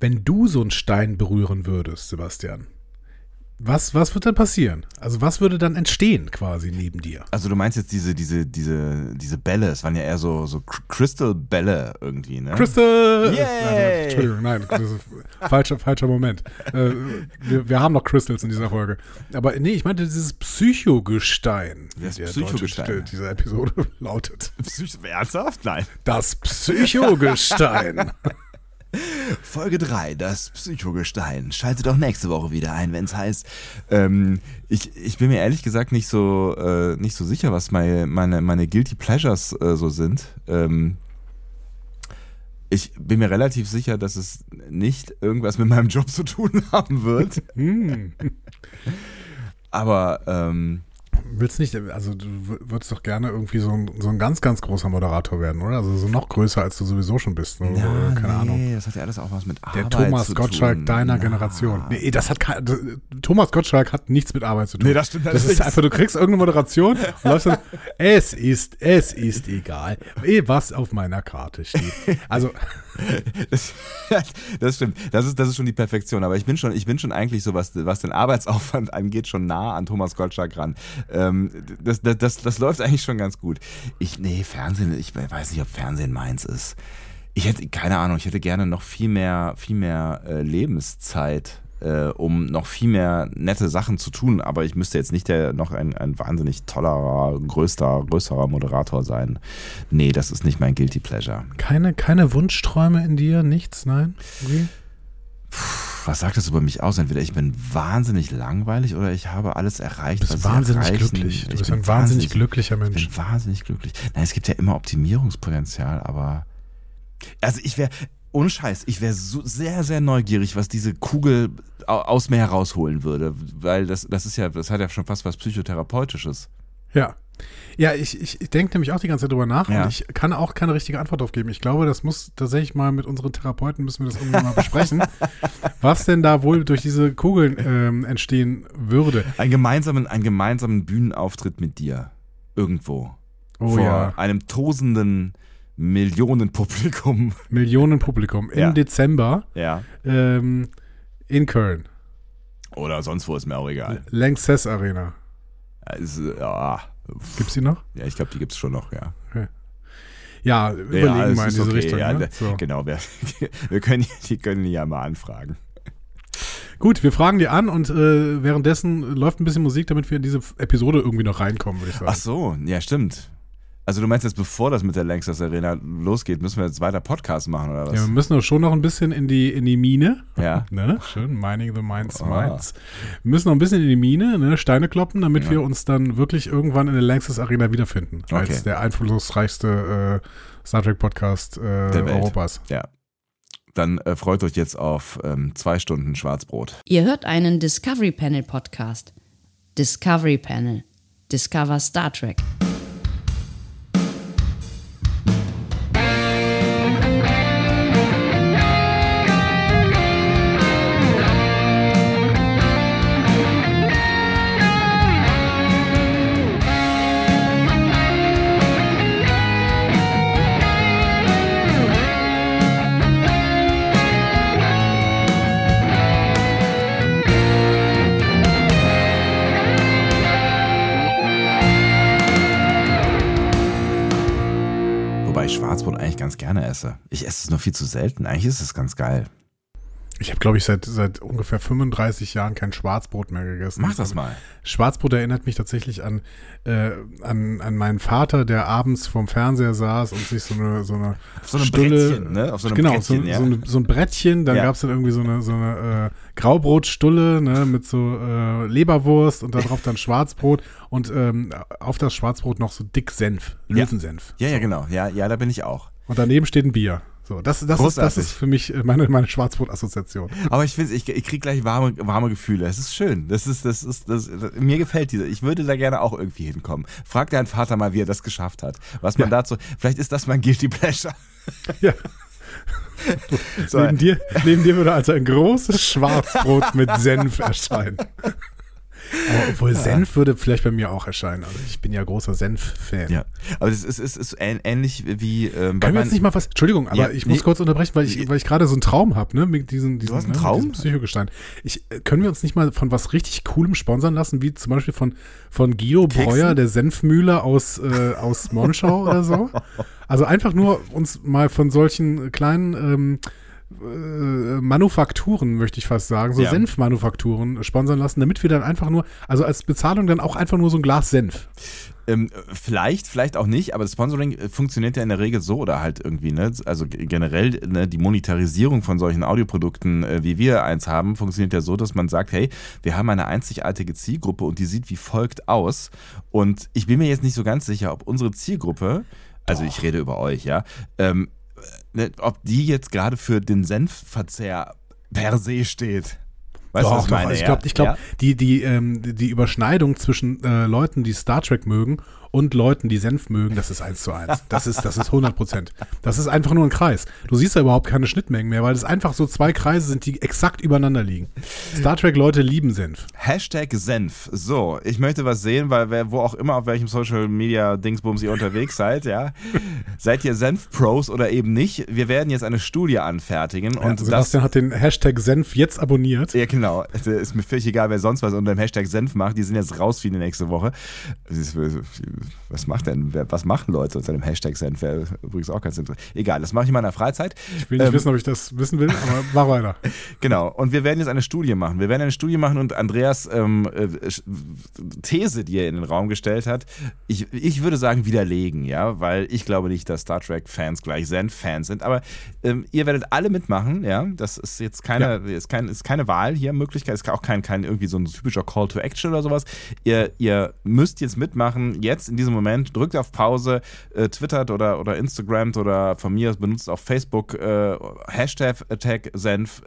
wenn du so einen Stein berühren würdest, Sebastian, was, was wird dann passieren? Also was würde dann entstehen quasi neben dir? Also du meinst jetzt diese, diese, diese, diese Bälle, es waren ja eher so, so Crystal-Bälle irgendwie, ne? Crystal! Yay! Nein, Entschuldigung, nein, falscher, falscher Moment. Äh, wir, wir haben noch Crystals in dieser Folge. Aber nee, ich meinte dieses Psychogestein. Das Psychogestein. dieser Episode lautet. Psych Ernsthaft? Nein. Das Psychogestein. Folge 3, das Psychogestein. Schaltet auch nächste Woche wieder ein, wenn es heißt. Ähm, ich, ich bin mir ehrlich gesagt nicht so, äh, nicht so sicher, was meine, meine, meine Guilty Pleasures äh, so sind. Ähm, ich bin mir relativ sicher, dass es nicht irgendwas mit meinem Job zu tun haben wird. hm. Aber ähm, Willst nicht, also du würdest doch gerne irgendwie so ein, so ein ganz, ganz großer Moderator werden, oder? Also so noch größer, als du sowieso schon bist. Ne? ja, Keine nee, Ahnung. das hat ja alles auch was mit Der Arbeit Thomas zu Gottschalk tun. deiner Na. Generation. Nee, das hat kein, das, Thomas Gottschalk hat nichts mit Arbeit zu tun. Nee, das stimmt Das ist allerdings. einfach, du kriegst irgendeine Moderation und läufst dann, es ist, es ist egal, eh, was auf meiner Karte steht. Also, Das, das stimmt. Das ist, das ist schon die Perfektion. Aber ich bin schon, ich bin schon eigentlich so, was, was den Arbeitsaufwand angeht, schon nah an Thomas Gottschalk ran. Ähm, das, das, das, das läuft eigentlich schon ganz gut. Ich, nee, Fernsehen, ich weiß nicht, ob Fernsehen meins ist. Ich hätte, keine Ahnung, ich hätte gerne noch viel mehr, viel mehr äh, Lebenszeit, äh, um noch viel mehr nette Sachen zu tun. Aber ich müsste jetzt nicht der, noch ein, ein wahnsinnig toller, größter, größerer Moderator sein. Nee, das ist nicht mein Guilty Pleasure. keine, keine Wunschträume in dir, nichts, nein? Irgendwie? was sagt das über mich aus? Entweder ich bin wahnsinnig langweilig oder ich habe alles erreicht, Du bist was wahnsinnig glücklich. Du Ich bist bin ein wahnsinnig glücklicher Mensch. Ich bin wahnsinnig glücklich. Nein, es gibt ja immer Optimierungspotenzial, aber also ich wäre ohne Scheiß, ich wäre so sehr sehr neugierig, was diese Kugel au- aus mir herausholen würde, weil das das ist ja das hat ja schon fast was psychotherapeutisches. Ja. Ja, ich, ich, ich denke nämlich auch die ganze Zeit drüber nach Ja. und ich kann auch keine richtige Antwort drauf geben. Ich glaube, das muss tatsächlich mal mit unseren Therapeuten müssen wir das irgendwann mal besprechen, was denn da wohl durch diese Kugeln ähm, entstehen würde. Einen gemeinsamen einen gemeinsamen Bühnenauftritt mit dir irgendwo Oh vor ja, einem tosenden Millionenpublikum. Millionenpublikum im Ja. Dezember Ja. ähm, in Köln, Oder sonst wo ist mir auch egal. Lanxess Arena. Also, ja, Gibt's die noch? ja, ich glaube, die gibt's schon noch, ja. Ja, überlegen es mal in diese okay, Richtung. ja, ne? ne, so. Genau, wir, wir können, die können die ja mal anfragen. Gut, wir fragen die an und äh, währenddessen läuft ein bisschen Musik, damit wir in diese Episode irgendwie noch reinkommen, würde ich sagen. Ach so, ja, stimmt. Also du meinst jetzt, bevor das mit der Lanxess Arena losgeht, müssen wir jetzt weiter Podcast machen, oder Ja, wir was? müssen doch schon noch ein bisschen in die, in die Mine. Ja. Ne? Schön, Mining the Minds Ah. Minds. Wir müssen noch ein bisschen in die Mine, ne? Steine kloppen, damit Ja. wir uns dann wirklich irgendwann in der Lanxess Arena wiederfinden. Okay. Als der einflussreichste äh, Star Trek Podcast äh. Europas. Ja. Dann äh, freut euch jetzt auf ähm, zwei Stunden Schwarzbrot. Ihr hört einen Discovery Panel Podcast. Discovery Panel. Discover Star Trek. Viel zu selten. Eigentlich ist es ganz geil. Ich habe, glaube ich, seit, seit ungefähr 35 Jahren kein Schwarzbrot mehr gegessen. Mach das mal. Schwarzbrot erinnert mich tatsächlich an, äh, an, an meinen Vater, der abends vorm Fernseher saß und sich so eine, so eine Auf so einem Stulle, Brettchen, ne? Auf so einem genau, Brettchen, so, ja. so, eine, so ein Brettchen, dann Ja. gab's dann irgendwie so eine, so eine äh, Graubrotstulle ne, mit so äh, Leberwurst und darauf dann Schwarzbrot und ähm, auf das Schwarzbrot noch so dick Senf, Ja. Löwensenf. Ja, ja, genau. Ja, ja, da bin ich auch. Und daneben steht ein Bier. So, das, das, ist, das ist für mich äh, meine, meine Schwarzbrot-Assoziation. Aber ich finde, ich, ich kriege gleich warme, warme Gefühle. Es ist schön. Das ist, das ist, das, mir gefällt diese. Ich würde da gerne auch irgendwie hinkommen. Frag deinen Vater mal, wie er das geschafft hat. Was man Ja. dazu, vielleicht ist das mein Guilty Pleasure. Ja. So, Neben, dir, neben dir würde also ein großes Schwarzbrot mit Senf erscheinen. Aber obwohl Senf würde vielleicht bei mir auch erscheinen. Also ich bin ja großer Senf-Fan. Ja, aber es ist, es ist ähnlich wie ähm, Können wir jetzt nicht mal was, Entschuldigung, aber Ja, ich muss nee. kurz unterbrechen, weil ich, weil ich gerade so einen Traum habe, ne, mit diesen, diesen, hast einen ne, Traum? diesem Psychogestein. Ich, äh, können wir uns nicht mal von was richtig Coolem sponsern lassen, wie zum Beispiel von, von Guido Keksen? Breuer, der Senfmühle aus, äh, aus Monschau oder so? Also einfach nur uns mal von solchen kleinen ähm, äh, Manufakturen, möchte ich fast sagen, so Ja. Senfmanufakturen sponsern lassen, damit wir dann einfach nur, also als Bezahlung dann auch einfach nur so ein Glas Senf. Ähm, vielleicht, vielleicht auch nicht, aber das Sponsoring äh, funktioniert ja in der Regel so oder halt irgendwie, ne? Also generell ne, die Monetarisierung von solchen Audioprodukten, äh, wie wir eins haben, funktioniert ja so, dass man sagt, hey, wir haben eine einzigartige Zielgruppe und die sieht wie folgt aus. Und ich bin mir jetzt nicht so ganz sicher, ob unsere Zielgruppe, also ich rede über euch, ja, ähm, ne, ob die jetzt gerade für den Senfverzehr per se steht. Weißt du, was ich meine? Ich glaube, ich glaub, Ja? die, die, ähm, die Überschneidung zwischen äh, Leuten, die Star Trek mögen und Leuten, die Senf mögen, das ist eins zu eins. Das ist, das ist 100 Prozent. Das ist einfach nur ein Kreis. Du siehst da überhaupt keine Schnittmengen mehr, weil es einfach so zwei Kreise sind, die exakt übereinander liegen. Star Trek-Leute lieben Senf. Hashtag Senf. So, ich möchte was sehen, weil wer, wo auch immer, auf welchem Social Media Dingsbums ihr unterwegs seid, ja. Seid ihr Senf-Pros oder eben nicht? Wir werden jetzt eine Studie anfertigen Und und das. Sebastian hat den Hashtag Senf jetzt abonniert. Ja, genau. Es Ist mir völlig egal, wer sonst was unter dem Hashtag Senf macht. Die sind jetzt raus für die nächste Woche. Ist- Was macht denn, wer- was machen Leute unter dem Hashtag Senf? Wäre übrigens auch ganz interessant. Egal, das mache ich in meiner Freizeit. Ich will nicht Ähm, wissen, ob ich das wissen will, aber mach weiter. Genau, und wir werden jetzt eine Studie machen. Wir werden eine Studie machen und Andreas ähm, äh, These, die er in den Raum gestellt hat, ich, ich würde sagen widerlegen, ja, weil ich glaube nicht, dass Star Trek-Fans gleich Zen-Fans sind. Aber ähm, ihr werdet alle mitmachen, ja. Das ist jetzt keine, ist kein, ist keine Wahl hier, Möglichkeit, ist auch kein, kein irgendwie so ein typischer Call to Action oder sowas. Ihr, ihr müsst jetzt mitmachen, jetzt in diesem Moment, drückt auf Pause, äh, twittert oder, oder Instagramt oder von mir benutzt auf Facebook äh, Hashtag Attack Senf.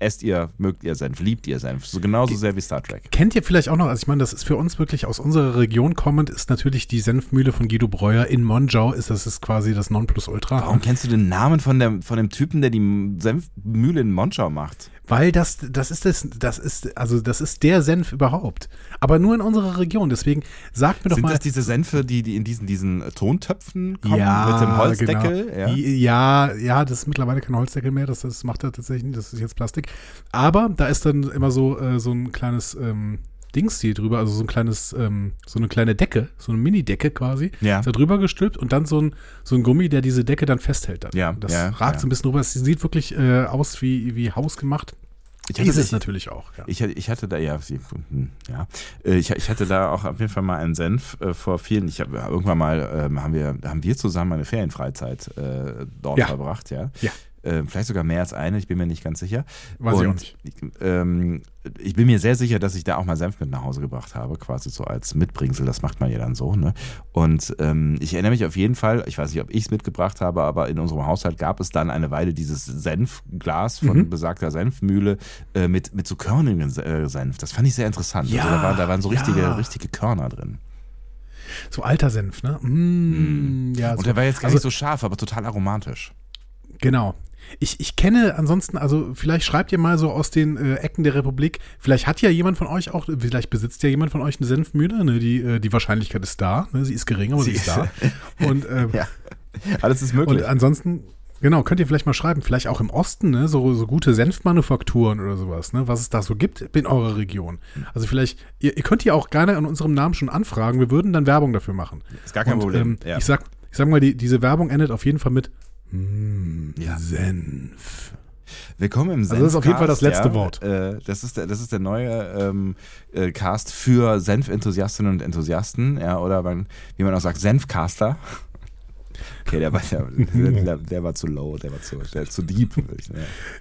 Esst ihr, mögt ihr Senf, liebt ihr Senf, so genauso sehr wie Star Trek. Kennt ihr vielleicht auch noch, also ich meine, das ist für uns wirklich aus unserer Region kommend, ist natürlich die Senfmühle von Guido Breuer in Monschau, ist das ist quasi das Nonplusultra. Warum kennst du den Namen von dem, von dem Typen, der die Senfmühle in Monschau macht? Weil das, das ist das, das ist, also das ist der Senf überhaupt. Aber nur in unserer Region. Deswegen sagt mir doch Sind mal. das diese Senfe, die, die in diesen, diesen Tontöpfen kommen mit dem Holzdeckel? Genau. Ja. ja, ja, das ist mittlerweile kein Holzdeckel mehr, das, das macht er tatsächlich nicht, das ist jetzt Plastik. Aber da ist dann immer so, äh, so ein kleines ähm, Dings hier drüber, also so ein kleines, ähm, so eine kleine Decke, so eine Mini-Decke quasi, Ja. da drüber gestülpt und dann so ein, so ein Gummi, der diese Decke dann festhält. Dann. Ja, das ja, ragt ja. so ein bisschen rüber. Es sieht wirklich äh, aus wie, wie hausgemacht. Ich hatte, Ist es ich, natürlich auch. Ja. ich, hatte- ich hatte da ja, hm, ja, Äh, ich, ich hatte da auch auf jeden Fall mal einen Senf äh, vor vielen. Ich habe irgendwann mal ähm, haben wir haben wir zusammen eine Ferienfreizeit äh, dort Ja. verbracht, ja. Ja. Äh, vielleicht sogar mehr als eine, ich bin mir nicht ganz sicher. Weiß ich auch Und nicht. Ich, ähm, ich bin mir sehr sicher, dass ich da auch mal Senf mit nach Hause gebracht habe, quasi so als Mitbringsel. Das macht man ja dann so. Ne? Und ähm, ich erinnere mich auf jeden Fall, ich weiß nicht, ob ich es mitgebracht habe, aber in unserem Haushalt gab es dann eine Weile dieses Senfglas von Mhm. besagter Senfmühle äh, mit, mit so körnigen äh, Senf. Das fand ich sehr interessant. Ja, also da, war, da waren so ja. richtige, richtige Körner drin. So alter Senf, ne? Mm, Ja, Und so. der war jetzt gar also- nicht so scharf, aber total aromatisch. Genau. Ich, ich kenne ansonsten, also vielleicht schreibt ihr mal so aus den äh, Ecken der Republik, vielleicht hat ja jemand von euch auch, vielleicht besitzt ja jemand von euch eine Senfmühle, ne? die, äh, die Wahrscheinlichkeit ist da, ne? sie ist gering, aber sie, Sie ist da. Und, äh, Ja. Alles ist und möglich. ansonsten, genau, könnt ihr vielleicht mal schreiben, vielleicht auch im Osten, ne? so, so gute Senfmanufakturen oder sowas, ne? was es da so gibt in eurer Region. Also vielleicht, ihr, ihr könnt ja auch gerne an unserem Namen schon anfragen, wir würden dann Werbung dafür machen. ist gar kein Und, Problem. Ähm, ja. ich, sag, ich sag mal, die, diese Werbung endet auf jeden Fall mit mm, Ja. Senf. Willkommen im Also das ist auf jeden Fall das Senfcast, letzte ja. Wort. Äh, das, ist der, das ist der neue ähm, äh, Cast für Senf-Enthusiastinnen und Enthusiasten, ja, oder man, wie man auch sagt, Senfcaster. Okay, der war, der, der, der war zu low, der war zu, der zu deep.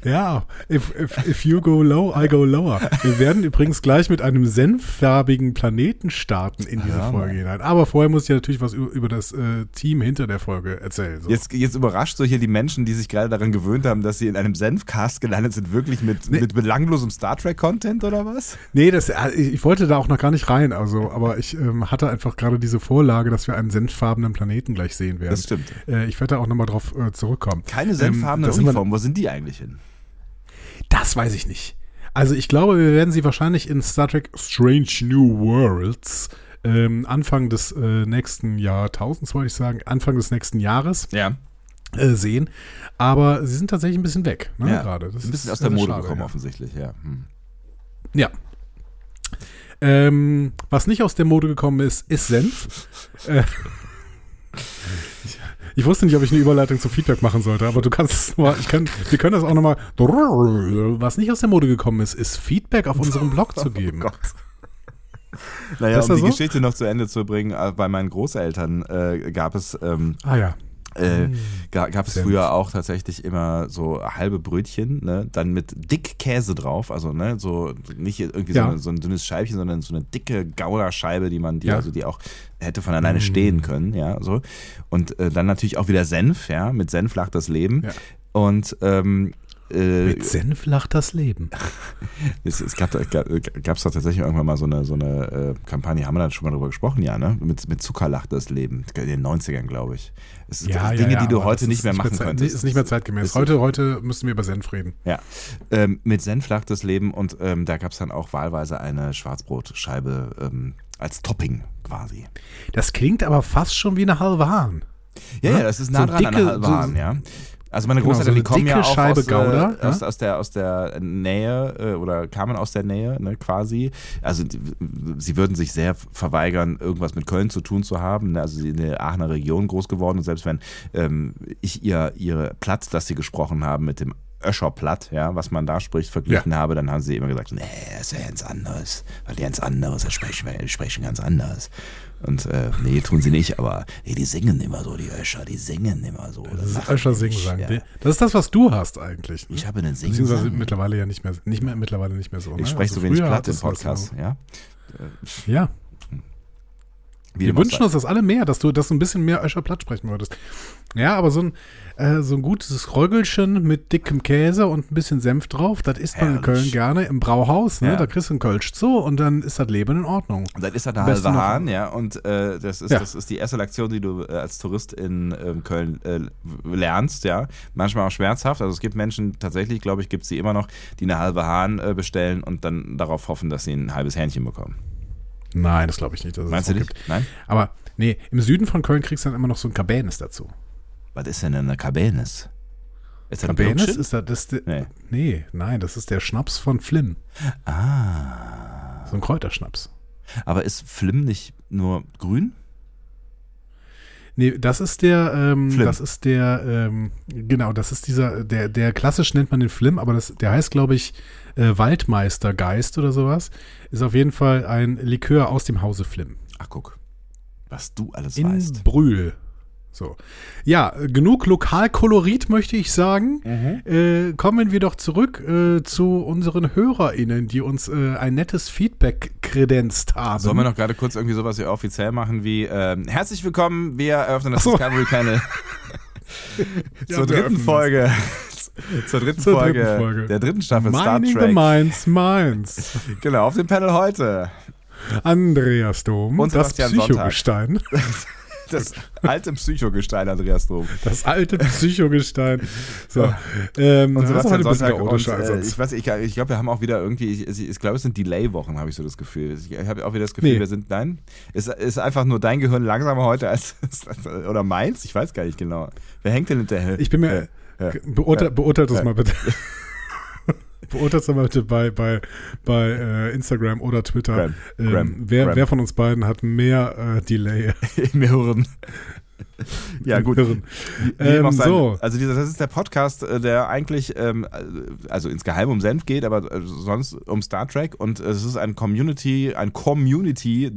Ja. Ja, if, if, if you go low, I go lower. Wir werden übrigens gleich mit einem senffarbigen Planeten starten in diese Ja, Folge hinein. Aber vorher muss ich ja natürlich was über, das äh, Team hinter der Folge erzählen. So. Jetzt, jetzt überrascht so hier die Menschen, die sich gerade daran gewöhnt haben, dass sie in einem Senfcast gelandet sind, wirklich mit, Nee. mit belanglosem Star Trek-Content oder was? Nee, das, äh, ich ich wollte da auch noch gar nicht rein, also, aber ich ähm, hatte einfach gerade diese Vorlage, dass wir einen senffarbenen Planeten gleich sehen werden. Das stimmt. Äh, ich werde da auch nochmal drauf äh, zurückkommen. Keine Ähm, senffarbene wir- Uniform, wo sind die eigentlich hin? Das weiß ich nicht. Also ich glaube, wir werden sie wahrscheinlich in Star Trek Strange New Worlds ähm, Anfang des äh, nächsten Jahrtausends, wollte ich sagen, Anfang des nächsten Jahres Ja. äh, sehen. Aber sie sind tatsächlich ein bisschen weg, ne, ja. gerade. Das ein bisschen ist aus der Mode schade, gekommen, ja. offensichtlich, ja. Hm. Ja. Ähm, was nicht aus der Mode gekommen ist, ist Senf. äh, ich, wusste nicht, ob ich eine Überleitung zu Feedback machen sollte, aber du kannst es nur, ich kann, wir können das auch nochmal. Was nicht aus der Mode gekommen ist, ist Feedback auf unserem Blog zu geben. Oh Gott. Naja, Ist um das die so? Geschichte noch zu Ende zu bringen, äh, bei meinen Großeltern äh, gab es ähm, Ah ja. Äh, ga, gab es früher auch tatsächlich immer so halbe Brötchen, ne, dann mit dick Käse drauf, also ne, so nicht irgendwie Ja. so, so ein dünnes Scheibchen, sondern so eine dicke Gouda-Scheibe, die man, die Ja. also die auch hätte von alleine stehen können, ja, so und äh, dann natürlich auch wieder Senf, ja, mit Senf lacht das Leben Ja. und ähm, äh, Mit Senf lacht das Leben. es, es gab es gab, doch tatsächlich irgendwann mal so eine, so eine äh, Kampagne, haben wir da schon mal drüber gesprochen, ja, ne? Mit, mit Zucker lacht das Leben. In den 90ern, glaube ich. Es sind Dinge, die du heute nicht mehr machen Zeit, könntest. Ist nicht mehr zeitgemäß. Ist- Heute, heute müssen wir über Senf reden. Ja. Ähm, mit Senf lacht das Leben und ähm, da gab es dann auch wahlweise eine Schwarzbrotscheibe ähm, als Topping quasi. Das klingt aber fast schon wie eine halbe Hahn. Ja, Ja? ja, das ist nah So dran an dicke- der halbe so- Hahn, ja. Also meine Genau, Großeltern, so die kommen ja auch Scheibe aus, Gouda, äh, aus, ja? aus, der, aus der Nähe äh, oder kamen aus der Nähe, ne, quasi. Also die, sie würden sich sehr verweigern, irgendwas mit Köln zu tun zu haben. Ne? Also sie sind in der Aachener Region groß geworden und selbst wenn ähm, ich ihr ihre Platt, das sie gesprochen haben, mit dem Öscherplatt, ja, was man da spricht, verglichen habe, dann haben sie immer gesagt, nee, das ist ja ganz anders, weil ganz anderes, da sprechen die sprechen ganz anders. Und äh, nee, tun sie nicht, aber nee, die singen immer so, die Öscher, die singen immer so. Das ist Öscher nicht, Singsang. Ja. Das ist das, was du hast eigentlich. ne? Ich habe einen Beziehungsweise Singsang. mittlerweile ja nicht mehr, nicht mehr, mittlerweile nicht mehr so. Ich ne? spreche Also so wenig platt im Podcast, ja. Ja, Wie wir wünschen uns das alle mehr, dass du, dass du ein bisschen mehr Öscher platt sprechen würdest. Ja, aber so ein, äh, so ein gutes Röggelchen mit dickem Käse und ein bisschen Senf drauf, das isst man in. Köln gerne im Brauhaus. Ne? Ja. Da kriegst du einen Kölsch zu und dann ist das Leben in Ordnung. Und dann ist das eine halbe Hahn, ja, und äh, das, ist, Ja. das ist die erste Lektion, die du äh, als Tourist in ähm, Köln äh, lernst, ja. Manchmal auch schmerzhaft. Also es gibt Menschen, tatsächlich, glaube ich, gibt es sie immer noch, die eine halbe Hahn äh, bestellen und dann darauf hoffen, dass sie ein halbes Hähnchen bekommen. Nein, das glaube ich nicht. Meinst du das nicht? gibt. Nein? Aber nee, im Süden von Köln kriegst du dann immer noch so ein Cabernet dazu. Was ist denn eine Cabernet? Ist das Cabernet ist das, das Nee. nee. nein, das ist der Schnaps von Flim. Ah. So ein Kräuterschnaps. Aber ist Flim nicht nur grün? Nee, das ist der, ähm, das ist der, ähm, genau, das ist dieser, der, der klassisch nennt man den Flim, aber das, der heißt, glaube ich, äh, Waldmeistergeist oder sowas. Ist auf jeden Fall ein Likör aus dem Hause Flim. Ach, guck. Was du alles In weißt. Brühl. So. Ja, genug Lokalkolorit, möchte ich sagen. Mhm. Äh, kommen wir doch zurück äh, zu unseren HörerInnen, die uns äh, ein nettes Feedback kredenzt haben. Sollen wir noch gerade kurz irgendwie sowas hier offiziell machen wie ähm, Herzlich willkommen, wir eröffnen das so. Discovery Channel Ja, zur dritten Folge. zur dritten, Zur Folge, dritten Folge. der dritten Staffel Star Mining the Trek. Minds, Minds. Genau, auf dem Panel heute. Andreas Dom, Und das Sebastian Sonntag. Das alte Psychogestein Andreas Dom. Das alte Psychogestein. So. Ähm, Und Sebastian Sonntag. Und, äh, ich weiß, ich, ich glaube, wir haben auch wieder irgendwie, ich, ich, ich glaube, es sind Delay-Wochen, habe ich so das Gefühl. Ich habe auch wieder das Gefühl, Nee. wir sind, nein, es ist einfach nur dein Gehirn langsamer heute als, oder meins? Ich weiß gar nicht genau. Wer hängt denn hinterher? Ich bin mir. Ja. Beurteil, Ja. beurteilt das Ja. mal bitte. beurteilt mal bitte bei, bei, bei äh, Instagram oder Twitter. Gram. Ähm, Gram. wer, Gram. wer von uns beiden hat mehr äh, Delay? im Hirn. Ja, gut. Ähm, so. Also dieser, das ist der Podcast, äh, der eigentlich ähm, also insgeheim um Senf geht, aber äh, sonst um Star Trek und es ist ein Community, ein Community,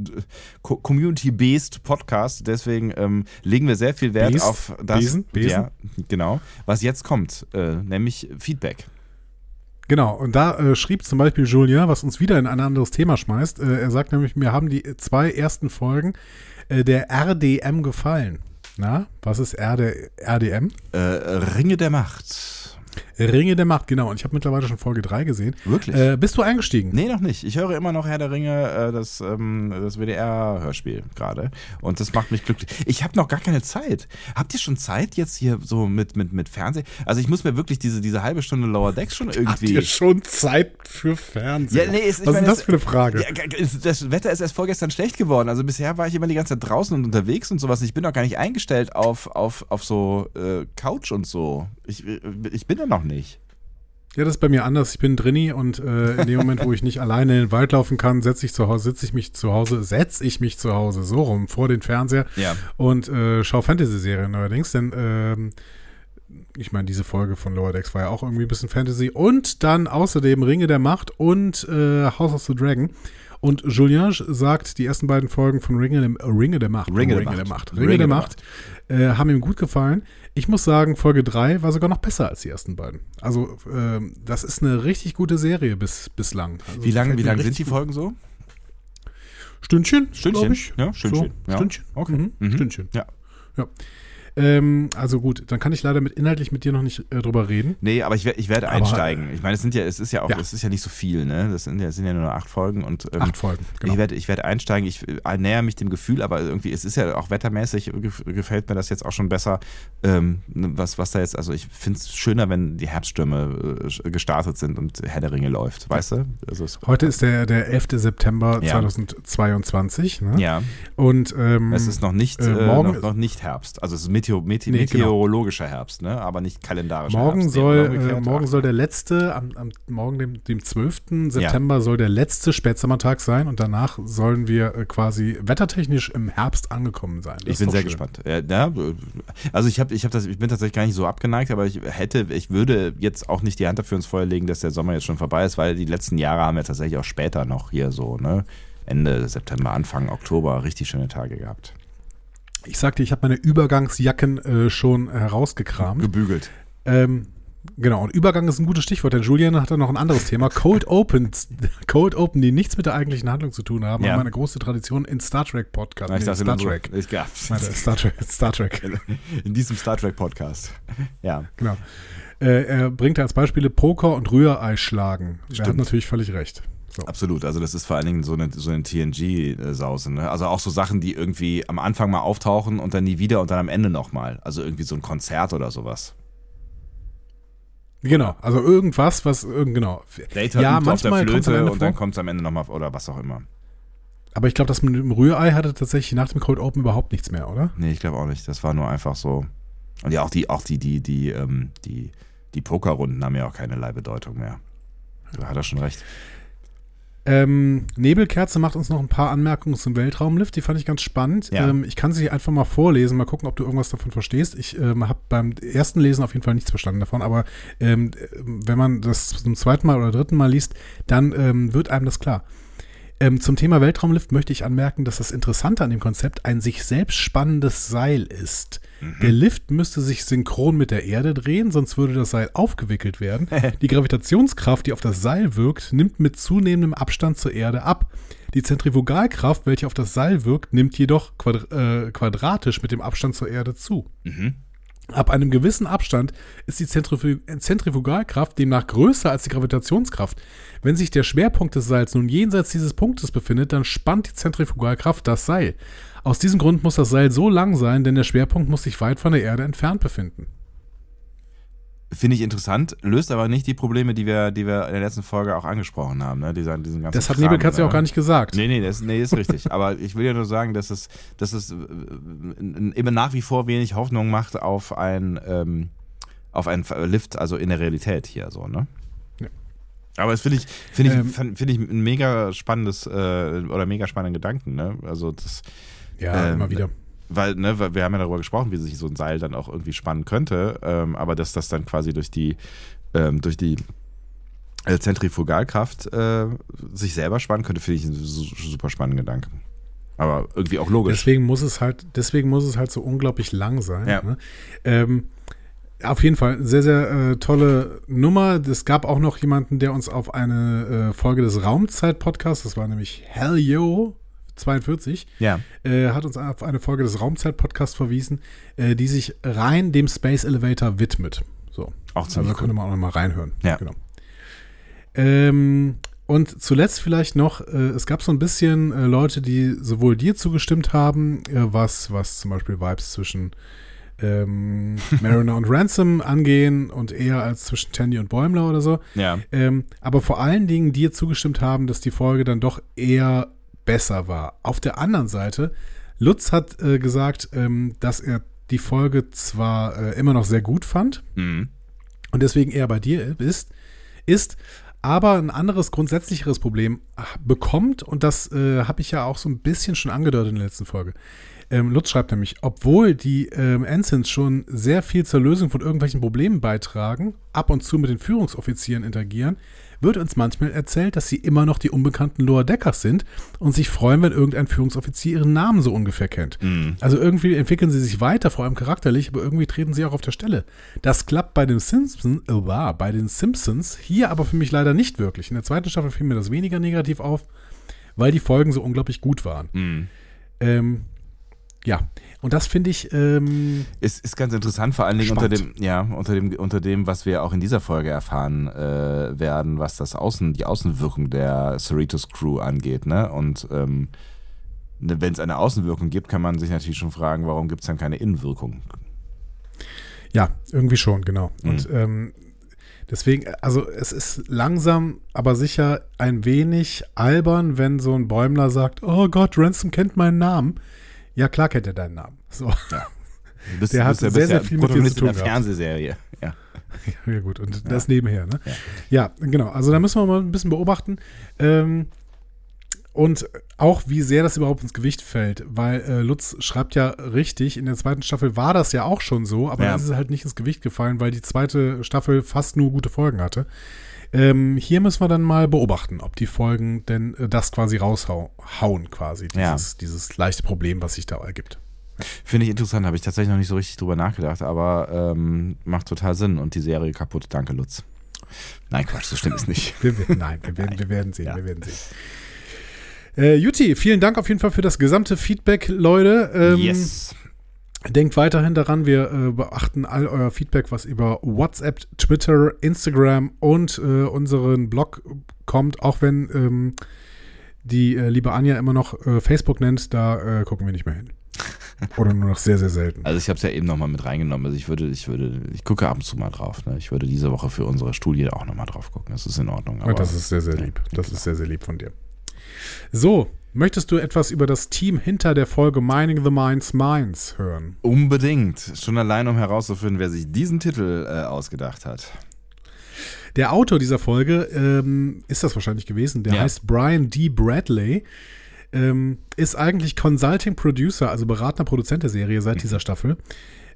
Co- Community-based Podcast. Deswegen ähm, legen wir sehr viel Wert Based? auf das. Besen? Besen? Ja, genau. Was jetzt kommt, äh, nämlich Feedback. Genau, und da äh, schrieb zum Beispiel Julien, was uns wieder in ein anderes Thema schmeißt. Äh, er sagt nämlich, mir haben die zwei ersten Folgen äh, der RDM gefallen. Na, was ist RD, RDM? Äh, Ringe der Macht. Ringe der Macht, genau. Und ich habe mittlerweile schon Folge 3 gesehen. Wirklich? Äh, bist du eingestiegen? Nee, noch nicht. Ich höre immer noch Herr der Ringe, äh, das, ähm, das WDR-Hörspiel gerade. Und das macht mich glücklich. Ich habe noch gar keine Zeit. Habt ihr schon Zeit jetzt hier so mit, mit, mit Fernsehen? Also ich muss mir wirklich diese, diese halbe Stunde Lower Decks schon irgendwie. Habt ihr schon Zeit für Fernsehen? Ja, nee, es- Was meine, ist das für eine Frage? Das Wetter ist erst vorgestern schlecht geworden. Also bisher war ich immer die ganze Zeit draußen und unterwegs und sowas. Ich bin doch gar nicht eingestellt auf, auf, auf so äh, Couch und so. Ich, ich bin da noch nicht. Ja, das ist bei mir anders. Ich bin drinni und äh, in dem Moment, wo ich nicht alleine in den Wald laufen kann, setze ich zu Hause, sitze ich mich zu Hause, setze ich mich zu Hause so rum vor den Fernseher Ja. und äh, schaue Fantasy-Serien neuerdings, denn ähm, ich meine, diese Folge von Lower Decks war ja auch irgendwie ein bisschen Fantasy und dann außerdem Ringe der Macht und äh, House of the Dragon. Und Julien sagt, die ersten beiden Folgen von Ringe, der- äh, Ringe der Macht, Ringe der Ringe Macht. der Macht, Ringe der Macht, äh, haben ihm gut gefallen. Ich muss sagen, Folge 3 war sogar noch besser als die ersten beiden. Also, ähm, das ist eine richtig gute Serie bis, bislang. Also, Wie lang, gefällt wie mir lang sind die. Folgen so? Stündchen, Stündchen? ich. Ja, Stündchen. So, Ja. Stündchen. Okay. Mhm. Mhm. Stündchen. Ja. Ja. Ähm, also gut, dann kann ich leider mit inhaltlich mit dir noch nicht äh, drüber reden. Nee, aber ich, ich werde Aber, einsteigen. Ich meine, es sind ja, es ist ja auch, Ja. es ist ja nicht so viel, ne? Das sind ja, es sind ja nur acht Folgen und ähm, Acht Folgen, genau. Ich werde ich werde einsteigen, ich äh, näher mich dem Gefühl, aber irgendwie, es ist ja auch wettermäßig, gef- gefällt mir das jetzt auch schon besser, ähm, was, was da jetzt, also ich finde es schöner, wenn die Herbststürme äh, gestartet sind und Herr der Ringe läuft, weißt du? Also es, Heute ist der, der 11. September Ja. 2022. Ne? ja, Und ähm, es ist noch nicht, äh, äh, morgen- noch, noch nicht Herbst, also es ist Meteo, Mete, Nee, genau. meteorologischer Herbst, ne? aber nicht kalendarischer morgen Herbst. Soll, äh, morgen soll der letzte, am, am morgen dem, dem 12. September soll der letzte Spätsommertag sein und danach sollen wir äh, quasi wettertechnisch im Herbst angekommen sein. Das Ich bin sehr schön. gespannt. Ja, ja, also ich habe, ich habe das, ich bin tatsächlich gar nicht so abgeneigt, aber ich hätte, ich würde jetzt auch nicht die Hand dafür ins Feuer legen, dass der Sommer jetzt schon vorbei ist, weil die letzten Jahre haben wir tatsächlich auch später noch hier so, ne, Ende September, Anfang Oktober richtig schöne Tage gehabt. Ich sagte, ich habe meine Übergangsjacken äh, schon herausgekramt. Gebügelt. Ähm, genau, und Übergang ist ein gutes Stichwort, denn Julian hat da noch ein anderes Thema. Cold Opens, Cold Open, die nichts mit der eigentlichen Handlung zu tun haben, Ja. haben eine große Tradition in Star Trek Podcast. Ich nee, dachte, Star Trek. Ich, ja, Star Trek, Star Trek, in diesem Star Trek Podcast. Ja. genau. Äh, er bringt als Beispiele Poker und Rührei schlagen. Er hat Stimmt. natürlich völlig recht. So. Absolut, also das ist vor allen Dingen so eine, so eine TNG-Sause. Ne? Also auch so Sachen, die irgendwie am Anfang mal auftauchen und dann nie wieder und dann am Ende nochmal. Also irgendwie so ein Konzert oder sowas. Genau, also irgendwas, was genau. Data ja, übt auf der manchmal Flöte und dann kommt es am Ende nochmal oder was auch immer. Aber ich glaube, das mit dem Rührei hatte tatsächlich nach dem Cold Open überhaupt nichts mehr, oder? Nee, ich glaube auch nicht. Das war nur einfach so. Und ja, auch die, auch die, die, die, ähm, die, die Pokerrunden haben ja auch keinerlei Bedeutung mehr. Da hat er schon recht. Ähm, Nebelkerze macht uns noch ein paar Anmerkungen zum Weltraumlift, die fand ich ganz spannend. Ja. Ähm, ich kann sie einfach mal vorlesen, mal gucken, ob du irgendwas davon verstehst. Ich ähm, habe beim ersten Lesen auf jeden Fall nichts verstanden davon, aber ähm, wenn man das zum zweiten Mal oder dritten Mal liest, dann ähm, wird einem das klar. Ähm, zum Thema Weltraumlift möchte ich anmerken, dass das Interessante an dem Konzept ein sich selbst spannendes Seil ist. Der Lift müsste sich synchron mit der Erde drehen, sonst würde das Seil aufgewickelt werden. Die Gravitationskraft, die auf das Seil wirkt, nimmt mit zunehmendem Abstand zur Erde ab. Die Zentrifugalkraft, welche auf das Seil wirkt, nimmt jedoch quadr äh, quadratisch mit dem Abstand zur Erde zu. Ab einem gewissen Abstand ist die Zentrifu Zentrifugalkraft demnach größer als die Gravitationskraft. Wenn sich der Schwerpunkt des Seils nun jenseits dieses Punktes befindet, dann spannt die Zentrifugalkraft das Seil. Aus diesem Grund muss das Seil so lang sein, denn der Schwerpunkt muss sich weit von der Erde entfernt befinden. Finde ich interessant, löst aber nicht die Probleme, die wir, die wir in der letzten Folge auch angesprochen haben. Ne? Dieser, diesen ganzen Das hat Kram, Nebelkatze ja auch ne? gar nicht gesagt. Nee, nee, das, nee, ist richtig. Aber ich will ja nur sagen, dass es, dass es äh, äh, eben nach wie vor wenig Hoffnung macht auf ein, ähm, auf einen Lift, also in der Realität hier so, ne? Aber das finde ich, finde ich, Ähm, finde ich ein mega spannendes äh, oder mega spannenden Gedanken, ne? Also das, Ja, Ähm, immer wieder. weil, ne, weil wir haben ja darüber gesprochen, wie sich so ein Seil dann auch irgendwie spannen könnte, ähm, aber dass das dann quasi durch die, ähm, durch die äh, Zentrifugalkraft äh, sich selber spannen könnte, finde ich einen su- super spannenden Gedanken. Aber irgendwie auch logisch. Deswegen muss es halt, deswegen muss es halt so unglaublich lang sein. Ja. Ne? Ähm, auf jeden Fall sehr, sehr äh, tolle Nummer. Es gab auch noch jemanden, der uns auf eine äh, Folge des Raumzeit-Podcasts, das war nämlich Hell Yo 42, ja. äh, hat uns auf eine Folge des Raumzeit-Podcasts verwiesen, äh, die sich rein dem Space Elevator widmet. So. Auch ziemlich Also könnte man auch noch mal reinhören. Ja. Genau. Ähm, und zuletzt vielleicht noch, äh, es gab so ein bisschen äh, Leute, die sowohl dir zugestimmt haben, äh, was, was zum Beispiel Vibes zwischen ähm, Mariner und Ransom angehen und eher als zwischen Tandy und Bäumler oder so. Ja. Ähm, aber vor allen Dingen dir zugestimmt haben, dass die Folge dann doch eher besser war. Auf der anderen Seite, Lutz hat äh, gesagt, ähm, dass er die Folge zwar äh, immer noch sehr gut fand Mhm. und deswegen eher bei dir ist, ist aber ein anderes grundsätzlicheres Problem bekommt und das äh, habe ich ja auch so ein bisschen schon angedeutet in der letzten Folge. Ähm, Lutz schreibt nämlich, obwohl die ähm, Ensigns schon sehr viel zur Lösung von irgendwelchen Problemen beitragen, ab und zu mit den Führungsoffizieren interagieren, wird uns manchmal erzählt, dass sie immer noch die unbekannten Lower Deckers sind und sich freuen, wenn irgendein Führungsoffizier ihren Namen so ungefähr kennt. Also irgendwie entwickeln sie sich weiter, vor allem charakterlich, aber irgendwie treten sie auch auf der Stelle. Das klappt bei den Simpsons, äh, war bei den Simpsons hier aber für mich leider nicht wirklich. In der zweiten Staffel fiel mir das weniger negativ auf, weil die Folgen so unglaublich gut waren. Mhm. Ähm, ja, und das finde ich, ähm, Ist, ist ganz interessant, vor allen Dingen unter dem, ja, unter dem, unter dem, was wir auch in dieser Folge erfahren äh, werden, was das Außen, die Außenwirkung der Cerritos Crew angeht, ne? Und ähm, ne, wenn es eine Außenwirkung gibt, kann man sich natürlich schon fragen, warum gibt es dann keine Innenwirkung? ja, irgendwie schon, genau. Mhm. Und ähm, deswegen, also es ist langsam, aber sicher ein wenig albern, wenn so ein Bäumler sagt, oh Gott, Ransom kennt meinen Namen. Ja, klar kennt er deinen Namen. So. Du bist, Der hat ja, sehr, sehr ja viel mit dir zu tun der. Fernsehserie. Ja. Ja, gut, und das nebenher, ne? Ja. genau. Also da müssen wir mal ein bisschen beobachten. Ähm, und auch, wie sehr das überhaupt ins Gewicht fällt, weil äh, Lutz schreibt ja richtig, in der zweiten Staffel war das ja auch schon so, aber Ja. dann ist es halt nicht ins Gewicht gefallen, weil die zweite Staffel fast nur gute Folgen hatte. Ähm, hier müssen wir dann mal beobachten, ob die Folgen denn äh, das quasi raushauen, quasi, Ja. dieses, dieses leichte Problem, was sich da ergibt. Finde ich interessant, habe ich tatsächlich noch nicht so richtig drüber nachgedacht, aber ähm, macht total Sinn und die Serie kaputt. Danke, Lutz. Nein, Quatsch, so stimmt es nicht. Wir, wir, nein, wir werden, wir werden sehen, wir werden sehen. Äh, Juti, vielen Dank auf jeden Fall für das gesamte Feedback, Leute. Ähm, yes. Denkt weiterhin daran, wir äh, beachten all euer Feedback, was über WhatsApp, Twitter, Instagram und äh, unseren Blog kommt, auch wenn ähm, die äh, liebe Anja immer noch äh, Facebook nennt, da äh, gucken wir nicht mehr hin. Oder nur noch sehr, sehr selten. Also ich habe es ja eben nochmal mit reingenommen. Also ich würde, ich würde, ich gucke ab und zu mal drauf. Ne? Ich würde diese Woche für unsere Studie auch nochmal drauf gucken. Das ist in Ordnung. Aber das ist sehr, sehr lieb. Das ist sehr, sehr lieb von dir. So, möchtest du etwas über das Team hinter der Folge Mining the Minds Minds hören? unbedingt. Schon allein, um herauszufinden, wer sich diesen Titel äh, ausgedacht hat. Der Autor dieser Folge ähm, ist das wahrscheinlich gewesen. Der Ja. heißt Brian D. Bradley. Ähm, ist eigentlich Consulting Producer, also beratender Produzent der Serie seit dieser Staffel.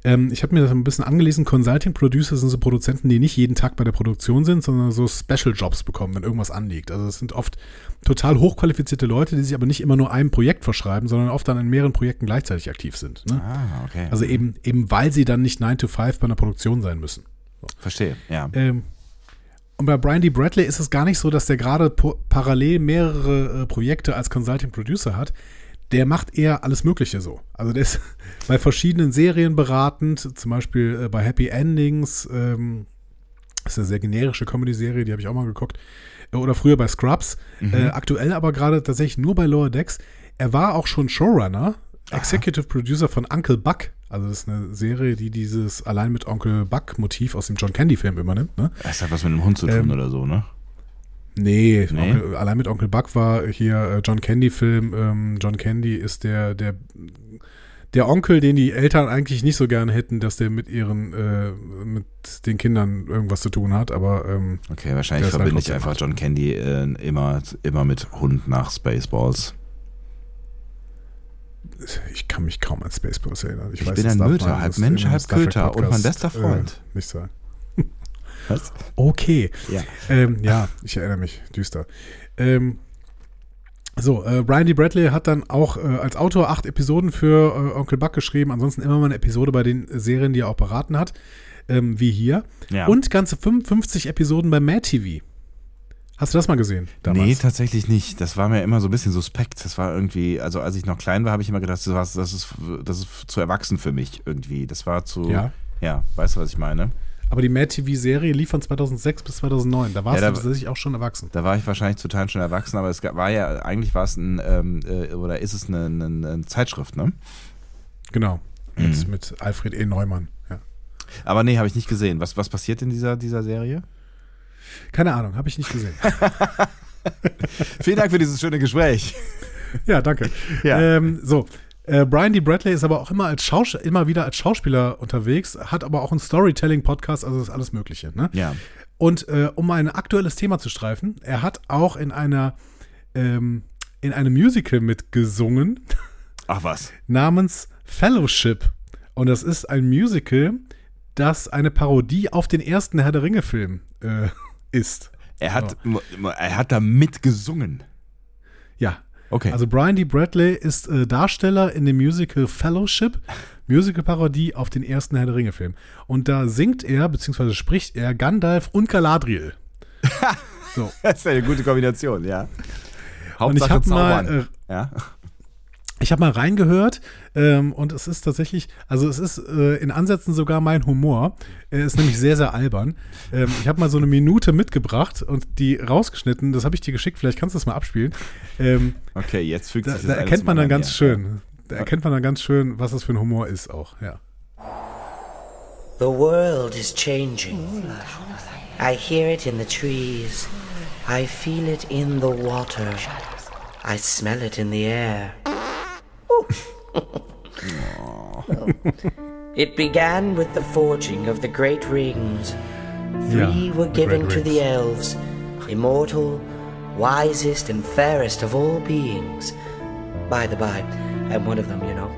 Ähm, ich habe mir das ein bisschen angelesen. Consulting Producer sind so Produzenten, die nicht jeden Tag bei der Produktion sind, sondern so Special Jobs bekommen, wenn irgendwas anliegt. Also es sind oft total hochqualifizierte Leute, die sich aber nicht immer nur einem Projekt verschreiben, sondern oft dann in mehreren Projekten gleichzeitig aktiv sind. Ne? Ah, okay. Also eben, eben weil sie dann nicht 9 to 5 bei einer Produktion sein müssen. Verstehe, ja. Ähm, und bei Brian D. Bradley ist es gar nicht so, dass der gerade parallel mehrere äh, Projekte als Consulting Producer hat. Der macht eher alles Mögliche so. Also der ist bei verschiedenen Serien beratend, zum Beispiel äh, bei Happy Endings. Ähm, das ist eine sehr generische Comedy-Serie, die habe ich auch mal geguckt. Äh, Oder früher bei Scrubs. Äh, aktuell aber gerade tatsächlich nur bei Lower Decks. Er war auch schon Showrunner, Executive Producer von Uncle Buck. Also das ist eine Serie, die dieses allein mit Onkel Buck-Motiv aus dem John Candy-Film übernimmt. Ne? Das hat was mit einem Hund zu tun Ähm, oder so, ne? Nee, Nee? Onkel, allein mit Onkel Buck war hier äh, John Candy-Film. Ähm, John Candy ist der, der, der Onkel, den die Eltern eigentlich nicht so gerne hätten, dass der mit ihren, äh, mit den Kindern irgendwas zu tun hat, aber ähm, Okay, wahrscheinlich ist halt verbinde ich einfach John Candy äh, immer, immer mit Hund nach Spaceballs. ich kann mich kaum an Spaceballs erinnern. Ich, Ich weiß, bin ein Möter, man halb Mensch, halb Köter und mein bester Freund. Äh, nicht sagen. Was? Okay. Ja. Ähm, ja, ich erinnere mich, düster. Ähm, so, äh, Brian D. Bradley hat dann auch äh, als Autor acht Episoden für äh, Onkel Buck geschrieben. Ansonsten immer mal eine Episode bei den Serien, die er auch beraten hat, ähm, wie hier. Ja. Und ganze 55 Episoden bei Mad TV. Hast du das mal gesehen? Nee, tatsächlich nicht. Das war mir immer so ein bisschen suspekt. Das war irgendwie, also als ich noch klein war, habe ich immer gedacht, das, war- das, ist, das ist zu erwachsen für mich irgendwie. Das war zu, Ja. ja, weißt du, was ich meine? Aber die Mad TV-Serie lief von 2006 bis 2009. Da warst Ja, du da- tatsächlich auch schon erwachsen. Da war ich wahrscheinlich zu Teilen schon erwachsen, aber es war ja, eigentlich war es ein, ähm, äh, oder ist es eine, eine, eine Zeitschrift, ne? Genau. Mit, Mhm. mit Alfred E. Neumann. Ja. Aber nee, habe ich nicht gesehen. Was, was passiert in dieser, dieser Serie? Keine Ahnung, habe ich nicht gesehen. Vielen Dank für dieses schöne Gespräch. ja, danke. Ja. Ähm, so. Äh, Brian D. Bradley ist aber auch immer, als Schaus immer wieder als Schauspieler unterwegs, hat aber auch einen Storytelling-Podcast, also das ist alles Mögliche. Ne? Ja. Und äh, um ein aktuelles Thema zu streifen, er hat auch in einer ähm, in einem Musical mitgesungen Ach was. namens Fellowship. Und das ist ein Musical, das eine Parodie auf den ersten Herr der Ringe-Film äh, ist. Er hat, er hat da mitgesungen. Okay. Also Brian D. Bradley ist äh, Darsteller in dem Musical Fellowship, Musical-Parodie auf den ersten Herr der Ringe-Film. Und da singt er, beziehungsweise spricht er Gandalf und Galadriel. so. das ist eine gute Kombination, ja. Und ich Hauptsache habe mal, äh, ja. Ich habe mal reingehört ähm, und es ist tatsächlich, also es ist äh, in Ansätzen sogar mein Humor. Er ist nämlich sehr, sehr albern. Ähm, ich habe mal so eine Minute mitgebracht und die rausgeschnitten. Das habe ich dir geschickt. Vielleicht kannst du das mal abspielen. Ähm, Okay, jetzt fügt da sich das da alles erkennt man dann an, ganz ja. schön. Da erkennt man dann ganz schön, was das für ein Humor ist auch. Ja. The world is changing. I hear it in the trees. I feel it in the water. I smell it in the air. it began with the forging of the great rings. Three Yeah, were given to the elves, immortal, wisest, and fairest of all beings. By the by, I'm one of them, you know.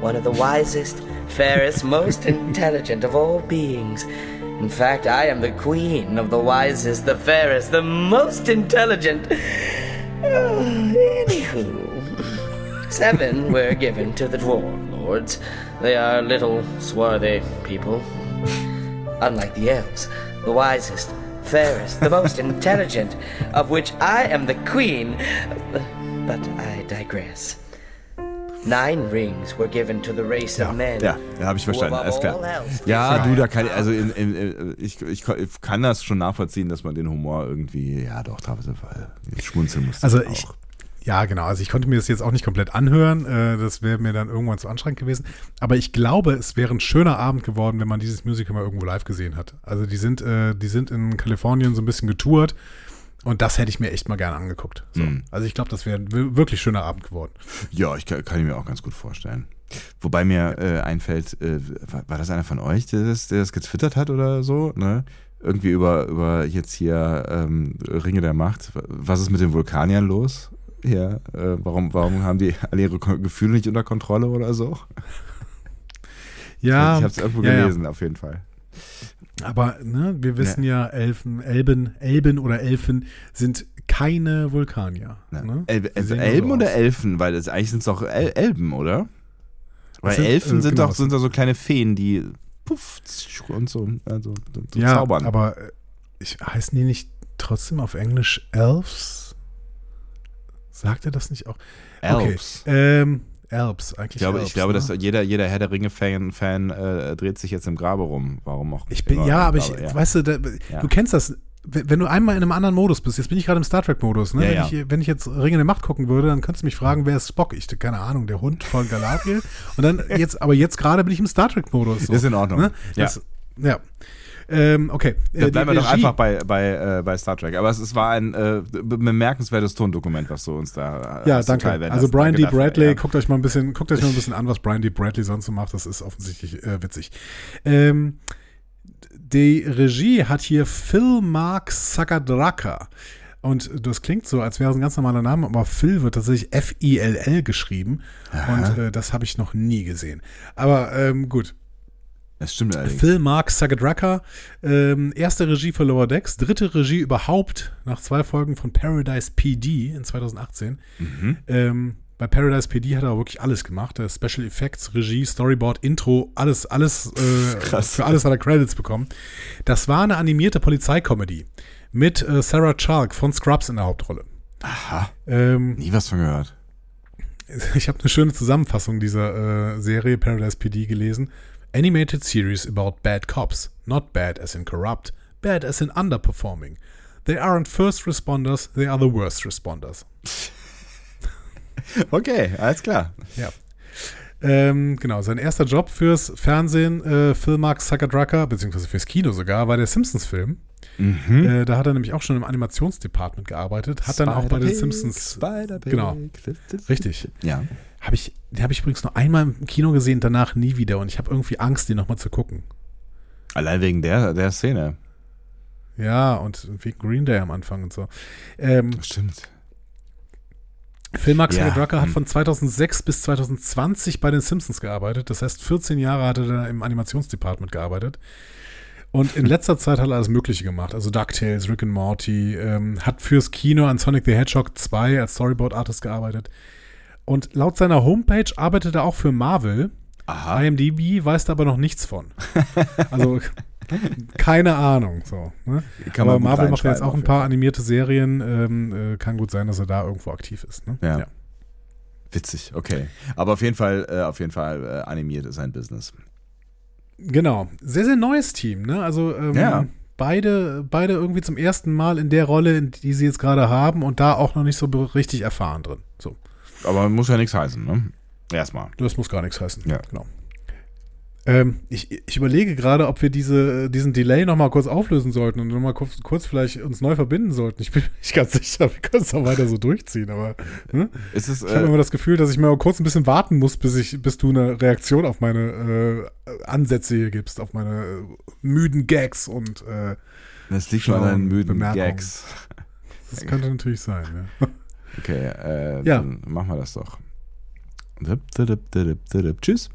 One of the wisest, fairest, most intelligent of all beings. In fact, I am the queen of the wisest, the fairest, the most intelligent. Anywho, seven were given to the dwarf lords. They are little, swarthy people. Unlike the elves, the wisest, fairest, the most intelligent, of which I am the queen. But I digress. Nine rings were given to the race Ja, of men. ja, ja habe ich verstanden, alles klar. Ja, du, da kann ich, also in, in, ich, ich kann das schon nachvollziehen, dass man den Humor irgendwie, ja doch, teilweise schmunzeln muss. Also auch. Ja, genau. Also ich konnte mir das jetzt auch nicht komplett anhören. Äh, das wäre mir dann irgendwann zu anstrengend gewesen. Aber ich glaube, es wäre ein schöner Abend geworden, wenn man dieses Musical mal irgendwo live gesehen hat. Also die sind, äh, die sind in Kalifornien so ein bisschen getourt. Und das hätte ich mir echt mal gerne angeguckt. So. Mhm. Also ich glaube, das wäre ein wir- wirklich schöner Abend geworden. Ja, ich kann, kann ich mir auch ganz gut vorstellen. Wobei mir äh, einfällt, äh, war, war das einer von euch, der das, der das getwittert hat oder so? Ne? Irgendwie über, über jetzt hier ähm, Ringe der Macht. Was ist mit den Vulkaniern los? Hier, äh, warum, warum haben die alle ihre Gefühle nicht unter Kontrolle oder so? Ja, ich habe es irgendwo ja, ja. gelesen, auf jeden Fall. Aber ne, wir wissen ja, Elfen, Elben, Elben oder Elfen sind keine Vulkanier. Ja. Ne? El Die also Elben so oder. Elfen? Weil das eigentlich sind es doch El Elben, oder? Weil sind, Elfen äh, sind genau, doch sind doch so kleine Feen, die puff und so, also, so Ja, zaubern. aber äh, ich, heißen die nicht trotzdem auf Englisch Elves? Sagt er das nicht auch? Elves. Okay. Ähm, Elves, eigentlich Ich glaube, Elves, ich glaube ne? dass jeder, jeder Herr der Ringe-Fan Fan, äh, dreht sich jetzt im Grabe rum. Warum auch Ich bin, ja, aber ich, glaube, ja. weißt du, da, Ja. du kennst das, wenn du einmal in einem anderen Modus bist, jetzt bin ich gerade im Star Trek-Modus, ne? Ja, wenn, ja. Ich, wenn ich jetzt Ringe der Macht gucken würde, dann könntest du mich fragen, wer ist Spock? Ich, keine Ahnung, der Hund von Galadriel. Und dann jetzt, aber jetzt gerade bin ich im Star Trek-Modus. So, Ist in Ordnung. Ne? Das, ja. Ähm, okay. Dann Äh, bleiben wir doch einfach bei, bei, äh, bei Star Trek. Aber es, es war ein äh, be- bemerkenswertes Tondokument, was du uns da äh, Ja, danke. Also. Brian D. Bradley, ja. guckt euch mal ein bisschen, guckt euch mal ein bisschen an, was Brian D. Bradley sonst so macht. Das ist offensichtlich äh, witzig. Ähm, die Regie hat hier Phil Mark Sagadraka. Und das klingt so, als wäre es ein ganz normaler Name, aber Phil wird tatsächlich F-I-L-L geschrieben. Und äh, das habe ich noch nie gesehen. Aber ähm, gut. Das stimmt allerdings. Phil Mark Sagadraka, ähm, erste Regie für Lower Decks, dritte Regie überhaupt nach zwei Folgen von Paradise PD in 2018. Mhm. Ähm, bei Paradise PD hat er auch wirklich alles gemacht. Äh, Special Effects, Regie, Storyboard, Intro, alles, alles, äh, Krass. für alles hat er Credits bekommen. Das war eine animierte Polizeicomedy mit äh, Sarah Chalk von Scrubs in der Hauptrolle. Aha, Ähm, nie was von gehört. ich habe eine schöne Zusammenfassung dieser äh, Serie Paradise PD gelesen. Animated series about bad cops. Not bad as in corrupt, bad as in underperforming. They aren't first responders, they are the worst responders. Okay, alles klar. Ja. Ähm, genau, sein erster Job fürs Fernsehen, äh, Sucker Drucker, beziehungsweise fürs Kino sogar, war der Simpsons-Film. Mhm. Äh, da hat er nämlich auch schon im Animationsdepartment gearbeitet, hat dann auch bei den Simpsons. Spider-Pig. Genau. Richtig. Ja. Hab ich, den habe ich übrigens nur einmal im Kino gesehen, danach nie wieder und ich habe irgendwie Angst, den nochmal zu gucken. Allein wegen der, der Szene. Ja, und wegen Green Day am Anfang und so. Ähm, Stimmt. Phil Max Ja, Drucker hat hm. von 2006 bis 2020 bei den Simpsons gearbeitet. Das heißt, 14 Jahre hat er da im Animationsdepartment gearbeitet. Und in letzter Zeit hat er alles Mögliche gemacht. Also DuckTales, Rick and Morty, ähm, hat fürs Kino an Sonic the Hedgehog 2 als Storyboard-Artist gearbeitet. Und laut seiner Homepage arbeitet er auch für Marvel. Aha. IMDb weiß da aber noch nichts von. Also keine Ahnung. So, ne? Aber Marvel macht ja jetzt auch ein paar animierte Serien. Ähm, äh, kann gut sein, dass er da irgendwo aktiv ist. Ne? Ja. Witzig, okay. Aber auf jeden Fall, äh, auf jeden Fall äh, animiert ist sein Business. Genau. Sehr, sehr neues Team, ne? Also ähm, Ja. beide, beide irgendwie zum ersten Mal in der Rolle, die sie jetzt gerade haben und da auch noch nicht so richtig erfahren drin. So. Aber muss ja nichts heißen, ne? Erstmal. Das muss gar nichts heißen. Ja. Genau. Ähm, ich, ich überlege gerade, ob wir diese, diesen Delay nochmal kurz auflösen sollten und nochmal kurz, kurz vielleicht uns neu verbinden sollten. Ich bin mir nicht ganz sicher, wir können es auch weiter so durchziehen, aber ne? Es, ich habe äh, immer das Gefühl, dass ich mal kurz ein bisschen warten muss, bis, ich, bis du eine Reaktion auf meine äh, Ansätze hier gibst, auf meine äh, müden Gags und äh, das liegt schon an deinen müden. Gags. das könnte natürlich sein. Ja. Okay, äh, Ja. dann machen wir das doch. Tschüss.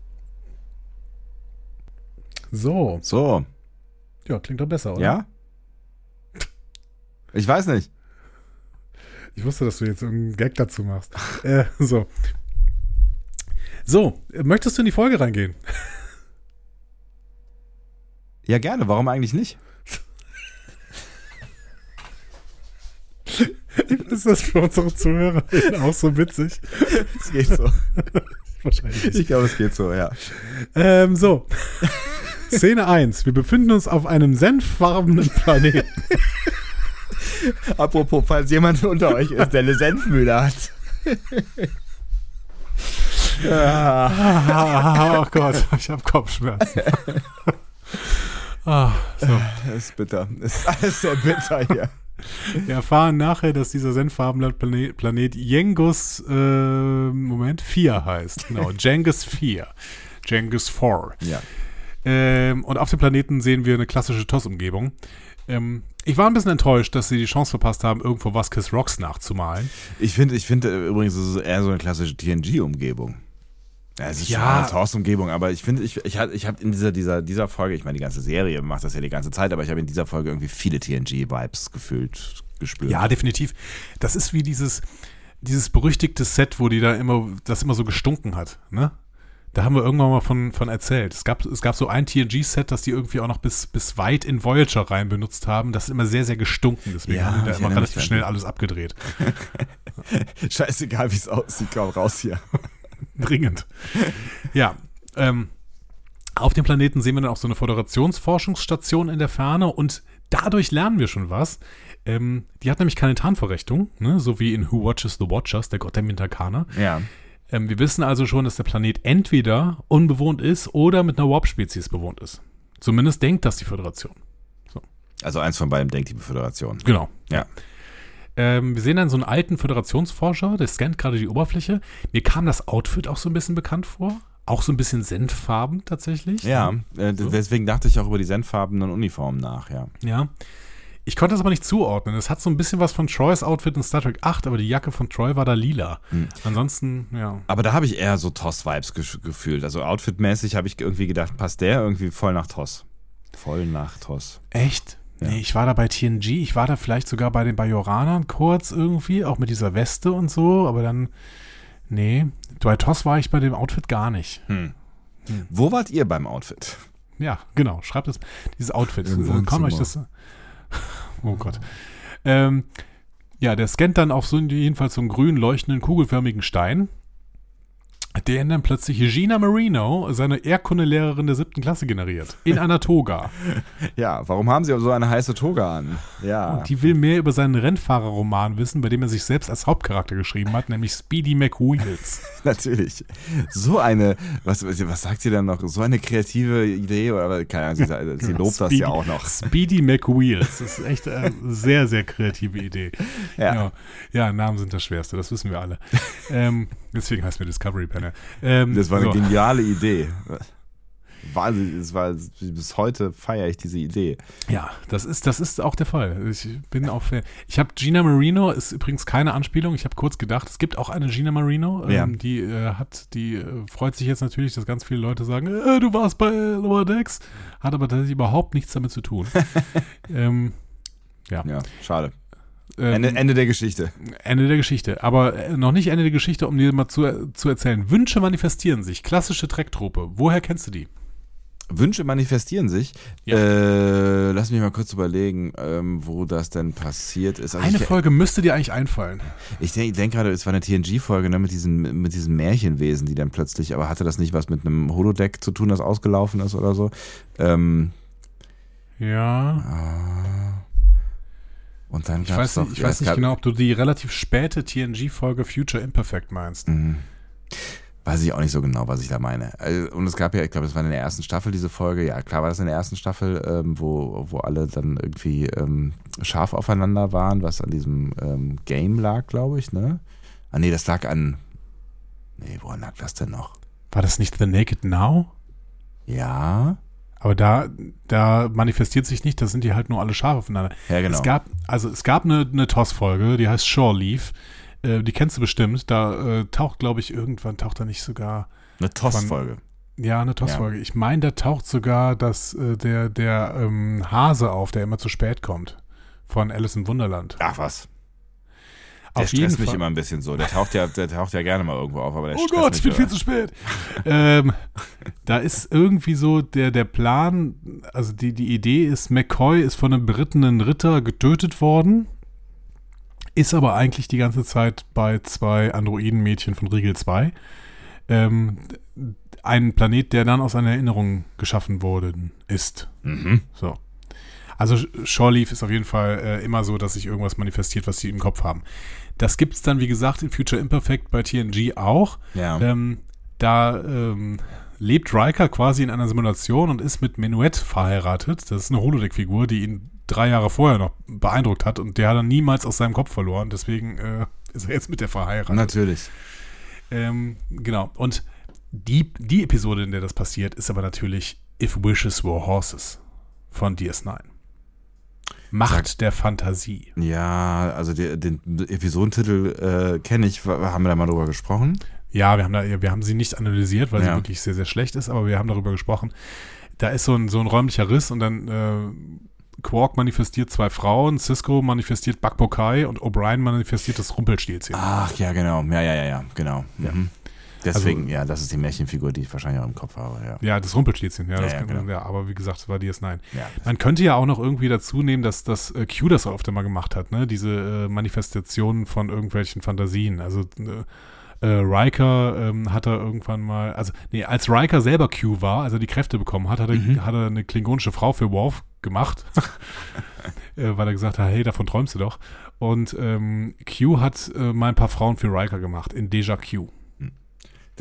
So, So, ja, klingt doch besser, oder? ja? Ich weiß nicht. Ich wusste, dass du jetzt irgendeinen Gag dazu machst. äh, so. So, möchtest du in die Folge reingehen? Ja, gerne. Warum eigentlich nicht? Ist das für unsere Zuhörer auch so witzig? Es geht so. Wahrscheinlich nicht. Ich glaube, es geht so, ja. Ähm, so. Szene 1. Wir befinden uns auf einem senffarbenen Planeten. Apropos, falls jemand unter euch ist, der eine Senfmühle hat. Ah, oh Gott, ich habe Kopfschmerzen. Ah, so. Das ist bitter. Das ist alles sehr bitter hier. Wir erfahren nachher, dass dieser senffarbene Planet, Planet Jengus, äh, Moment, 4 heißt. Genau, Jengus 4. Jengus 4. Ja. Ähm, und auf dem Planeten sehen wir eine klassische TOS-Umgebung. Ähm, ich war ein bisschen enttäuscht, dass sie die Chance verpasst haben, irgendwo Vasquez Rocks nachzumalen. Ich finde ich finde äh, übrigens, es ist eher so eine klassische TNG-Umgebung. Ja, es ist Ja. schon eine Toss-Umgebung, aber ich finde, ich, ich, ich habe in dieser, dieser, dieser Folge, ich meine, die ganze Serie macht das ja die ganze Zeit, aber ich habe in dieser Folge irgendwie viele TNG-Vibes gefühlt, gespürt. Ja, definitiv. Das ist wie dieses, dieses berüchtigte Set, wo die da immer, das immer so gestunken hat, ne? Da haben wir irgendwann mal von, von erzählt. Es gab, es gab so ein TNG-Set, das die irgendwie auch noch bis, bis weit in Voyager rein benutzt haben. Das ist immer sehr, sehr gestunken. Deswegen Ja, haben die da immer relativ schnell alles abgedreht. Scheißegal, wie es aussieht, komm raus hier. Dringend. Ja. Ähm, auf dem Planeten sehen wir dann auch so eine Föderationsforschungsstation in der Ferne und dadurch lernen wir schon was. Ähm, die hat nämlich keine Tarnvorrichtung, ne? so wie in Who Watches the Watchers, der Gott der Minterkaner. Ja. Ähm, wir wissen also schon, dass der Planet entweder unbewohnt ist oder mit einer Warp-Spezies bewohnt ist. Zumindest denkt das die Föderation. Also eins von beiden denkt die Föderation. Genau. Ja. Ähm, wir sehen dann so einen alten Föderationsforscher, der scannt gerade die Oberfläche. Mir kam das Outfit auch so ein bisschen bekannt vor. Auch so ein bisschen senffarben tatsächlich. Ja, äh, deswegen dachte ich auch über die senffarbenen Uniformen nach, ja. Ja. Ich konnte das aber nicht zuordnen. Es hat so ein bisschen was von Troys Outfit in Star Trek 8, aber die Jacke von Troy war da lila. Hm. Ansonsten, ja. Aber da habe ich eher so Toss-Vibes ge gefühlt. Also outfitmäßig habe ich irgendwie gedacht, passt der irgendwie voll nach Toss. Voll nach Toss. Echt? Nee, ich war da bei TNG, ich war da vielleicht sogar bei den Bajoranern kurz irgendwie, auch mit dieser Weste und so, aber dann, nee, bei TOS war ich bei dem Outfit gar nicht. Wo wart ihr beim Outfit? Ja, genau, schreibt es, dieses Outfit. Äh, Kann euch das, oh Gott. Ähm, ja, der scannt dann auf so jedenfalls so einen grün leuchtenden, kugelförmigen Stein. Der dann plötzlich Gina Marino, seine Erdkundelehrerin der siebten Klasse, generiert. In einer Toga. Ja, warum haben sie so eine heiße Toga an? Ja. Und die will mehr über seinen Rennfahrerroman wissen, bei dem er sich selbst als Hauptcharakter geschrieben hat, nämlich Speedy McWheels. Natürlich. So eine, was, was sagt sie dann noch? So eine kreative Idee oder keine Ahnung, sie, sie lobt das Speedy- ja auch noch. Speedy McWheels. Das ist echt eine sehr, sehr kreative Idee. Ja. ja. Ja, Namen sind das Schwerste, das wissen wir alle. ähm, deswegen heißt mir Discovery Panel. Ähm, Das war eine so. geniale Idee. Wahnsinn, es war, bis heute feiere ich diese Idee. Ja, das ist, das ist auch der Fall. Ich bin auch Fan. Ich habe Gina Marino, ist übrigens keine Anspielung. Ich habe kurz gedacht, es gibt auch eine Gina Marino. Ja. Ähm, die äh, hat, die äh, freut sich jetzt natürlich, dass ganz viele Leute sagen, äh, du warst bei Lower Decks. Hat aber tatsächlich überhaupt nichts damit zu tun. ähm, ja. Ja, schade. Ähm, Ende, Ende der Geschichte. Ende der Geschichte. Aber äh, noch nicht Ende der Geschichte, um dir mal zu, zu erzählen. Wünsche manifestieren sich. Klassische Trektrope. Woher kennst du die? Wünsche manifestieren sich. Ja. Äh, lass mich mal kurz überlegen, ähm, wo das denn passiert ist. Also Eine ich, Folge müsste dir eigentlich einfallen. Ich denke denk gerade, es war eine TNG-Folge ne, mit, diesen, mit diesen Märchenwesen, die dann plötzlich, aber hatte das nicht was mit einem Holodeck zu tun, das ausgelaufen ist oder so? Ähm, Ja. Und dann Ich weiß, doch, nicht, ich ja, weiß nicht genau, ob du die relativ späte TNG-Folge Future Imperfect meinst. Mhm. Weiß ich auch nicht so genau, was ich da meine. Also, Und es gab ja, ich glaube, es war in der ersten Staffel diese Folge. Ja, klar war das in der ersten Staffel, ähm, wo, wo alle dann irgendwie ähm, scharf aufeinander waren, was an diesem ähm, Game lag, glaube ich, ne? Ah, nee, das lag an. Nee, woran lag das denn noch? War das nicht The Naked Now? Ja. Aber da, da manifestiert sich nicht, da sind die halt nur alle scharf aufeinander. Ja, genau. Es gab, also es gab eine, eine TOS-Folge, die heißt Shore Leaf. Äh, die kennst du bestimmt. Da äh, taucht, glaube ich, irgendwann taucht da nicht sogar. Eine TOS-Folge. Ja, eine TOS-Folge. Ich meine, da taucht sogar das, äh, der, der ähm, Hase auf, der immer zu spät kommt. Von Alice im Wunderland. Ach was. Der Auf jeden mich Fall. immer ein bisschen so. Der taucht ja, der taucht ja gerne mal irgendwo auf, aber der Oh Gott, mich ich bin viel zu spät. ähm, da ist irgendwie so der, der Plan, also die, die Idee ist, McCoy ist von einem berittenen Ritter getötet worden, ist aber eigentlich die ganze Zeit bei zwei Androidenmädchen von Riegel 2. Ähm, ein Planet, der dann aus einer Erinnerung geschaffen worden ist. Mhm. So. Also Shore ist auf jeden Fall äh, immer so, dass sich irgendwas manifestiert, was sie im Kopf haben. Das gibt es dann, wie gesagt, in Future Imperfect bei TNG auch. Ja. Ähm, da ähm, lebt Riker quasi in einer Simulation und ist mit Menuet verheiratet. Das ist eine Holodeck-Figur, die ihn drei Jahre vorher noch beeindruckt hat und der hat er niemals aus seinem Kopf verloren. Deswegen äh, ist er jetzt mit der verheiratet. Natürlich. Ähm, genau. Und die, die Episode, in der das passiert, ist aber natürlich If Wishes Were Horses von DS9. Macht der Fantasie. Ja, also die, den Episodentitel äh, kenne ich. Haben wir da mal drüber gesprochen? Ja, wir haben, da, wir haben sie nicht analysiert, weil Ja. sie wirklich sehr, sehr schlecht ist, aber wir haben darüber gesprochen. Da ist so ein, so ein räumlicher Riss und dann äh, Quark manifestiert zwei Frauen, Cisco manifestiert Bakbokai und O'Brien manifestiert das Rumpelstilzchen. Ach, ja, genau. Ja, ja, ja, ja, genau. Mhm. Deswegen, ja, das ist die Märchenfigur, die ich wahrscheinlich auch im Kopf habe, ja. Ja, das Rumpelstilzchen, ja, das ja, kann, genau. ja, aber wie gesagt, es war DS9. Ja. Man könnte ja auch noch irgendwie dazu nehmen, dass das äh, Q das öfter mal gemacht hat, ne? Diese äh, Manifestationen von irgendwelchen Fantasien. Also äh, äh, Riker ähm, hat er irgendwann mal, also nee, als Riker selber Q war, als er die Kräfte bekommen hat, hat er, Mhm. hat er eine klingonische Frau für Worf gemacht, äh, weil er gesagt hat, hey, davon träumst du doch. Und ähm, Q hat äh, mal ein paar Frauen für Riker gemacht in Deja Q.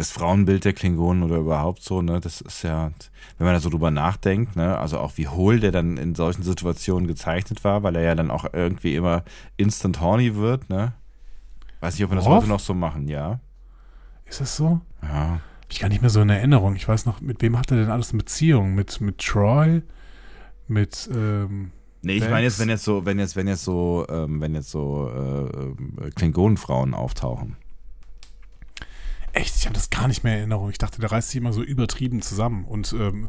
Das Frauenbild der Klingonen oder überhaupt so, ne, das ist ja, wenn man da so drüber nachdenkt, ne, also auch wie hohl der dann in solchen Situationen gezeichnet war, weil er ja dann auch irgendwie immer instant horny wird, ne. Weiß nicht, ob wir das heute noch so machen, ja. Ist das so? Ja. Hab ich gar nicht mehr so in Erinnerung. Ich weiß noch, mit wem hat er denn alles eine Beziehung? Mit, mit Troy? Mit, ähm, Nee, ich meine jetzt, wenn jetzt so, wenn jetzt, wenn jetzt so, ähm, wenn jetzt so äh, äh, Klingonenfrauen auftauchen. Echt, ich habe das gar nicht mehr in Erinnerung. Ich dachte, der reißt sich immer so übertrieben zusammen. Und ähm,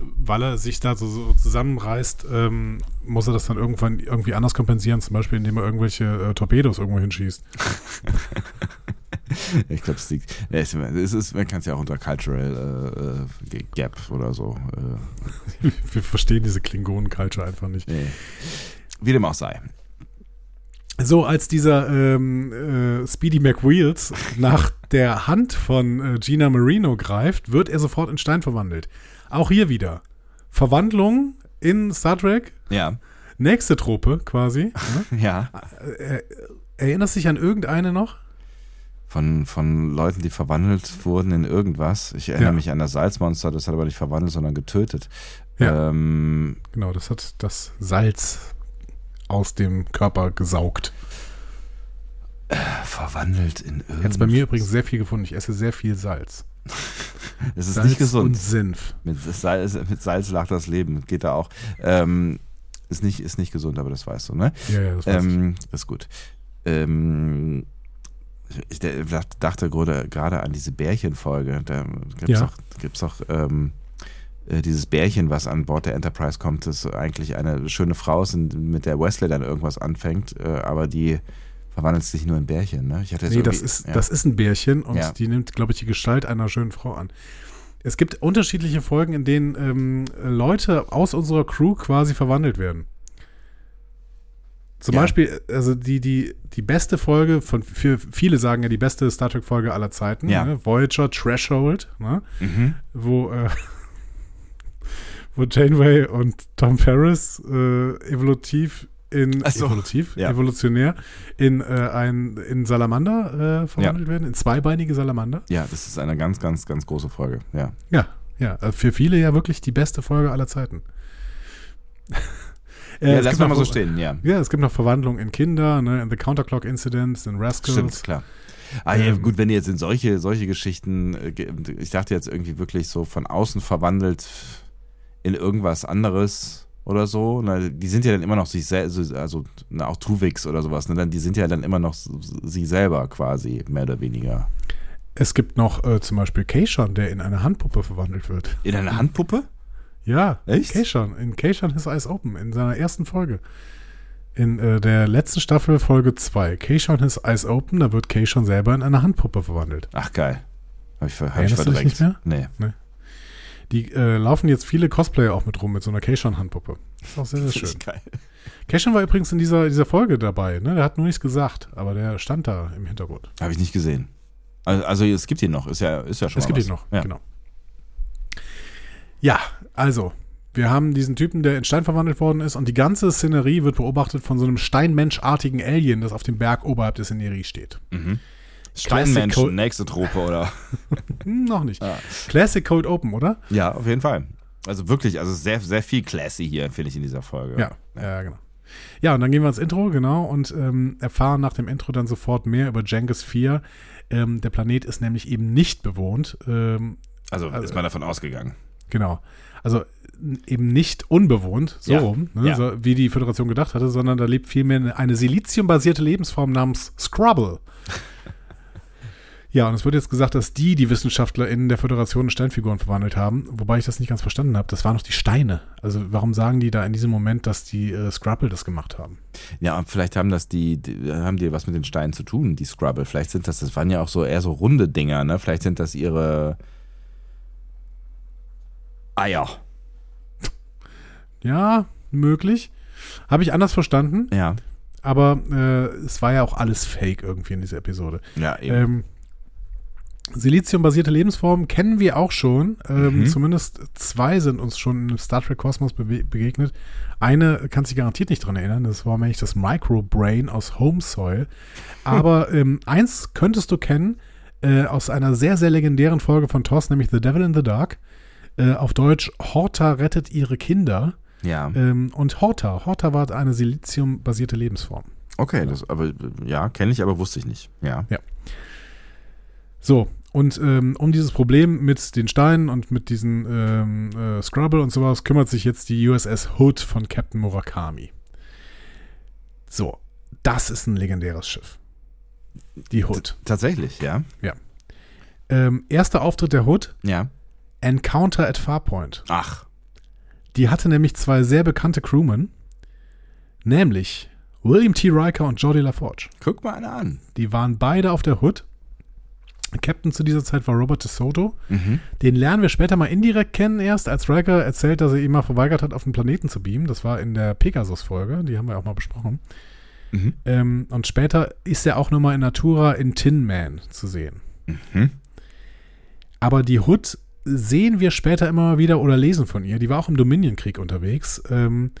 weil er sich da so, so zusammenreißt, ähm, muss er das dann irgendwann irgendwie anders kompensieren, zum Beispiel indem er irgendwelche äh, Torpedos irgendwo hinschießt. Ich glaube, es liegt. Es es ist, man kann es ja auch unter Cultural äh, äh, Gap oder so. Äh, Wir verstehen diese Klingonen-Culture einfach nicht. nee. Wie dem auch sei. So, als dieser ähm, äh, Speedy McWheels nach der Hand von äh, Gina Marino greift, wird er sofort in Stein verwandelt. Auch hier wieder. Verwandlung in Star Trek, Ja. nächste Trope quasi. ne? Ja. Äh, erinnerst dich an irgendeine noch? Von, von Leuten, die verwandelt wurden in irgendwas. Ich erinnere Ja. mich an das Salzmonster, das hat aber nicht verwandelt, sondern getötet. Ja. Ähm, Genau, das hat das Salz aus dem Körper gesaugt. verwandelt in irgendwas. Jetzt bei mir übrigens sehr viel gefunden. Ich esse sehr viel Salz. Es ist Salz nicht gesund. und Senf. Mit Salz, mit Salz lacht das Leben, geht da auch. Ähm, ist, nicht, ist nicht gesund, aber das weißt du, ne? Ja, ja, das weiß ich. Ähm, ist gut. Ähm, ich dachte gerade an diese Bärchenfolge. Da gibt es Ja. auch, gibt's auch ähm, äh, dieses Bärchen, was an Bord der Enterprise kommt, das eigentlich eine schöne Frau ist, mit der Wesley dann irgendwas anfängt, äh, aber die verwandelt sich nur in Bärchen. Ne? Ich hatte Nee, das ist, ja. das ist ein Bärchen und Ja. die nimmt, glaube ich, die Gestalt einer schönen Frau an. Es gibt unterschiedliche Folgen, in denen ähm, Leute aus unserer Crew quasi verwandelt werden. Zum Ja. Beispiel, also die, die, die beste Folge von, für viele sagen ja die beste Star Trek-Folge aller Zeiten, ne? Voyager Threshold, ne? Mhm. wo, äh, wo Janeway und Tom Ferris äh, evolutiv in so. evolutiv, Ja. evolutionär in äh, ein in Salamander äh, verwandelt werden, in zweibeinige Salamander. Ja, das ist eine ganz, ganz, ganz große Folge. Ja. Ja, ja, also für viele ja wirklich die beste Folge aller Zeiten. Äh, ja, lass gibt mal so stehen, ja. Ja, es gibt noch Verwandlung in Kinder, ne, in The Counterclock Incidents, in Rascals. Stimmt, klar. Ah, ja, Ähm, gut, wenn ihr jetzt in solche, solche Geschichten, äh, ich dachte jetzt irgendwie wirklich so von außen verwandelt in irgendwas anderes oder so. Na, die sind ja dann immer noch sich selbst, also na, auch Tuvix oder sowas, ne, die sind ja dann immer noch sie selber quasi, mehr oder weniger. Es gibt noch äh, zum Beispiel Keishon, der in eine Handpuppe verwandelt wird. In eine Handpuppe? Ja, Echt? Keishon, in Keishon His Eyes Open, in seiner ersten Folge. In äh, der letzten Staffel, Folge 2. Keishon His Eyes Open, da wird Keishon selber in eine Handpuppe verwandelt. Ach, geil. Hab ich, hab ich Erinnerst du dich verdrängt. nicht Nee. Die äh, laufen jetzt viele Cosplayer auch mit rum, mit so einer Keishon-Handpuppe. Ist auch sehr, sehr schön. geil. Keishon war übrigens in dieser, dieser Folge dabei, ne? Der hat nur nichts gesagt, aber der stand da im Hintergrund. Habe ich nicht gesehen. Also, also es gibt ihn noch, ist ja, ist ja schon Es gibt ihn was. noch, Ja. genau. Ja, also, wir haben diesen Typen, der in Stein verwandelt worden ist und die ganze Szenerie wird beobachtet von so einem steinmenschartigen Alien, das auf dem Berg oberhalb des Szenerie steht. Mhm. Steinmenschen, nächste Trope, oder? Noch nicht. Ah. Classic Code Open, oder? Ja, auf jeden Fall. Also wirklich, also sehr, sehr viel classy hier, finde ich, in dieser Folge. Ja, ja, genau. Ja, und dann gehen wir ins Intro, genau, und ähm, erfahren nach dem Intro dann sofort mehr über Genghis 4. Ähm, der Planet ist nämlich eben nicht bewohnt. Ähm, Also, Also- ist man davon ausgegangen. Genau. Also eben nicht unbewohnt, so Ja. rum, ne, Ja. so, wie die Föderation gedacht hatte, sondern da lebt vielmehr eine siliziumbasierte Lebensform namens Scrubble. Ja, und es wird jetzt gesagt, dass die, die WissenschaftlerInnen der Föderation in Steinfiguren verwandelt haben, wobei ich das nicht ganz verstanden habe. Das waren noch die Steine. Also warum sagen die da in diesem Moment, dass die äh, Scrubble das gemacht haben? Ja, und vielleicht haben das die, die, haben die was mit den Steinen zu tun, die Scrubble. Vielleicht sind das, das waren ja auch so eher so runde Dinger, ne? Vielleicht sind das ihre Eier. Ja, möglich. Habe ich anders verstanden, Ja. aber äh, es war ja auch alles fake irgendwie in dieser Episode. Ja, eben. Ähm, Silizium-basierte Lebensformen kennen wir auch schon. Ähm, Mhm. Zumindest zwei sind uns schon im Star Trek Kosmos bewe- begegnet. Eine kann sich garantiert nicht dran erinnern. Das war nämlich das Microbrain aus Home Soil. Aber ähm, eins könntest du kennen äh, aus einer sehr, sehr legendären Folge von TOS, nämlich The Devil in the Dark. Äh, auf Deutsch Horta rettet ihre Kinder. ja. Ähm, und Horta, Horta war eine Silizium-basierte Lebensform. Okay, das, aber ja, kenne ich, aber wusste ich nicht. Ja. So, und ähm, um dieses Problem mit den Steinen und mit diesen ähm, äh, Scrubble und sowas kümmert sich jetzt die USS Hood von Captain Murakami. So, das ist ein legendäres Schiff. Die Hood. Tatsächlich, ja. Ähm, erster Auftritt der Hood, Ja. Encounter at Farpoint. Ach. Die hatte nämlich zwei sehr bekannte Crewmen, nämlich William T. Riker und Geordie LaForge. Guck mal einer an. Die waren beide auf der Hood. Captain zu dieser Zeit war Robert DeSoto. Mhm. Den lernen wir später mal indirekt kennen erst, als Riker erzählt, dass er ihm mal verweigert hat, auf den Planeten zu beamen. Das war in der Pegasus-Folge, die haben wir auch mal besprochen. Mhm. Ähm, und später ist er auch nochmal in Natura in Tin Man zu sehen. Mhm. Aber die Hood sehen wir später immer mal wieder oder lesen von ihr. Die war auch im Dominion-Krieg unterwegs. Ähm,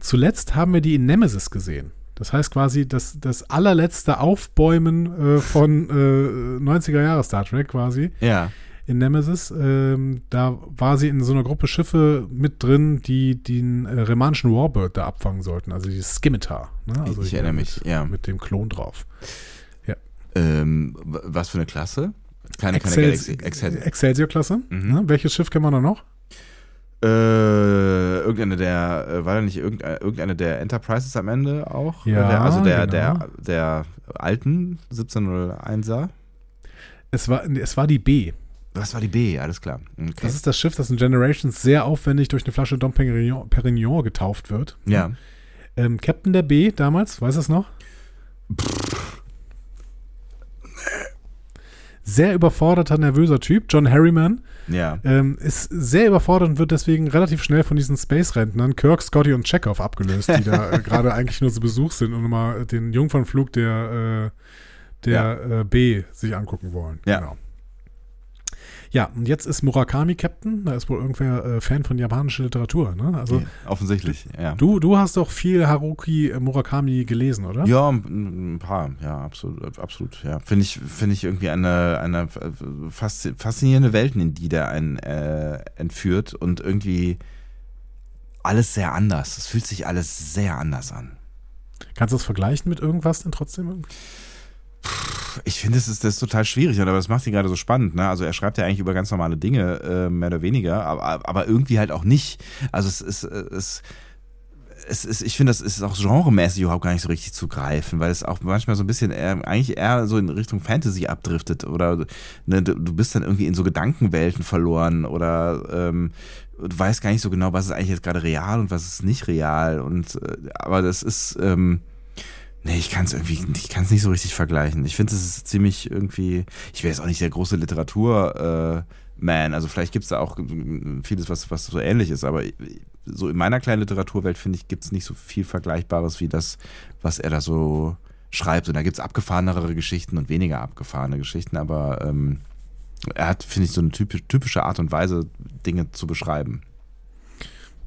zuletzt haben wir die in Nemesis gesehen. Das heißt quasi das, das allerletzte Aufbäumen äh, von äh, 90er Jahre Star Trek quasi Ja. in Nemesis. Ähm, da war sie in so einer Gruppe Schiffe mit drin, die den äh, remanischen Warbird da abfangen sollten. Also die Scimitar. Ne? Also Ich erinnere mit, mich, ja. Mit dem Klon drauf. Ähm, w- was für eine Klasse? Keine, keine Excels-. Excel. Excelsior-Klasse. Mhm. Ne? Welches Schiff kennen wir da noch? Äh, irgendeine der, äh, war da nicht irgendeine, irgendeine der Enterprises am Ende auch? Ja, der, also der, genau. der, der alten 1701er? Es war, es war die B. Das war die B, alles klar. Okay. Das ist das Schiff, das in Generations sehr aufwendig durch eine Flasche Dom Perignon, Perignon getauft wird. ja. Ähm, Captain der B damals, weiß es noch? Sehr überforderter, nervöser Typ, John Harriman, Ja. ähm, ist sehr überfordert und wird deswegen relativ schnell von diesen Space-Rentnern Kirk, Scotty und Chekhov abgelöst, die da äh, gerade eigentlich nur zu Besuch sind und mal den Jungfernflug der, äh, der äh, B sich angucken wollen. Ja. Genau. Ja, und jetzt ist Murakami Captain. Da ist wohl irgendwer äh, Fan von japanischer Literatur. Ne? Also Ja, Offensichtlich, ja. du, du hast doch viel Haruki Murakami gelesen, oder? Ja, ein paar, ja, absolut, absolut, ja. Finde ich, finde ich irgendwie eine, eine faszi- faszinierende Welten, in die der einen äh, entführt und irgendwie alles sehr anders. Es fühlt sich alles sehr anders an. Kannst du das vergleichen mit irgendwas denn trotzdem? Ich finde, es ist, das ist total schwierig, aber das macht ihn gerade so spannend. Ne? Also er schreibt ja eigentlich über ganz normale Dinge, äh, mehr oder weniger, aber, aber irgendwie halt auch nicht. Also es ist, äh, es, es ist, ich finde, das ist auch genremäßig überhaupt gar nicht so richtig zu greifen, weil es auch manchmal so ein bisschen eher, eigentlich eher so in Richtung Fantasy abdriftet oder ne, du, du bist dann irgendwie in so Gedankenwelten verloren oder ähm, du weißt gar nicht so genau, was ist eigentlich jetzt gerade real und was ist nicht real und äh, aber das ist ähm, Nee, ich kann es irgendwie, ich kann es nicht so richtig vergleichen. Ich finde, es ist ziemlich irgendwie, ich wäre jetzt auch nicht der große Literatur-Man, also vielleicht gibt es da auch äh, vieles, was, was so ähnlich ist, aber so in meiner kleinen Literaturwelt, finde ich, gibt es nicht so viel Vergleichbares wie das, was er da so schreibt. Und da gibt es abgefahrenere Geschichten und weniger abgefahrene Geschichten, aber ähm, er hat, finde ich, so eine typisch, typische Art und Weise, Dinge zu beschreiben.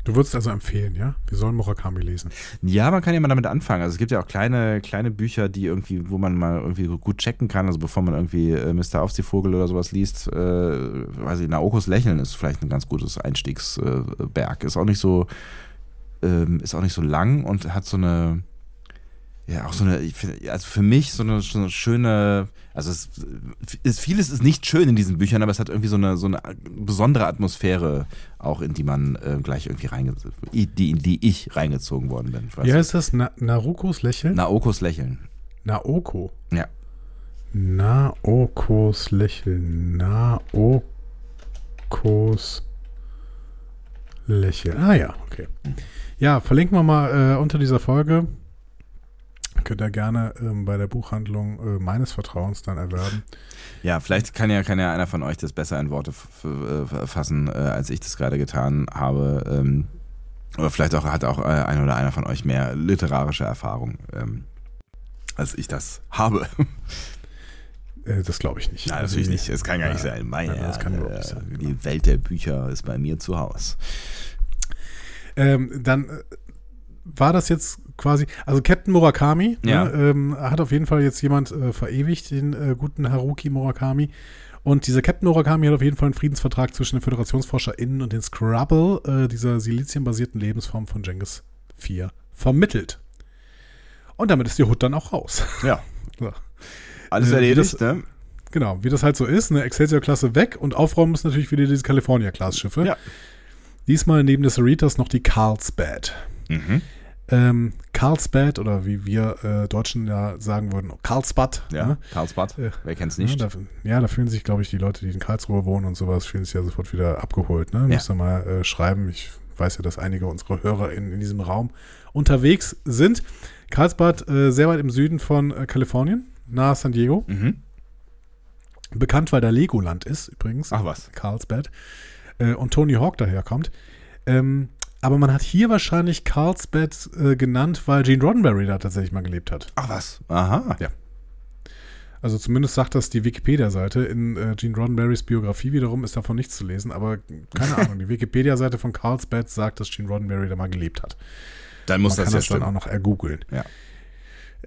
Du würdest also empfehlen, ja? Wir sollen Murakami lesen. Ja, man kann ja mal damit anfangen. Also es gibt ja auch kleine, kleine Bücher, die irgendwie, wo man mal irgendwie gut checken kann. Also bevor man irgendwie äh, Mr. Aufziehvogel oder sowas liest, äh, weiß ich, Naokos Lächeln ist vielleicht ein ganz gutes Einstiegsberg. ist auch nicht so, ähm, ist auch nicht so lang und hat so eine, ja, auch so eine, ich find, also für mich so eine, so eine schöne, also es ist, vieles ist nicht schön in diesen Büchern, aber es hat irgendwie so eine, so eine besondere Atmosphäre auch, in die man äh, gleich irgendwie reingezogen, die, in die ich reingezogen worden bin. Wie heißt das? Na Narukos Lächeln? Naokos Lächeln. Naoko. Ja. Naokos Lächeln. Naokos Lächeln. Ah ja, okay. Ja, verlinken wir mal äh, unter dieser Folge. Könnt ihr gerne ähm, bei der Buchhandlung äh, meines Vertrauens dann erwerben. Ja, vielleicht kann ja, kann ja einer von euch das besser in Worte äh, fassen, äh, als ich das gerade getan habe. Ähm, oder vielleicht auch hat auch äh, ein oder einer von euch mehr literarische Erfahrung, ähm, als ich das habe. Äh, das glaube ich nicht. Nein, natürlich nicht. Das kann gar nicht sein. Meine ja, das kann überhaupt nicht äh, sein. Die Welt der Bücher ist bei mir zu Hause. Ähm, dann war das jetzt quasi, also Captain Murakami Ja. ne, ähm, hat auf jeden Fall jetzt jemand äh, verewigt, den äh, guten Haruki Murakami. Und dieser Captain Murakami hat auf jeden Fall einen Friedensvertrag zwischen den FöderationsforscherInnen und den Scrabble, äh, dieser siliziumbasierten Lebensform von Genghis IV, vermittelt. Und damit ist die Hut dann auch raus. Ja. So. Alles Äh, erledigt, das- ne? Genau, wie das halt so ist, eine Excelsior-Klasse weg und aufräumen müssen natürlich wieder diese California-Class-Schiffe. Ja. Diesmal neben des Cerritos noch die Carlsbad. Mhm. Ähm, Carlsbad oder wie wir äh, Deutschen ja sagen würden, Karlsbad. Ja, ne? Karlsbad. Äh, Wer kennt's nicht? da, ja, da fühlen sich, glaube ich, die Leute, die in Karlsruhe wohnen und sowas, fühlen sich ja sofort wieder abgeholt. Ne? Ja. Müsst ihr mal äh, schreiben. Ich weiß ja, dass einige unserer Hörer in, in diesem Raum unterwegs sind. Karlsbad, äh, sehr weit im Süden von äh, Kalifornien, nahe San Diego. Mhm. Bekannt, weil da Legoland ist, übrigens. Ach was. Carlsbad. Äh, und Tony Hawk daherkommt. Ähm, Aber man hat hier wahrscheinlich Carlsbad äh, genannt, weil Gene Roddenberry da tatsächlich mal gelebt hat. Ach was. Aha. Ja. Also zumindest sagt das die Wikipedia-Seite. In äh, Gene Roddenberrys Biografie wiederum ist davon nichts zu lesen, aber keine Ahnung. Die Wikipedia-Seite von Carlsbad sagt, dass Gene Roddenberry da mal gelebt hat. Dann muss Man das kann ja das dann stimmen. auch noch ergoogeln. Ja.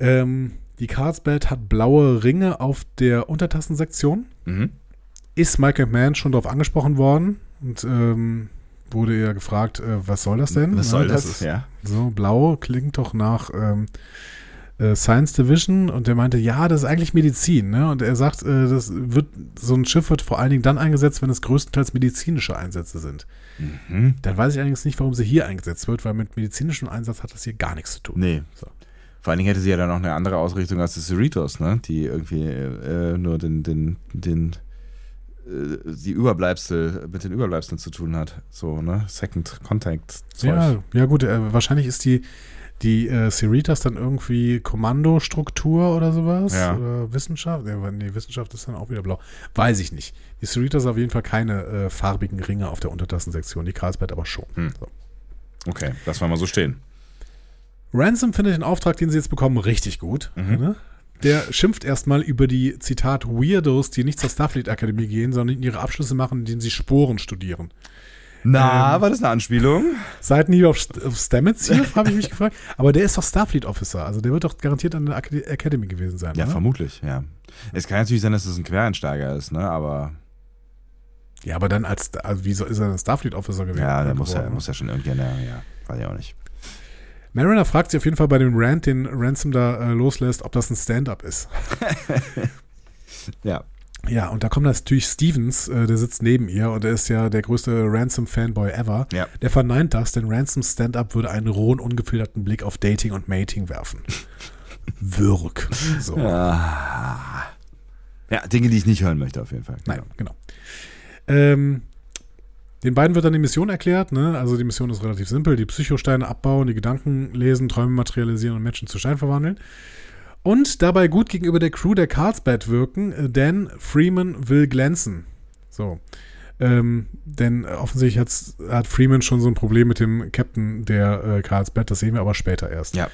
Ähm, die Carlsbad hat blaue Ringe auf der Untertassensektion. Mhm. Ist Michael Mann schon darauf angesprochen worden und ähm, wurde ja gefragt, äh, was soll das denn? Was Ne, soll das? ist- ja. So, blau klingt doch nach ähm, äh, Science Division und der meinte, ja, das ist eigentlich Medizin, ne? Und er sagt, äh, das wird, so ein Schiff wird vor allen Dingen dann eingesetzt, wenn es größtenteils medizinische Einsätze sind. Mhm. Dann weiß ich allerdings nicht, warum sie hier eingesetzt wird, weil mit medizinischem Einsatz hat das hier gar nichts zu tun. Nee. So. Vor allen Dingen hätte sie ja dann noch eine andere Ausrichtung als die Cerritos, ne? Die irgendwie äh, nur den, den, den, äh, die Überbleibsel, mit den Überbleibseln zu tun hat. So, ne? Second Contact Zeug. Ja, ja gut, äh, wahrscheinlich ist die, die äh, Cerritas dann irgendwie Kommandostruktur oder sowas. Ja. Oder Wissenschaft. Ja, nee, Wissenschaft ist dann auch wieder blau. Weiß ich nicht. Die Cerritas auf jeden Fall keine äh, farbigen Ringe auf der Untertassensektion, die Carlsbad aber schon. Hm. So. Okay, lassen wir mal so stehen. Ransom findet den Auftrag, den sie jetzt bekommen, richtig gut. Mhm. Ne? Der schimpft erstmal über die, Zitat, Weirdos, die nicht zur Starfleet Akademie gehen, sondern ihre Abschlüsse machen, indem sie Sporen studieren. Na, Ähm, war das eine Anspielung? Seitenhieb auf, auf Stamets hier, habe ich mich gefragt. Aber der ist doch Starfleet Officer, also der wird doch garantiert an der Acad- Academy gewesen sein. Ja, oder? vermutlich, ja. Es kann natürlich sein, dass es ein Quereinsteiger ist, ne? Aber Ja, aber dann als, also wie so ist er ein Starfleet Officer gewesen? ja, der muss ja, geworden, muss ja schon irgendwie, ja, ja, weiß ich auch nicht. Mariner fragt sich auf jeden Fall bei dem Rant, den Ransom da äh, loslässt, ob das ein Stand-up ist. Ja. Ja, und da kommt natürlich Stevens, äh, der sitzt neben ihr und er ist ja der größte Ransom-Fanboy ever. Ja. Der verneint das, denn Ransoms Stand-up würde einen rohen, ungefilterten Blick auf Dating und Mating werfen. Wirk. So. Ja. ja, Dinge, die ich nicht hören möchte, auf jeden Fall. Nein, genau. Ähm, den beiden wird dann die Mission erklärt. Ne? Also die Mission ist relativ simpel. Die Psychosteine abbauen, die Gedanken lesen, Träume materialisieren und Menschen zu Stein verwandeln. Und dabei gut gegenüber der Crew der Carlsbad wirken, äh, denn Freeman will glänzen. So. Ähm, denn offensichtlich hat Freeman schon so ein Problem mit dem Captain der äh, Carlsbad. Das sehen wir aber später erst. Ja.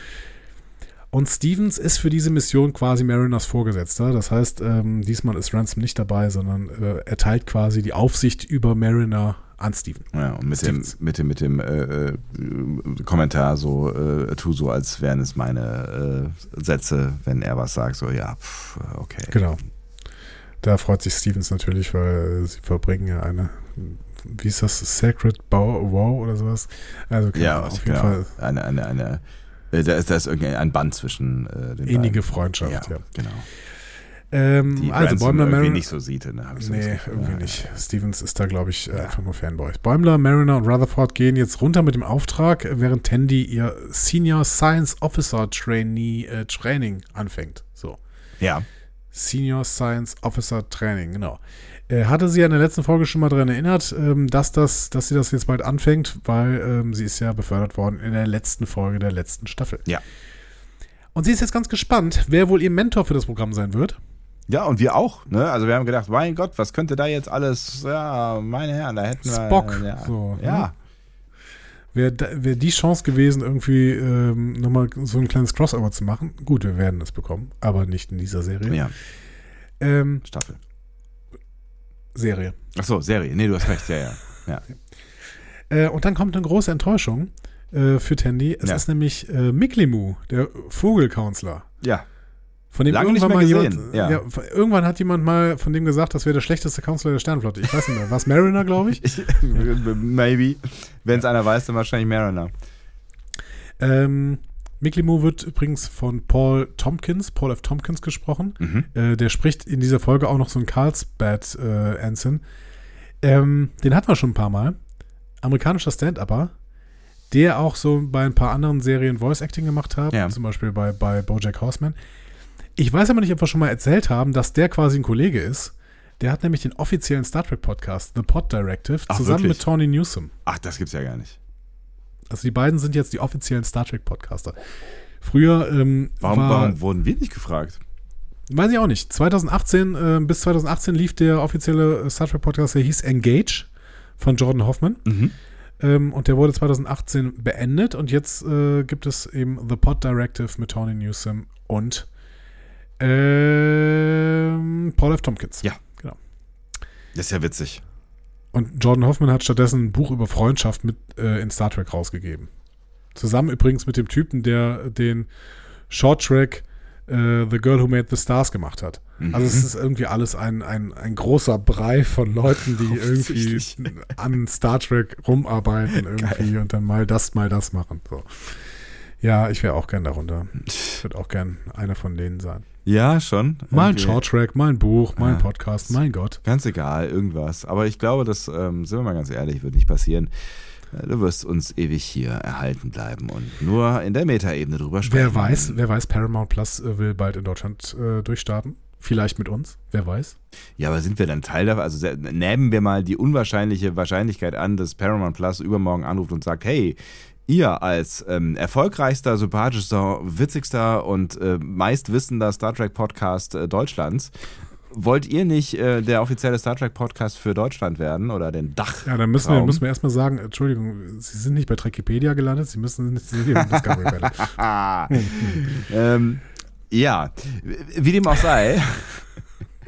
Und Stevens ist für diese Mission quasi Mariners Vorgesetzter. Das heißt, ähm, diesmal ist Ransom nicht dabei, sondern äh, er teilt quasi die Aufsicht über Mariner an Steven. Ja, und mit dem, Stevens. mit dem, mit dem äh, äh, Kommentar so, äh, tu so, als wären es meine äh, Sätze, wenn er was sagt, so, ja, pff, okay. Genau. Da freut sich Stevens natürlich, weil sie verbringen ja eine, wie ist das, Sacred Bow Wow oder sowas. Also keine Ja, Ahnung, auf genau. jeden Fall Eine, eine, eine, äh, da ist, da ist irgendwie ein Band zwischen äh, den innige beiden. Freundschaft. Ja, Ja, genau. Ähm, Die also Bäumler irgendwie Mariner. nicht so sieht, ne? hab ich so das Nee, Gefühl. irgendwie Ja, nicht. Stevens ist da, glaube ich, äh, Ja. einfach nur Fanboy. Bäumler, Mariner und Rutherford gehen jetzt runter mit dem Auftrag, während Tandy ihr Senior Science Officer Trainee äh, Training anfängt. So. Ja, Senior Science Officer Training, genau. Äh, hatte sie ja in der letzten Folge schon mal daran erinnert, ähm, dass, das, dass sie das jetzt bald anfängt, weil ähm, sie ist ja befördert worden in der letzten Folge der letzten Staffel. Ja. Und sie ist jetzt ganz gespannt, wer wohl ihr Mentor für das Programm sein wird. Ja, und wir auch, ne? Also wir haben gedacht, mein Gott, was könnte da jetzt alles, ja, meine Herren, da hätten wir. Spock, Ja. so, ja. ne? Wäre wär die Chance gewesen, irgendwie ähm, nochmal so ein kleines Crossover zu machen. Gut, wir werden es bekommen, aber nicht in dieser Serie. ja, Ähm, Staffel. Serie. Ach so, Serie. Nee, du hast recht, ja, ja. ja. Äh, und dann kommt eine große Enttäuschung äh, für Tandy. Es Ja. ist nämlich äh, Miklimu, der Vogelcounselor. Ja, Von dem Lange irgendwann mal jemand, ja. ja. irgendwann hat jemand mal von dem gesagt, das wäre der schlechteste Counselor der Sternflotte. Ich weiß nicht mehr. War es Mariner, glaube ich? maybe. Wenn es einer weiß, dann wahrscheinlich Mariner. Ähm, Miklimu wird übrigens von Paul Tompkins, Paul F. Tompkins gesprochen. Mhm. Äh, der spricht in dieser Folge auch noch so einen Carlsbad äh, Anson. Ähm, den hatten wir schon ein paar Mal. Amerikanischer Stand-Upper, der auch so bei ein paar anderen Serien Voice Acting gemacht hat, Ja. zum Beispiel bei, bei Bojack Horseman. Ich weiß aber nicht, ob wir schon mal erzählt haben, dass der quasi ein Kollege ist. Der hat nämlich den offiziellen Star Trek Podcast, The Pod Directive, Ach, zusammen wirklich? mit Tawny Newsom. Ach, das gibt's ja gar nicht. Also die beiden sind jetzt die offiziellen Star Trek Podcaster. Früher ähm, Warum, war, warum wurden wir nicht gefragt? Weiß ich auch nicht. 2018, äh, bis 2018 lief der offizielle Star Trek Podcast, der hieß Engage von Jordan Hoffman. Mhm. Ähm, und der wurde 2018 beendet und jetzt äh, gibt es eben The Pod Directive mit Tony Newsom und ähm, Paul F. Tompkins. Ja. Genau. Das ist ja witzig. Und Jordan Hoffman hat stattdessen ein Buch über Freundschaft mit äh, in Star Trek rausgegeben. Zusammen übrigens mit dem Typen, der den Short Track äh, The Girl Who Made the Stars gemacht hat. Also es ist irgendwie alles ein, ein, ein großer Brei von Leuten, die irgendwie an Star Trek rumarbeiten irgendwie und dann mal das, mal das machen. So. Ja, ich wäre auch gern darunter. Ich würde auch gern einer von denen sein. Ja, schon. Mal ein Irgendwie. Short Track, mal ein Buch, mal ein. Podcast, mein Gott. Ganz egal, irgendwas. Aber ich glaube, das, ähm, sind wir mal ganz ehrlich, wird nicht passieren. Äh, Du wirst uns ewig hier erhalten bleiben und nur in der Metaebene drüber sprechen. Wer weiß, wer weiß, Paramount Plus äh, will bald in Deutschland äh, durchstarten. Vielleicht mit uns, wer weiß. Ja, aber sind wir dann Teil davon? Also nehmen wir mal die unwahrscheinliche Wahrscheinlichkeit an, dass Paramount Plus übermorgen anruft und sagt, hey, ihr als ähm, erfolgreichster, sympathischster, witzigster und äh, meistwissender Star Trek Podcast äh, Deutschlands, wollt ihr nicht äh, der offizielle Star Trek Podcast für Deutschland werden oder den Dach? Ja, dann müssen wir, müssen wir erstmal sagen, Entschuldigung, Sie sind nicht bei Trekipedia gelandet, Sie müssen nicht Sie sind Discovery Panel. Ähm, ja, wie dem auch sei.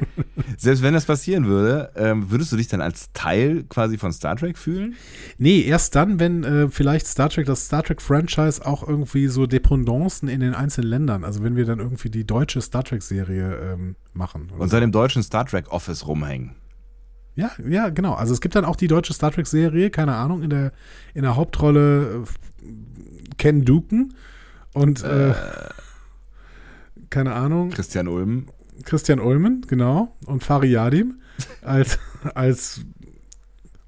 Selbst wenn das passieren würde, ähm, würdest du dich dann als Teil quasi von Star Trek fühlen? Nee, erst dann, wenn äh, vielleicht Star Trek, das Star Trek-Franchise auch irgendwie so Dependancen in den einzelnen Ländern, also wenn wir dann irgendwie die deutsche Star Trek-Serie ähm, machen. oder Und seit dem deutschen Star Trek Office rumhängen. Ja, ja, genau. Also es gibt dann auch die deutsche Star Trek-Serie, keine Ahnung, in der, in der Hauptrolle äh, Ken Duken und äh, keine Ahnung, Christian Ulm. Christian Ulmen, genau, und Fari Yadim als, als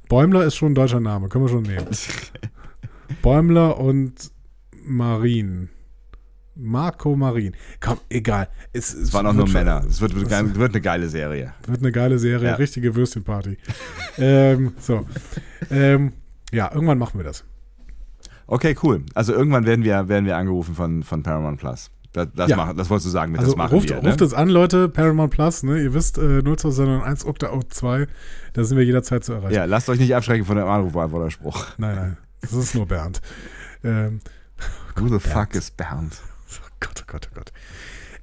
Bäumler ist schon ein deutscher Name, können wir schon nehmen. Bäumler und Marin. Marco Marin. Komm, egal. Es, Es waren auch nur wird- Männer. Es wird, wird eine geile Serie. Wird eine geile Serie, Ja. richtige Würstchenparty. ähm, so. Ähm, ja, irgendwann machen wir das. Okay, cool. Also irgendwann werden wir, werden wir angerufen von, von Paramount Plus. Das, das, Ja. machen, das wolltest du sagen, mit Also das machen ruft, wir. ruft ne? uns an, Leute, Paramount Plus, ne? Ihr wisst, äh, 0201 Okta 2, da sind wir jederzeit zu erreichen. Ja, lasst euch nicht abschrecken von dem Anrufbeantworterspruch. Nein, nein, das ist nur Bernd. Ähm, Who the fuck is Bernd? oh Gott, oh Gott, oh Gott.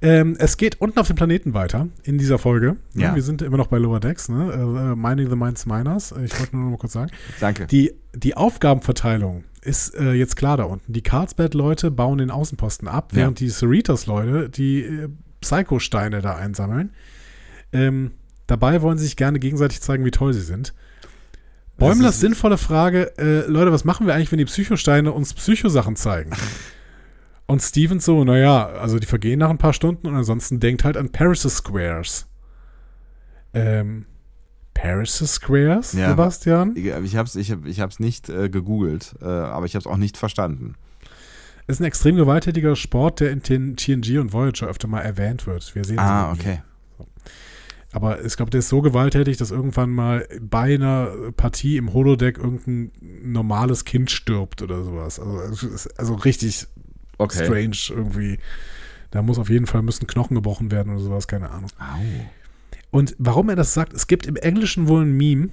Ähm, es geht unten auf dem Planeten weiter in dieser Folge. Ne? Ja. Wir sind immer noch bei Lower Decks, ne? Äh, Mining the Minds Miners. Ich wollte nur noch mal kurz sagen. Danke. Die, die Aufgabenverteilung ist äh, jetzt klar da unten. Die Carlsbad-Leute bauen den Außenposten ab, Ja. während die Cerritos-Leute die äh, Psycho-Steine da einsammeln. Ähm, dabei wollen sie sich gerne gegenseitig zeigen, wie toll sie sind. Bäumlers sinnvolle Frage, äh, Leute, was machen wir eigentlich, wenn die Psychosteine uns Psychosachen zeigen? Und Stevens so, naja, also die vergehen nach ein paar Stunden und ansonsten denkt halt an Paris Squares. Ähm, Paris Squares, Ja. Sebastian? Ich, habe es ich hab, ich hab's nicht äh, gegoogelt, äh, aber ich habe es auch nicht verstanden. Ist ein extrem gewalttätiger Sport, der in den TNG und Voyager öfter mal erwähnt wird. Wir sehen Ah, okay. Aber ich glaube, der ist so gewalttätig, dass irgendwann mal bei einer Partie im Holodeck irgendein normales Kind stirbt oder sowas. Also, also richtig Okay. strange irgendwie. Da muss auf jeden Fall müssen Knochen gebrochen werden oder sowas, keine Ahnung. Au. Und warum er das sagt, es gibt im Englischen wohl ein Meme,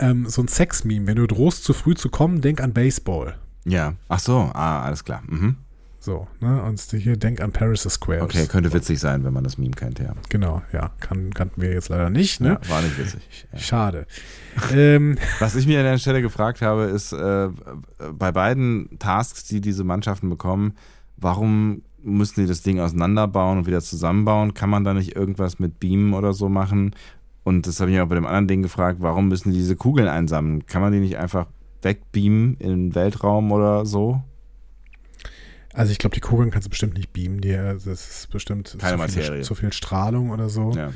ähm, so ein Sex-Meme. Wenn du drohst, zu früh zu kommen, denk an Baseball. Ja. Ach so, ah, alles klar. Mhm. So, ne? Und hier denk an Paris Squares. Okay, könnte witzig sein, wenn man das Meme kennt, ja. Genau, ja. Kann, kannten wir jetzt leider nicht, ne? ja war nicht witzig. Ja. Schade. ähm, Was ich mir an der Stelle gefragt habe, ist äh, bei beiden Tasks, die diese Mannschaften bekommen, warum müssen die das Ding auseinanderbauen und wieder zusammenbauen? Kann man da nicht irgendwas mit Beamen oder so machen? Und das habe ich mir auch bei dem anderen Ding gefragt, warum müssen die diese Kugeln einsammeln? Kann man die nicht einfach wegbeamen in den Weltraum oder so? also ich glaube, die Kugeln kannst du bestimmt nicht beamen. Die, das ist bestimmt Keine zu viel, zu viel Strahlung oder so. Ja.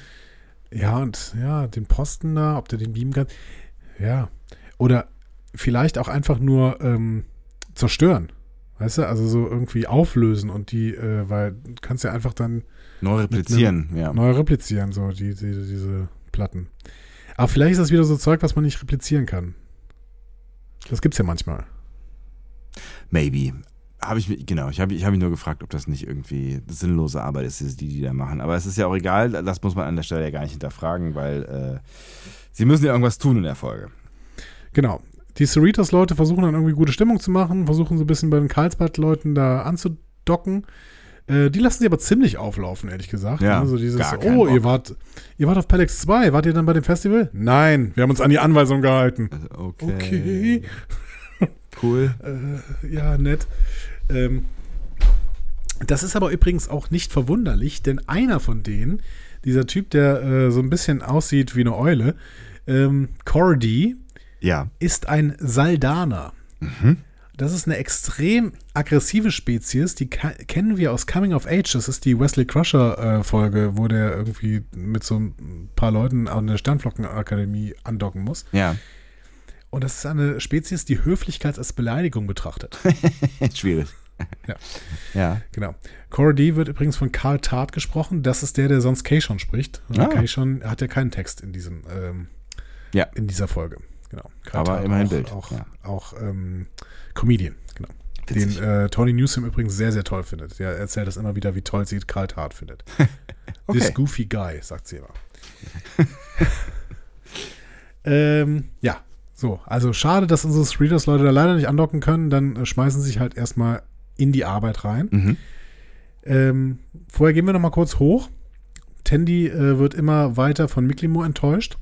Ja, und ja, den Posten da, ob der den beamen kann. Ja. Oder vielleicht auch einfach nur ähm, zerstören. Weißt du, also so irgendwie auflösen und die, äh, weil du kannst ja einfach dann Neu replizieren, ja. neu replizieren, so die, die, diese Platten. Aber vielleicht ist das wieder so Zeug, was man nicht replizieren kann. Das gibt's ja manchmal. Maybe. Habe ich mich, genau, ich habe ich hab mich nur gefragt, ob das nicht irgendwie sinnlose Arbeit ist, die die da machen. Aber es ist ja auch egal, das muss man an der Stelle ja gar nicht hinterfragen, weil äh, sie müssen ja irgendwas tun in der Folge. Genau. Die Cerritos-Leute versuchen dann irgendwie gute Stimmung zu machen, versuchen so ein bisschen bei den Karlsbad-Leuten da anzudocken. Äh, die lassen sie aber ziemlich auflaufen, ehrlich gesagt. Ja, also dieses, oh, Bock. ihr wart, ihr wart auf Pelex 2, wart ihr dann bei dem Festival? Nein, wir haben uns an die Anweisung gehalten. Okay. Okay. Cool. Ja, nett. Ähm, das ist aber übrigens auch nicht verwunderlich, denn einer von denen, dieser Typ, der äh, so ein bisschen aussieht wie eine Eule, ähm, Cordy, Ja. ist ein Saldaner. Das ist eine extrem aggressive Spezies, die kennen wir aus Coming of Age. Das ist die Wesley Crusher-Folge, wo der irgendwie mit so ein paar Leuten an der Sternflockenakademie andocken muss. Ja. Und das ist eine Spezies, die Höflichkeit als Beleidigung betrachtet. Schwierig. Ja. Ja. Genau. Cordy wird übrigens von Karl Tart gesprochen. Das ist der, der sonst Kayshon spricht. Ah. Kayshon hat ja keinen Text in diesem, ähm, Ja. in dieser Folge. Genau. Karl Aber immerhin auch, Bild, Auch, ja. auch ähm, Comedian, genau. Witzig. Den äh, Tony Newsom übrigens sehr, sehr toll findet. Der erzählt das immer wieder, wie toll sie Karl Tart findet. Okay. This goofy guy, sagt sie immer. ähm, ja, so. Also schade, dass unsere Readers-Leute da leider nicht andocken können. Dann äh, schmeißen sie sich halt erstmal in die Arbeit rein. Mhm. Ähm, vorher gehen wir noch mal kurz hoch. Tandy äh, wird immer weiter von Miklimo enttäuscht.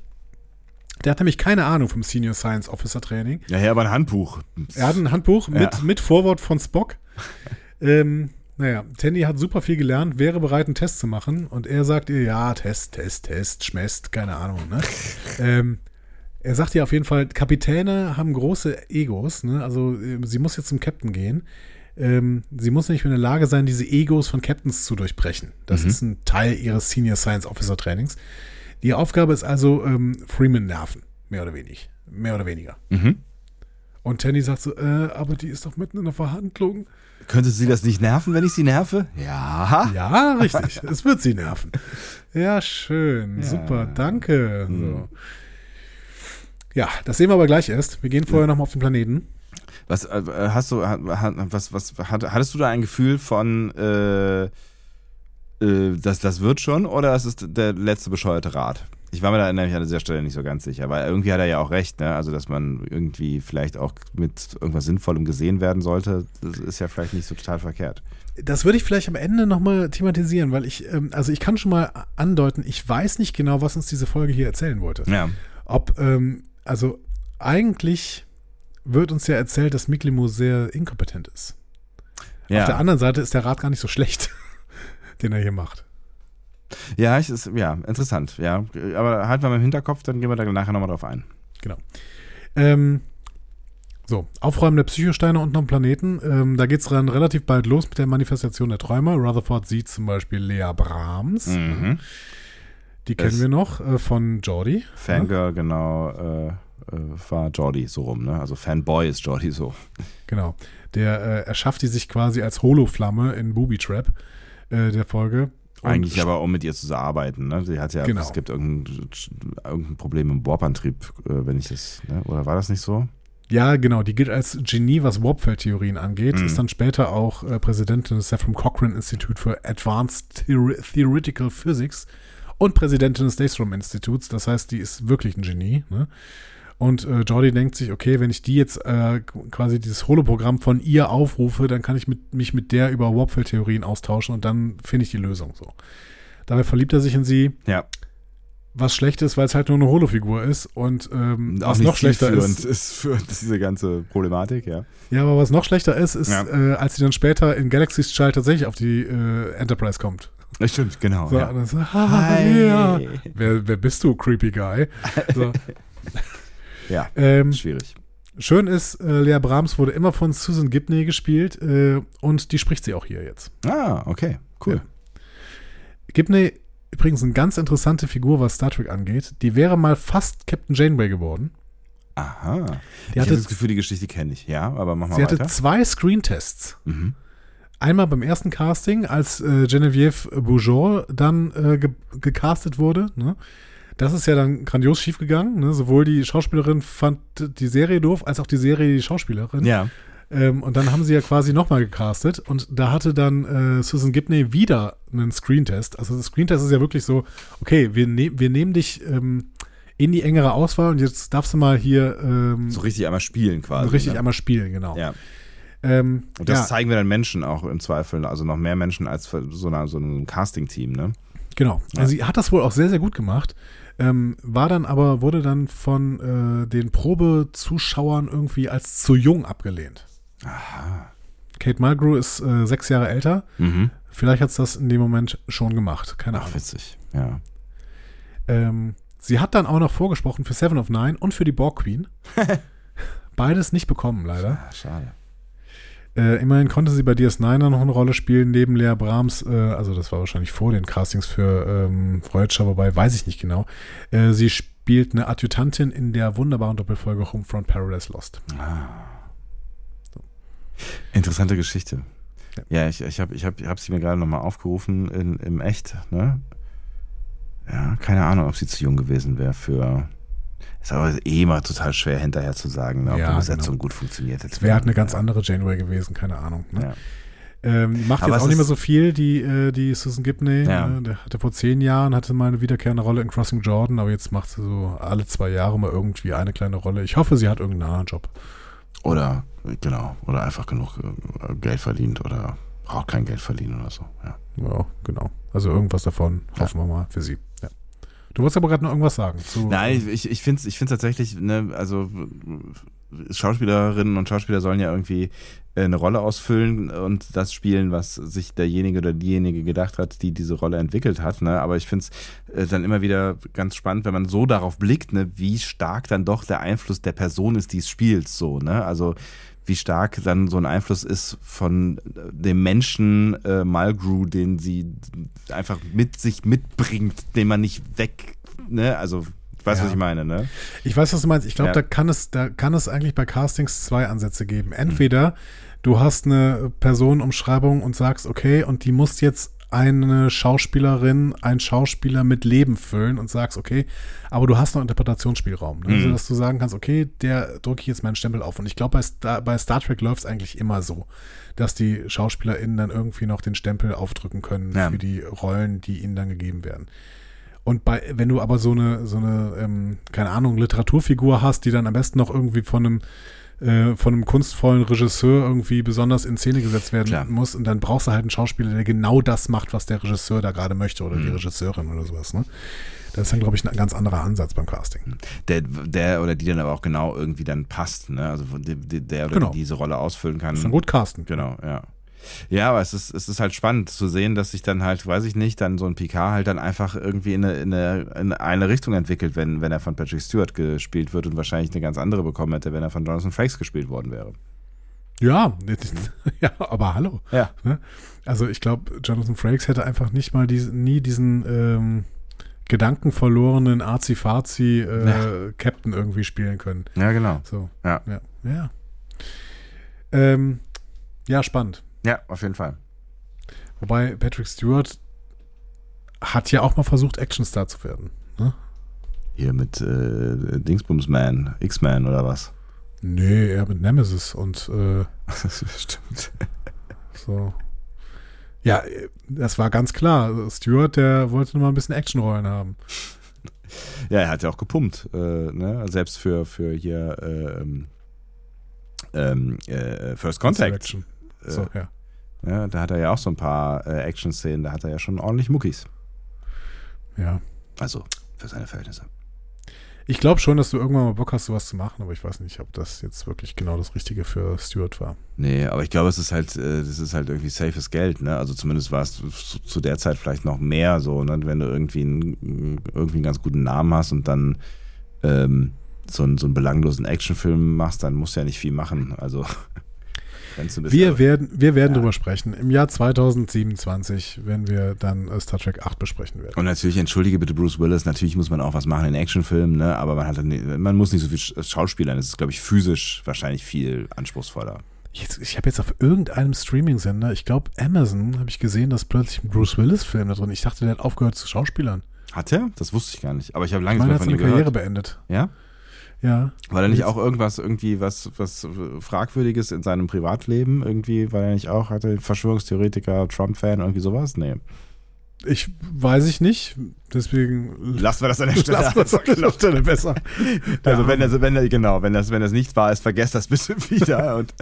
Der hat nämlich keine Ahnung vom Senior Science Officer Training. Ja, hier aber ein Handbuch. Er hat ein Handbuch mit, Ja. mit Vorwort von Spock. ähm, naja, Tandy hat super viel gelernt, wäre bereit, einen Test zu machen. Und er sagt ihr, ja, Test, Test, Test, schmest, keine Ahnung. Ne? ähm, er sagt ihr auf jeden Fall, Kapitäne haben große Egos. Ne? Also äh, sie muss jetzt zum Captain gehen. Ähm, sie muss nicht mehr in der Lage sein, diese Egos von Captains zu durchbrechen. Das ist ein Teil ihres Senior Science Officer Trainings. Die Aufgabe ist also ähm, Freeman nerven, mehr oder weniger. Mehr oder weniger. Mhm. Und Tandy sagt so, äh, aber die ist doch mitten in der Verhandlung. Könnte sie das nicht nerven, wenn ich sie nerve? Ja. Ja, richtig. es wird sie nerven. Ja, schön. Ja. Super, danke. So. Ja, das sehen wir aber gleich erst. Wir gehen vorher nochmal auf den Planeten. Was äh, hast du, hat- was, was, hat, hattest du da ein Gefühl von, äh, äh, das, das wird schon oder es ist der letzte bescheuerte Rat? Ich war mir da nämlich an dieser Stelle nicht so ganz sicher, weil irgendwie hat er ja auch recht, ne? Also, dass man irgendwie vielleicht auch mit irgendwas Sinnvollem gesehen werden sollte, das ist ja vielleicht nicht so total verkehrt. Das würde ich vielleicht am Ende nochmal thematisieren, weil ich, ähm, also ich kann schon mal andeuten, ich weiß nicht genau, was uns diese Folge hier erzählen wollte. Ja. Ob, ähm, also eigentlich wird uns ja erzählt, dass Miklimo sehr inkompetent ist. Auf der Ja, anderen Seite ist der Rat gar nicht so schlecht, den er hier macht. ja, ich ist, ja, interessant, ja. Aber halt mal im Hinterkopf, dann gehen wir da nachher nochmal drauf ein. Genau. Ähm, so, Aufräumen der Psychosteine unten am Planeten. Ähm, da geht es dann relativ bald los mit der Manifestation der Träume. Rutherford sieht zum Beispiel Lea Brahms. Mhm. Die kennen Das- wir noch äh, von Jordi. Fangirl, genau, äh, äh, war Jordi so rum, ne? Also Fanboy ist Jordi so. Genau. Der äh, erschafft die sich quasi als Holoflamme in Booby Trap äh, der Folge. Und Eigentlich aber, um mit ihr zu arbeiten, ne? Sie hat ja, Genau. es gibt irgendein, irgendein Problem im Warp-Antrieb, äh, wenn ich das, ne? Oder war das nicht so? Ja, genau. Die gilt als Genie, was Warpfeld-Theorien angeht. Mhm. Ist dann später auch äh, Präsidentin des Ephraim Cochrane Institute for Advanced Theor Theoretical Physics und Präsidentin des Daystrom Instituts. Das heißt, die ist wirklich ein Genie. Ne? Und äh, Jordi denkt sich, okay, wenn ich die jetzt äh, quasi dieses Holoprogramm von ihr aufrufe, dann kann ich mit, mich mit der über Warpfeld-Theorien austauschen und dann finde ich die Lösung so. Dabei verliebt er sich in sie, Ja. was schlecht ist, weil es halt nur eine Holofigur ist und ähm, was noch schlechter ist, ist für diese ganze Problematik, ja. Ja, aber was noch schlechter ist, ist, Ja. äh, als sie dann später in Galaxy's Child tatsächlich auf die äh, Enterprise kommt. Das stimmt, genau. So, ja. und dann so, ah, Hi. ja. wer, wer bist du, creepy guy? So. ja. ähm, Schwierig. schön ist, äh, Lea Brahms wurde immer von Susan Gibney gespielt äh, und die spricht sie auch hier jetzt. Ah, okay, cool. Ja. Gibney, übrigens eine ganz interessante Figur, was Star Trek angeht. Die wäre mal fast Captain Janeway geworden. Aha. Die ich hatte, das Gefühl, die Geschichte kenne ich, ja, aber mach mal sie hatte weiter. zwei Screentests. Mhm. Einmal beim ersten Casting, als äh, Genevieve Bourgeois dann äh, ge gecastet wurde. Ne? Das ist ja dann grandios schiefgegangen. Ne? Sowohl die Schauspielerin fand die Serie doof, als auch die Serie die Schauspielerin. Ja. Ähm, und dann haben sie ja quasi nochmal gecastet. Und da hatte dann äh, Susan Gibney wieder einen Screentest. Also das Screentest ist ja wirklich so, okay, wir, ne wir nehmen dich ähm, in die engere Auswahl und jetzt darfst du mal hier ähm, So richtig einmal spielen quasi. richtig ne? einmal spielen, genau. Ja. Ähm, Und das ja, zeigen wir dann Menschen auch im Zweifel, also noch mehr Menschen als so, einer, so einem Casting-Team, ne? Genau. Also sie hat das wohl auch sehr, sehr gut gemacht. Ähm, war dann aber, wurde dann von äh, den Probezuschauern irgendwie als zu jung abgelehnt. Aha. Kate Mulgrew ist äh, sechs Jahre älter. Mhm. Vielleicht hat es das in dem Moment schon gemacht. Keine Ach, Ahnung. witzig. Ja. Ähm, sie hat dann auch noch vorgesprochen für Seven of Nine und für die Borg Queen. Beides nicht bekommen, leider. Schade. Äh, immerhin konnte sie bei DS9 dann noch eine Rolle spielen, neben Lea Brahms, äh, also das war wahrscheinlich vor den Castings für ähm, Voyager, wobei weiß ich nicht genau. Äh, sie spielt eine Adjutantin in der wunderbaren Doppelfolge Homefront Paradise Lost. Interessante Geschichte. Ja. Ja, ich, ich habe ich hab, ich hab sie mir gerade nochmal aufgerufen in, im Echt. Ne? Ja, keine Ahnung, ob sie zu jung gewesen wäre für. Ist aber eh immer total schwer hinterher zu sagen, ne, ob Ja, die Besetzung genau. gut funktioniert. Es wäre halt eine ganz ja. andere Janeway gewesen, keine Ahnung. Ne? Ja. Ähm, macht Aber jetzt auch nicht mehr so viel, die, äh, die Susan Gibney. Ja. Ne? Der hatte vor zehn Jahren, hatte mal eine wiederkehrende Rolle in Crossing Jordan, aber jetzt macht sie so alle zwei Jahre mal irgendwie eine kleine Rolle. Ich hoffe, sie hat irgendeinen anderen Job. Oder, genau, oder einfach genug äh, Geld verdient oder auch kein Geld verdienen oder so. Ja. Ja, genau. Also irgendwas davon hoffen wir mal für sie. Du wolltest aber gerade noch irgendwas sagen. Zu, Nein, ich, ich, ich finde es ich find's tatsächlich, ne, also Schauspielerinnen und Schauspieler sollen ja irgendwie äh, eine Rolle ausfüllen und das spielen, was sich derjenige oder diejenige gedacht hat, die diese Rolle entwickelt hat. Ne? Aber ich finde es äh, dann immer wieder ganz spannend, wenn man so darauf blickt, ne, wie stark dann doch der Einfluss der Person ist, die es spielt. So, ne? Also wie stark dann so ein Einfluss ist von äh, dem Menschen äh, Malgrew, den sie einfach mit sich mitbringt, den man nicht weg, ne? Also, weißt du, Ja. was ich meine, ne? Ich weiß, was du meinst. Ich glaube, Ja. da kann es, da kann es eigentlich bei Castings zwei Ansätze geben. Entweder du hast eine Personenumschreibung und sagst, okay, und die muss jetzt eine Schauspielerin, ein Schauspieler mit Leben füllen und sagst, okay, aber du hast noch Interpretationsspielraum. Ne? Also, dass du sagen kannst, okay, der drücke ich jetzt meinen Stempel auf. Und ich glaube, bei Star, bei Star Trek läuft es eigentlich immer so, dass die SchauspielerInnen dann irgendwie noch den Stempel aufdrücken können Ja. für die Rollen, die ihnen dann gegeben werden. Und bei, wenn du aber so eine, so eine, ähm, keine Ahnung, Literaturfigur hast, die dann am besten noch irgendwie von einem, äh, von einem kunstvollen Regisseur irgendwie besonders in Szene gesetzt werden Klar. muss, und dann brauchst du halt einen Schauspieler, der genau das macht, was der Regisseur da gerade möchte oder die Mhm. Regisseurin oder sowas, ne? Das ist dann, glaube ich, ein ganz anderer Ansatz beim Casting. Der, der oder die dann aber auch genau irgendwie dann passt, ne? Also der, der oder Genau. die diese Rolle ausfüllen kann. Das ist dann gut casten. Genau, ja. Ja, aber es ist, es ist halt spannend zu sehen, dass sich dann halt, weiß ich nicht, dann so ein Picard halt dann einfach irgendwie in eine, in eine, in eine Richtung entwickelt, wenn, wenn er von Patrick Stewart gespielt wird und wahrscheinlich eine ganz andere bekommen hätte, wenn er von Jonathan Frakes gespielt worden wäre. Ja, ja, aber hallo. Ja. Ne? Also ich glaube, Jonathan Frakes hätte einfach nicht mal diese, nie diesen ähm, gedankenverlorenen Azi-Fazi äh, Ja. Captain irgendwie spielen können. Ja, genau. So. Ja. Ja. Ja, ähm, ja spannend. Ja, auf jeden Fall. Wobei Patrick Stewart hat ja auch mal versucht, Actionstar zu werden. Ne? Hier mit äh, Dingsbumsman, X-Man oder was? Nee, er mit Nemesis und äh, Stimmt. so. Ja, das war ganz klar. Stewart, der wollte nur mal ein bisschen Actionrollen haben. Ja, er hat ja auch gepumpt, äh, ne? Selbst für, für hier äh, ähm, ähm, äh, First Contact. Insurrection. So, Äh, ja. ja, da hat er ja auch so ein paar äh, Action-Szenen, da hat er ja schon ordentlich Muckis. Ja. Also für seine Verhältnisse. Ich glaube schon, dass du irgendwann mal Bock hast, sowas zu machen, aber ich weiß nicht, ob das jetzt wirklich genau das Richtige für Stewart war. Nee, aber ich glaube, es ist halt, äh, das ist halt irgendwie safes Geld, ne? Also zumindest war es zu, der Zeit vielleicht noch mehr so, ne? Wenn du irgendwie einen, irgendwie einen ganz guten Namen hast und dann ähm, so, einen, so einen belanglosen Actionfilm machst, dann musst du ja nicht viel machen. Also Wir werden, wir werden Ja. drüber sprechen. Im Jahr 2027, wenn wir dann Star Trek 8 besprechen werden. Und natürlich, entschuldige bitte Bruce Willis, natürlich muss man auch was machen in Actionfilmen, ne? aber man, hat, nicht- man muss nicht so viel Sch- Schauspielern. Das ist, glaube ich, physisch wahrscheinlich viel anspruchsvoller. Jetzt, ich habe jetzt auf irgendeinem Streaming-Sender, ich glaube Amazon, habe ich gesehen, dass plötzlich ein Bruce Willis-Film da drin. Ich dachte, der hat aufgehört zu Schauspielern. Hat er? Das wusste ich gar nicht. Aber ich habe Ich lange meine, er nicht hat mehr seine von ihm Karriere gehört. beendet. Ja? Ja. War da nicht auch irgendwas, irgendwie was, was Fragwürdiges in seinem Privatleben? Irgendwie war er nicht auch, hatte Verschwörungstheoretiker, Trump-Fan, irgendwie sowas? Nee. Ich weiß ich nicht, deswegen Lassen wir das an der Stelle. lassen wir es an der Stelle besser. Also wenn das, wenn das, genau, wenn das, wenn das nicht wahr ist, vergesst das bitte wieder und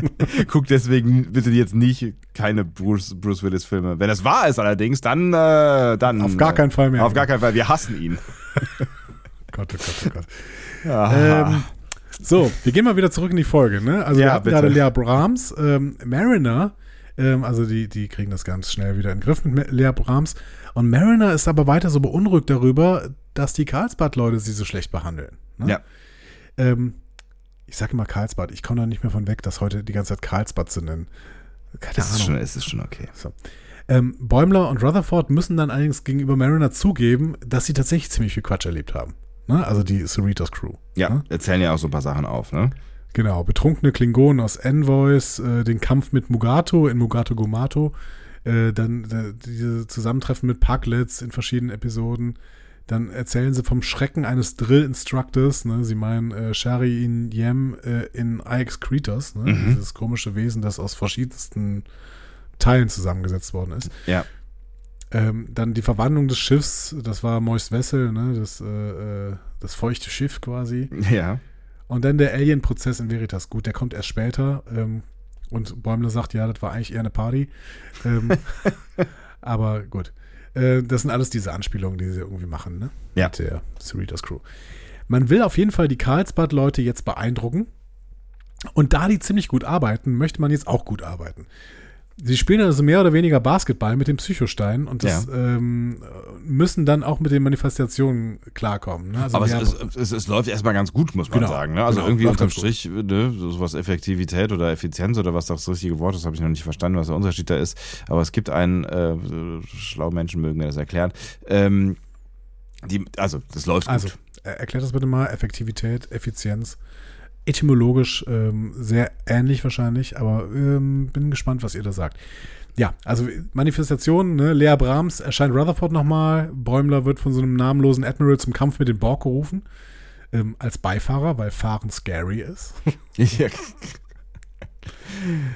guckt deswegen bitte jetzt nicht keine Bruce, Bruce Willis Filme. Wenn das wahr ist allerdings, dann, äh, dann Auf gar keinen Fall mehr. Auf gar keinen Fall. Wir hassen ihn. Gott, oh Gott, oh Gott. Ähm, so, wir gehen mal wieder zurück in die Folge. Ne? Also Ja, wir hatten bitte. gerade Lea Brahms, ähm, Mariner, ähm, also die, die kriegen das ganz schnell wieder in den Griff mit Lea Brahms. Und Mariner ist aber weiter so beunruhigt darüber, dass die Karlsbad-Leute sie so schlecht behandeln. Ne? ja. Ähm, ich sage immer Karlsbad, ich komme da nicht mehr von weg, das heute die ganze Zeit Karlsbad zu nennen. Keine Das ist Ahnung. schon, es ist schon okay. So. Ähm, Bäumler und Rutherford müssen dann allerdings gegenüber Mariner zugeben, dass sie tatsächlich ziemlich viel Quatsch erlebt haben. Ne? Also die Cerritos Crew. Ja, Ne? erzählen ja auch so ein paar Sachen auf, ne? Genau, betrunkene Klingonen aus Envoys, äh, den Kampf mit Mugato in Mugato Gumato, äh, dann äh, diese Zusammentreffen mit Parklets in verschiedenen Episoden. Dann erzählen sie vom Schrecken eines Drill-Instructors. Ne? Sie meinen äh, Shari in Yem äh, in IX Cretus, ne? dieses komische Wesen, das aus verschiedensten Teilen zusammengesetzt worden ist. Ja. Ähm, dann die Verwandlung des Schiffs, das war Moist Vessel, ne? das, äh, äh, das feuchte Schiff quasi. Ja. Und dann der Alien-Prozess in Veritas. Gut, der kommt erst später. Ähm, und Bäumler sagt, ja, das war eigentlich eher eine Party. Ähm, aber gut. Äh, das sind alles diese Anspielungen, die sie irgendwie machen, ne? Ja. Mit der Cerritos Crew. Man will auf jeden Fall die Karlsbad-Leute jetzt beeindrucken. Und da die ziemlich gut arbeiten, möchte man jetzt auch gut arbeiten. Sie spielen also mehr oder weniger Basketball mit dem Psychostein und das, ähm, müssen dann auch mit den Manifestationen klarkommen. Ne? Also Aber es, es, es, es läuft erstmal ganz gut, muss man Genau, sagen. Ne? Also genau, irgendwie unterm. Strich, ne, sowas Effektivität oder Effizienz oder was das richtige Wort ist, habe ich noch nicht verstanden, was der Unterschied da ist. Aber es gibt einen, äh, schlaue Menschen mögen mir das erklären. Ähm, die, also, das läuft Also, gut. er- erklärt das bitte mal. Effektivität, Effizienz. Etymologisch ähm, sehr ähnlich wahrscheinlich, aber ähm, bin gespannt, was ihr da sagt. Ja, also Manifestation, ne? Lea Brahms erscheint Rutherford nochmal. Bäumler wird von so einem namenlosen Admiral zum Kampf mit den Borg gerufen. Ähm, als Beifahrer, weil Fahren scary ist. Ja.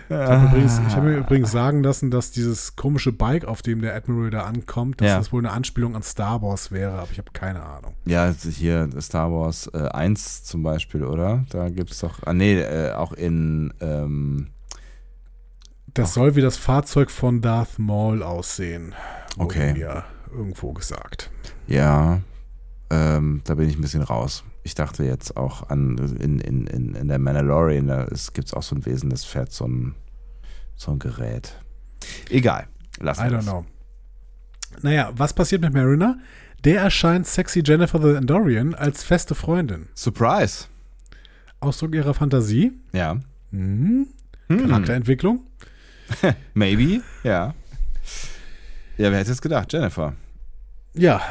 Ich habe übrigens, ich hab mir übrigens sagen lassen, dass dieses komische Bike, auf dem der Admiral da ankommt, dass Ja. das wohl eine Anspielung an Star Wars wäre, aber ich habe keine Ahnung. Ja, also hier Star Wars äh, 1 zum Beispiel, oder? Da gibt es doch, ah nee, äh, auch in, ähm, Das soll wie das Fahrzeug von Darth Maul aussehen. Okay. Mir irgendwo gesagt. ja, ähm, da bin ich ein bisschen raus. Ich dachte jetzt auch an, in, in, in, in der Mandalorian, da gibt es auch so ein Wesen, das fährt so ein, so ein Gerät. Egal, lassen I don't das. know. Naja, was passiert mit Mariner? Der erscheint sexy Jennifer the Andorian als feste Freundin. Surprise. Ausdruck ihrer Fantasie, Ja. mhm. Hm. Charakterentwicklung. Maybe, ja. Ja, wer hätte es gedacht? Jennifer. Ja,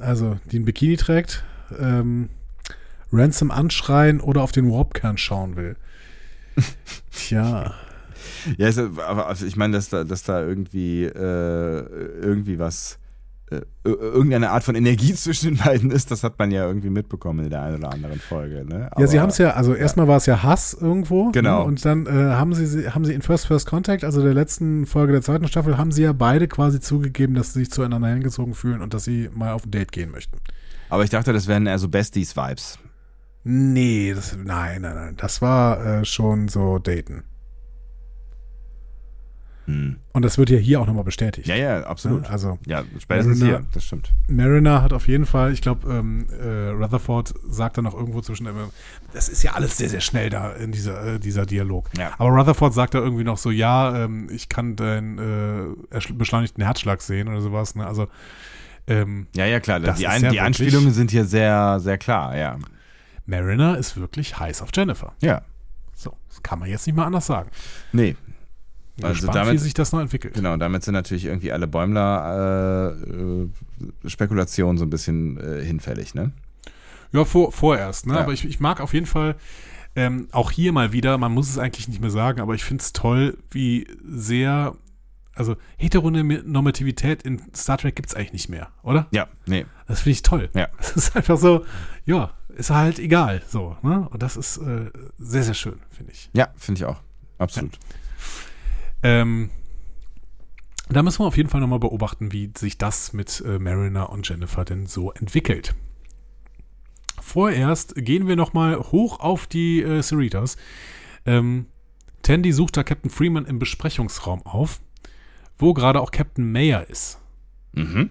also die ein Bikini trägt, ähm, Ransom anschreien oder auf den Warpkern schauen will. Tja, Ja, ist, aber also ich meine, dass da, dass da irgendwie, äh, irgendwie was, äh, ir- irgendeine Art von Energie zwischen den beiden ist, das hat man ja irgendwie mitbekommen in der einen oder anderen Folge. Ne? ja, sie Aber- haben es ja, also erstmal war es ja Hass irgendwo. Genau. Ne? Und dann äh, haben sie, sie- haben sie in First First Contact, also der letzten Folge der zweiten Staffel, haben sie ja beide quasi zugegeben, dass sie sich zueinander hingezogen fühlen und dass sie mal auf ein Date gehen möchten. Aber ich dachte, das wären eher so Besties-Vibes. Nee, das, nein, nein, nein. Das war äh, schon so Daten. Hm. Und das wird ja hier auch nochmal bestätigt. Ja, ja, absolut. Ne? Also Ja, spätestens Mariner- hier, das stimmt. Mariner hat auf jeden Fall, ich glaube, ähm, äh, Rutherford sagt da noch irgendwo zwischen, äh, das ist ja alles sehr, sehr schnell da in dieser, äh, dieser Dialog. Ja. Aber Rutherford sagt da irgendwie noch so, ja, ähm, ich kann deinen äh, beschleunigten Herzschlag sehen oder sowas. Ne? Also, ähm, Ja, ja, klar. Die ein, die Anspielungen sind hier sehr, sehr klar, ja. Mariner ist wirklich heiß auf Jennifer. Ja. So, das kann man jetzt nicht mal anders sagen. Nee. Bin Also gespannt, wie damit, sich das noch entwickelt. genau, damit sind natürlich irgendwie alle Bäumler-Spekulationen so ein bisschen äh, hinfällig, ne? Ja, vor, vorerst, ne? Ja. Aber ich, ich mag auf jeden Fall ähm, auch hier mal wieder, man muss es eigentlich nicht mehr sagen, aber ich finde es toll, wie sehr, also Heteronormativität in Star Trek gibt es eigentlich nicht mehr, oder? Ja, nee. Das finde ich toll. Ja. Das ist einfach so, ja, ist halt egal, so, ne? Und das ist äh, sehr, sehr schön, finde ich. Ja, finde ich auch. Absolut. Ähm, Da müssen wir auf jeden Fall nochmal beobachten, wie sich das mit äh, Mariner und Jennifer denn so entwickelt. Vorerst gehen wir nochmal hoch auf die äh, Cerritos. Ähm, Tandy sucht da Captain Freeman im Besprechungsraum auf, wo gerade auch Captain Mayer ist. Mhm.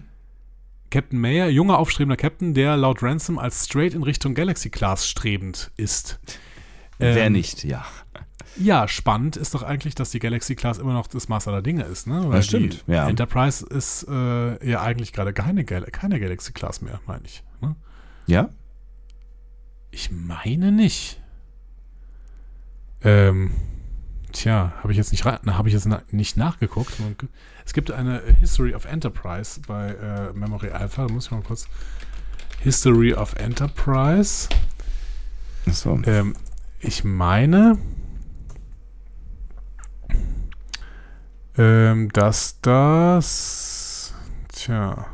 Captain Mayer, junger aufstrebender Captain, der laut Ransom als straight in Richtung Galaxy Class strebend ist. Wer Ähm, nicht, ja. Ja, spannend ist doch eigentlich, dass die Galaxy Class immer noch das Maß aller Dinge ist, ne? Weil Das stimmt, ja. Enterprise ist äh, ja eigentlich gerade keine, keine Galaxy Class mehr, meine ich. Ne? Ja? Ich meine nicht. Ähm, tja, habe ich jetzt nicht habe ich jetzt nicht nachgeguckt. Es gibt eine History of Enterprise bei äh, Memory Alpha. Da muss ich mal kurz. History of Enterprise. Achso. Ähm, ich meine, ähm, dass das. Tja,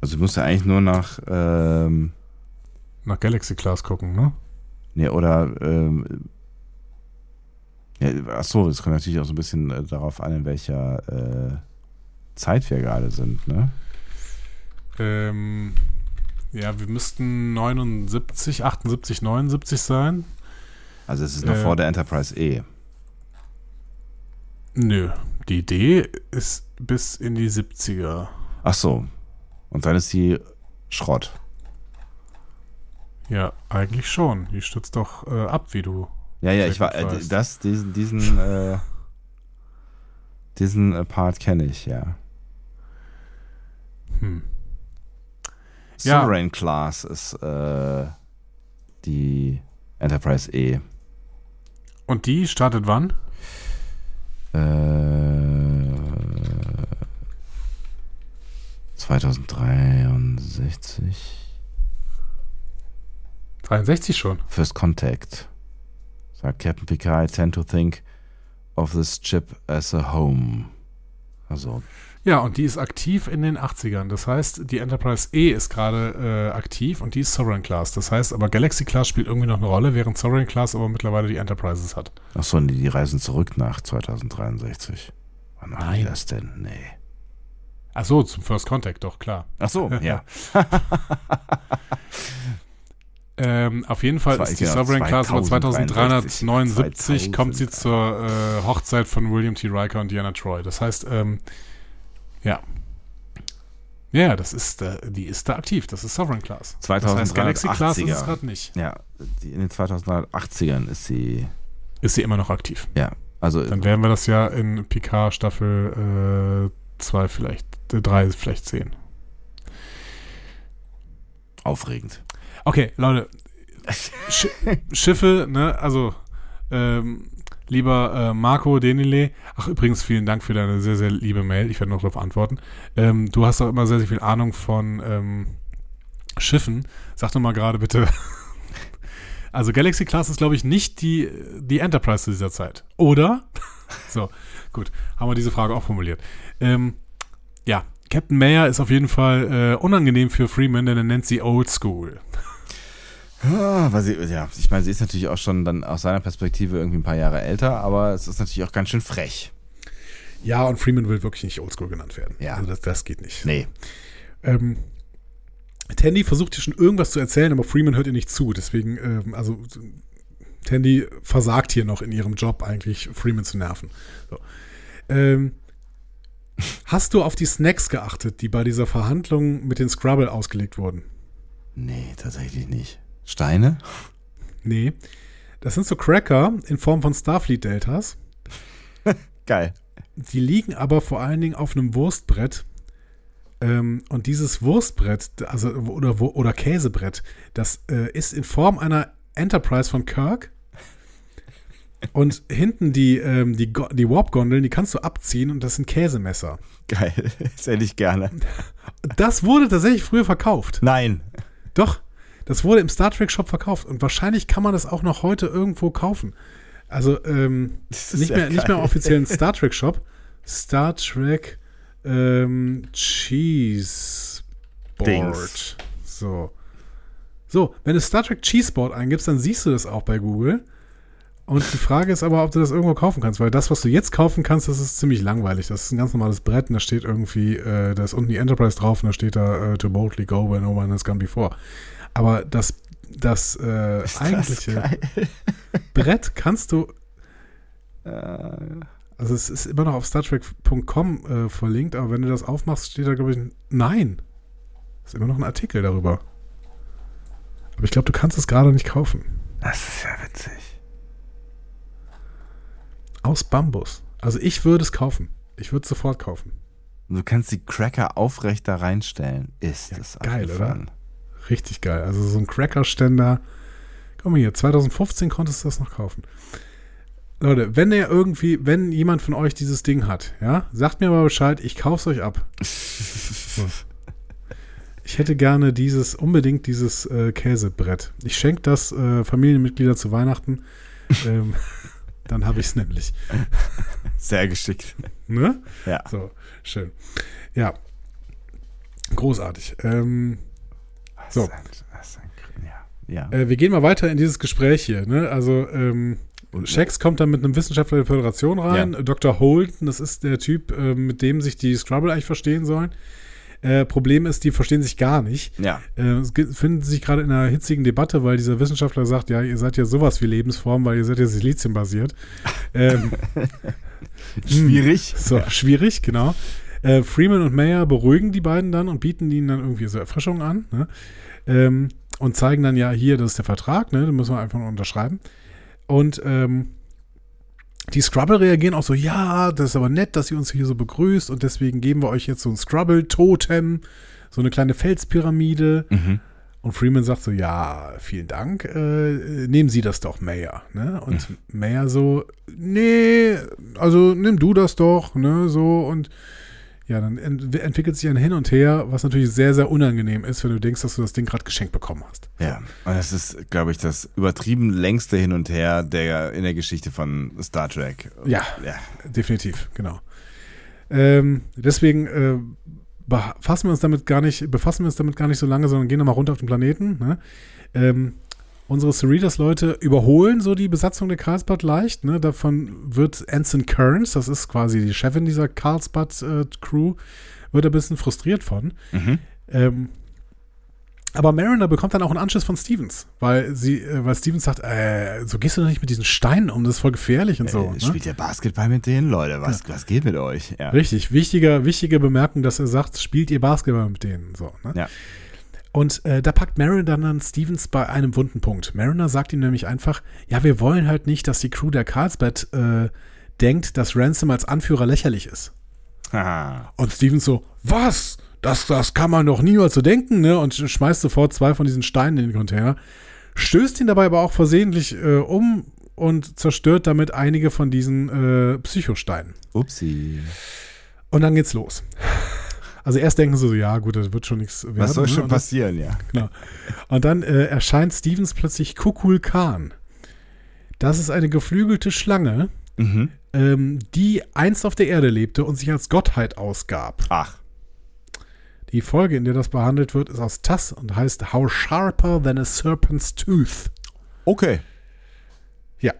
Also du musst ja eigentlich nur nach, ähm, nach Galaxy Class gucken, ne? nee, oder, ähm, ja, achso, das kommt natürlich auch so ein bisschen äh, darauf an, in welcher äh, Zeit wir gerade sind, ne? Ähm, ja, wir müssten 79, 78, 79 sein. Also es ist noch Äh, vor der Enterprise E. Nö, die Idee ist bis in die 70er. Ach so. Und dann ist die Schrott. Ja, eigentlich schon. Die stützt doch äh, ab, wie du. Ja, ja, ich war, gut äh, das, diesen, diesen, äh, diesen äh, Part kenne ich, ja. Hm. Ja. Sovereign Class ist äh, die Enterprise E. Und die startet wann? Äh, 2063. 63 schon. First Contact. Sagt Captain Picard, I tend to think of this chip as a home. Also, Ja, und die ist aktiv in den 80ern. Das heißt, die Enterprise E ist gerade äh, aktiv und die ist Sovereign Class. Das heißt, aber Galaxy Class spielt irgendwie noch eine Rolle, während Sovereign Class aber mittlerweile die Enterprises hat. achso, die, die reisen zurück nach 2063. Wann machen die Nein. das denn? Nee. Ach so, zum First Contact, doch, klar. Ach so, ja. Ähm, auf jeden Fall Zwei- ist die genau, Sovereign Class aber 2063, 2379 kommt sie zur äh, Hochzeit von William T. Riker und Diana Troy. Das heißt, ähm, ja. Ja, das ist, äh, die ist da aktiv. Das ist Sovereign Class. Das heißt, Galaxy Class ist es 2380er. gerade nicht. Ja, in den 2080ern ist sie, Ist sie immer noch aktiv. ja, also Dann werden wir das ja in Picard Staffel 2 vielleicht, 3 vielleicht sehen. aufregend. Okay, Leute. Sch Schiffe, ne, also ähm, lieber äh, Marco Denile, ach übrigens vielen Dank für deine sehr, sehr liebe Mail, ich werde noch darauf antworten. Ähm, du hast auch immer sehr, sehr viel Ahnung von ähm, Schiffen. Sag doch mal gerade bitte, also Galaxy Class ist glaube ich nicht die, die Enterprise zu dieser Zeit, oder? so, gut, haben wir diese Frage auch formuliert. Ähm, ja, Captain Mayer ist auf jeden Fall äh, unangenehm für Freeman, denn er nennt sie Old School. Ah, weil sie, ja, ich meine, sie ist natürlich auch schon dann aus seiner Perspektive irgendwie ein paar Jahre älter, aber es ist natürlich auch ganz schön frech. Ja, und Freeman will wirklich nicht Oldschool genannt werden. Ja. Also das, das geht nicht. Nee. Ähm, Tandy versucht hier schon irgendwas zu erzählen, aber Freeman hört ihr nicht zu. Deswegen, ähm, also Tandy versagt hier noch in ihrem Job eigentlich, Freeman zu nerven. So. Ähm, hast du auf die Snacks geachtet, die bei dieser Verhandlung mit den Scrabble ausgelegt wurden? Nee, tatsächlich nicht. Steine? Nee. Das sind so Cracker in Form von Starfleet-Deltas. Geil. Die liegen aber vor allen Dingen auf einem Wurstbrett. Ähm, und dieses Wurstbrett, also oder, oder Käsebrett, das äh, ist in Form einer Enterprise von Kirk. Und hinten die, ähm, die, die Warp-Gondeln, die kannst du abziehen und das sind Käsemesser. Geil. Das hätte ich gerne. Das wurde tatsächlich früher verkauft. Nein. Doch, das wurde im Star Trek Shop verkauft und wahrscheinlich kann man das auch noch heute irgendwo kaufen. Also ähm, nicht, mehr, nicht mehr im geil. offiziellen Star Trek Shop. Star Trek ähm, Cheese Board. Dings. So. So, wenn du Star Trek Cheese Board eingibst, dann siehst du das auch bei Google. Und die Frage ist aber, ob du das irgendwo kaufen kannst, weil das, was du jetzt kaufen kannst, das ist ziemlich langweilig. Das ist ein ganz normales Brett und da steht irgendwie, äh, da ist unten die Enterprise drauf und da steht da äh, to boldly go where no one has gone before. Aber das, das äh, eigentliche Brett kannst du, also es ist immer noch auf StarTrek.com äh, verlinkt, aber wenn du das aufmachst, steht da, glaube ich, nein. Ist immer noch ein Artikel darüber. Aber ich glaube, du kannst es gerade nicht kaufen. Das ist ja witzig. Aus Bambus. Also ich würde es kaufen. Ich würde es sofort kaufen. Du kannst die Cracker aufrecht da reinstellen. Ist Ja, das geil, abgefahren. Richtig geil. Also so ein Cracker-Ständer. Mal hier, 2015 konntest du das noch kaufen. Leute, wenn er irgendwie, wenn jemand von euch dieses Ding hat, ja, sagt mir mal Bescheid, ich kauf's euch ab. So. Ich hätte gerne dieses, unbedingt dieses äh, Käsebrett. Ich schenke das äh, Familienmitglieder zu Weihnachten. ähm, dann habe ich es nämlich. Sehr geschickt. Ne? Ja. So, schön. Ja. Großartig. Ähm, So. Ein, ein, ja. ja. Äh, wir gehen mal weiter in dieses Gespräch hier. Ne? Also, ähm, Shax kommt dann mit einem Wissenschaftler der Föderation rein. Ja. Dr. Holden, das ist der Typ, äh, mit dem sich die Scrabble eigentlich verstehen sollen. Äh, Problem ist, die verstehen sich gar nicht. ja. Äh, finden sich gerade in einer hitzigen Debatte, weil dieser Wissenschaftler sagt, ja, ihr seid ja sowas wie Lebensform, weil ihr seid ja Siliziumbasiert. ähm, Schwierig. so, schwierig, genau. Äh, Freeman und Mayer beruhigen die beiden dann und bieten ihnen dann irgendwie so Erfrischungen an. Ne? Ähm, und zeigen dann ja, hier, das ist der Vertrag, ne? den müssen wir einfach nur unterschreiben. Und ähm, die Scrubble reagieren auch so, ja, das ist aber nett, dass ihr uns hier so begrüßt und deswegen geben wir euch jetzt so ein Scrubble-Totem, so eine kleine Felspyramide. Mhm. Und Freeman sagt so, ja, vielen Dank, äh, nehmen Sie das doch, Mayer. Ne? Und Mayer so, nee, also nimm du das doch, ne, so und ja, dann ent entwickelt sich ein Hin und Her, was natürlich sehr, sehr unangenehm ist, wenn du denkst, dass du das Ding gerade geschenkt bekommen hast. Ja, und das ist, glaube ich, das übertrieben längste Hin und Her der in der Geschichte von Star Trek. Ja. ja. Definitiv, genau. Ähm, deswegen äh, befassen wir uns damit gar nicht, befassen wir uns damit gar nicht so lange, sondern gehen nochmal runter auf den Planeten. Ne? Ähm, unsere Cerritos-Leute überholen so die Besatzung der Carlsbad leicht. Ne? Davon wird Anson Kearns, das ist quasi die Chefin dieser Carlsbad-Crew, wird ein bisschen frustriert von. Mhm. Ähm, aber Mariner bekommt dann auch einen Anschluss von Stevens, weil sie, äh, weil Stevens sagt, äh, so gehst du doch nicht mit diesen Steinen um, das ist voll gefährlich und so. Äh, ne? Spielt ihr Basketball mit denen, Leute? Was, was geht mit euch? Ja. Richtig, wichtiger, wichtige Bemerkung, dass er sagt, spielt ihr Basketball mit denen. So, ne? Ja. Und äh, da packt Mariner dann, Stevens bei einem wunden Punkt. Mariner sagt ihm nämlich einfach, ja, wir wollen halt nicht, dass die Crew der Carlsbad äh, denkt, dass Ransom als Anführer lächerlich ist. Haha. Und Stevens so, was? Das, das kann man doch niemals so denken, ne? Und schmeißt sofort zwei von diesen Steinen in den Container. Stößt ihn dabei aber auch versehentlich äh, um und zerstört damit einige von diesen äh, Psychosteinen. Upsi. Und dann geht's los. Also erst denken sie so, ja gut, das wird schon nichts werden. Was soll ne? schon Und dann- passieren, ja? Genau. Und dann äh, erscheint Stevens plötzlich Kukul Khan. Das ist eine geflügelte Schlange, Mhm. ähm, die einst auf der Erde lebte und sich als Gottheit ausgab. Ach. Die Folge, in der das behandelt wird, ist aus Tass und heißt How Sharper Than a Serpent's Tooth. Okay. Ja.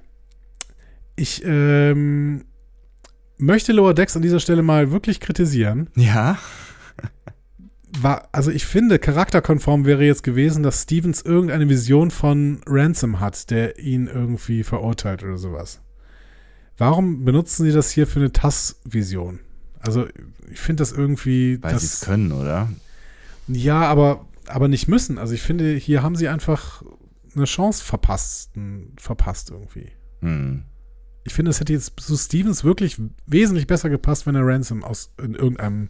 Ich ähm, möchte Lower Decks an dieser Stelle mal wirklich kritisieren. Ja. War, also ich finde, charakterkonform wäre jetzt gewesen, dass Stevens irgendeine Vision von Ransom hat, der ihn irgendwie verurteilt oder sowas. Warum benutzen sie das hier für eine TAS-Vision? Also, ich finde das irgendwie. Weil das, sie es können, oder? Ja, aber, aber nicht müssen. Also, ich finde, hier haben sie einfach eine Chance verpasst, verpasst irgendwie. Hm. Ich finde, es hätte jetzt zu Stevens wirklich wesentlich besser gepasst, wenn er Ransom aus in irgendeinem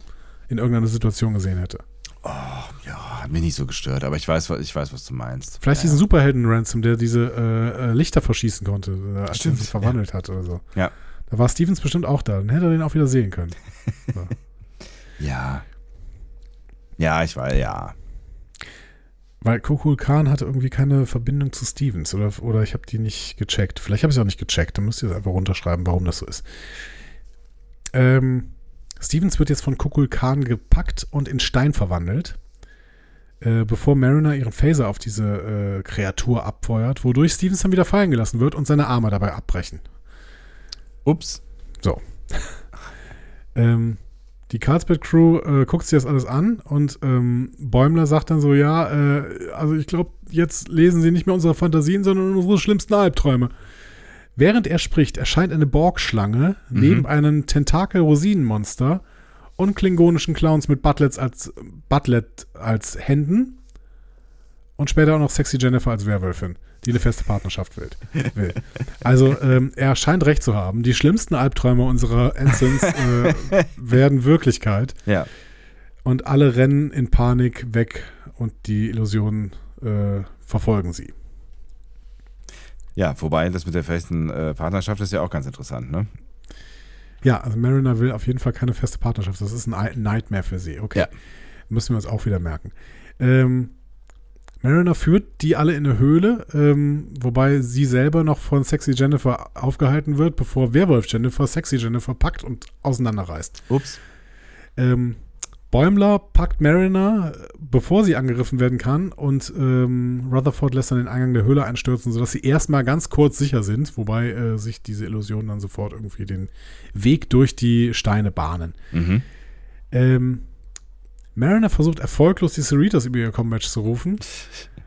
in irgendeiner Situation gesehen hätte. Ja, hat mich nicht so gestört, aber ich weiß, was- ich weiß, was du meinst. Vielleicht ja. diesen Superhelden-Ransom, der diese äh, äh, Lichter verschießen konnte, äh, als Stimmt, er sich verwandelt hat oder so. Ja. Da war Stevens bestimmt auch da. Dann hätte er den auch wieder sehen können. Ja. Ja, ich weiß, ja. Weil Kukul Khan hatte irgendwie keine Verbindung zu Stevens oder, oder ich habe die nicht gecheckt. Vielleicht habe ich es auch nicht gecheckt. Dann müsst ihr es einfach runterschreiben, warum das so ist. Ähm, Stevens wird jetzt von Kukul Khan gepackt und in Stein verwandelt. äh, bevor Mariner ihren Phaser auf diese äh, Kreatur abfeuert, wodurch Stevens dann wieder fallen gelassen wird und seine Arme dabei abbrechen. Ups. So. ähm, die Carlsbad-Crew äh, guckt sich das alles an und ähm, Bäumler sagt dann so, ja, äh, also ich glaube, jetzt lesen sie nicht mehr unsere Fantasien, sondern unsere schlimmsten Albträume. Während er spricht, erscheint eine Borgschlange Mhm. neben einem Tentakel-Rosinenmonster und klingonischen Clowns mit Butlets als, Butlet als Händen und später auch noch Sexy Jennifer als Werwölfin, die eine feste Partnerschaft will. will. Also ähm, er scheint recht zu haben. Die schlimmsten Albträume unserer Ensigns äh, werden Wirklichkeit Ja. und alle rennen in Panik weg und die Illusionen äh, verfolgen sie. Ja, wobei das mit der festen äh, Partnerschaft ist ja auch ganz interessant, ne? Ja, also Mariner will auf jeden Fall keine feste Partnerschaft. Das ist ein Nightmare für sie. Okay. Ja. Müssen wir uns auch wieder merken. Ähm, Mariner führt die alle in eine Höhle, ähm, wobei sie selber noch von Sexy Jennifer aufgehalten wird, bevor Werwolf Jennifer Sexy Jennifer packt und auseinanderreißt. Ups. Ähm, Bäumler packt Mariner, bevor sie angegriffen werden kann, und ähm, Rutherford lässt dann den Eingang der Höhle einstürzen, sodass sie erstmal ganz kurz sicher sind, wobei äh, sich diese Illusionen dann sofort irgendwie den Weg durch die Steine bahnen. Mhm. Ähm, Mariner versucht erfolglos die Cerritos über ihr Combat zu rufen,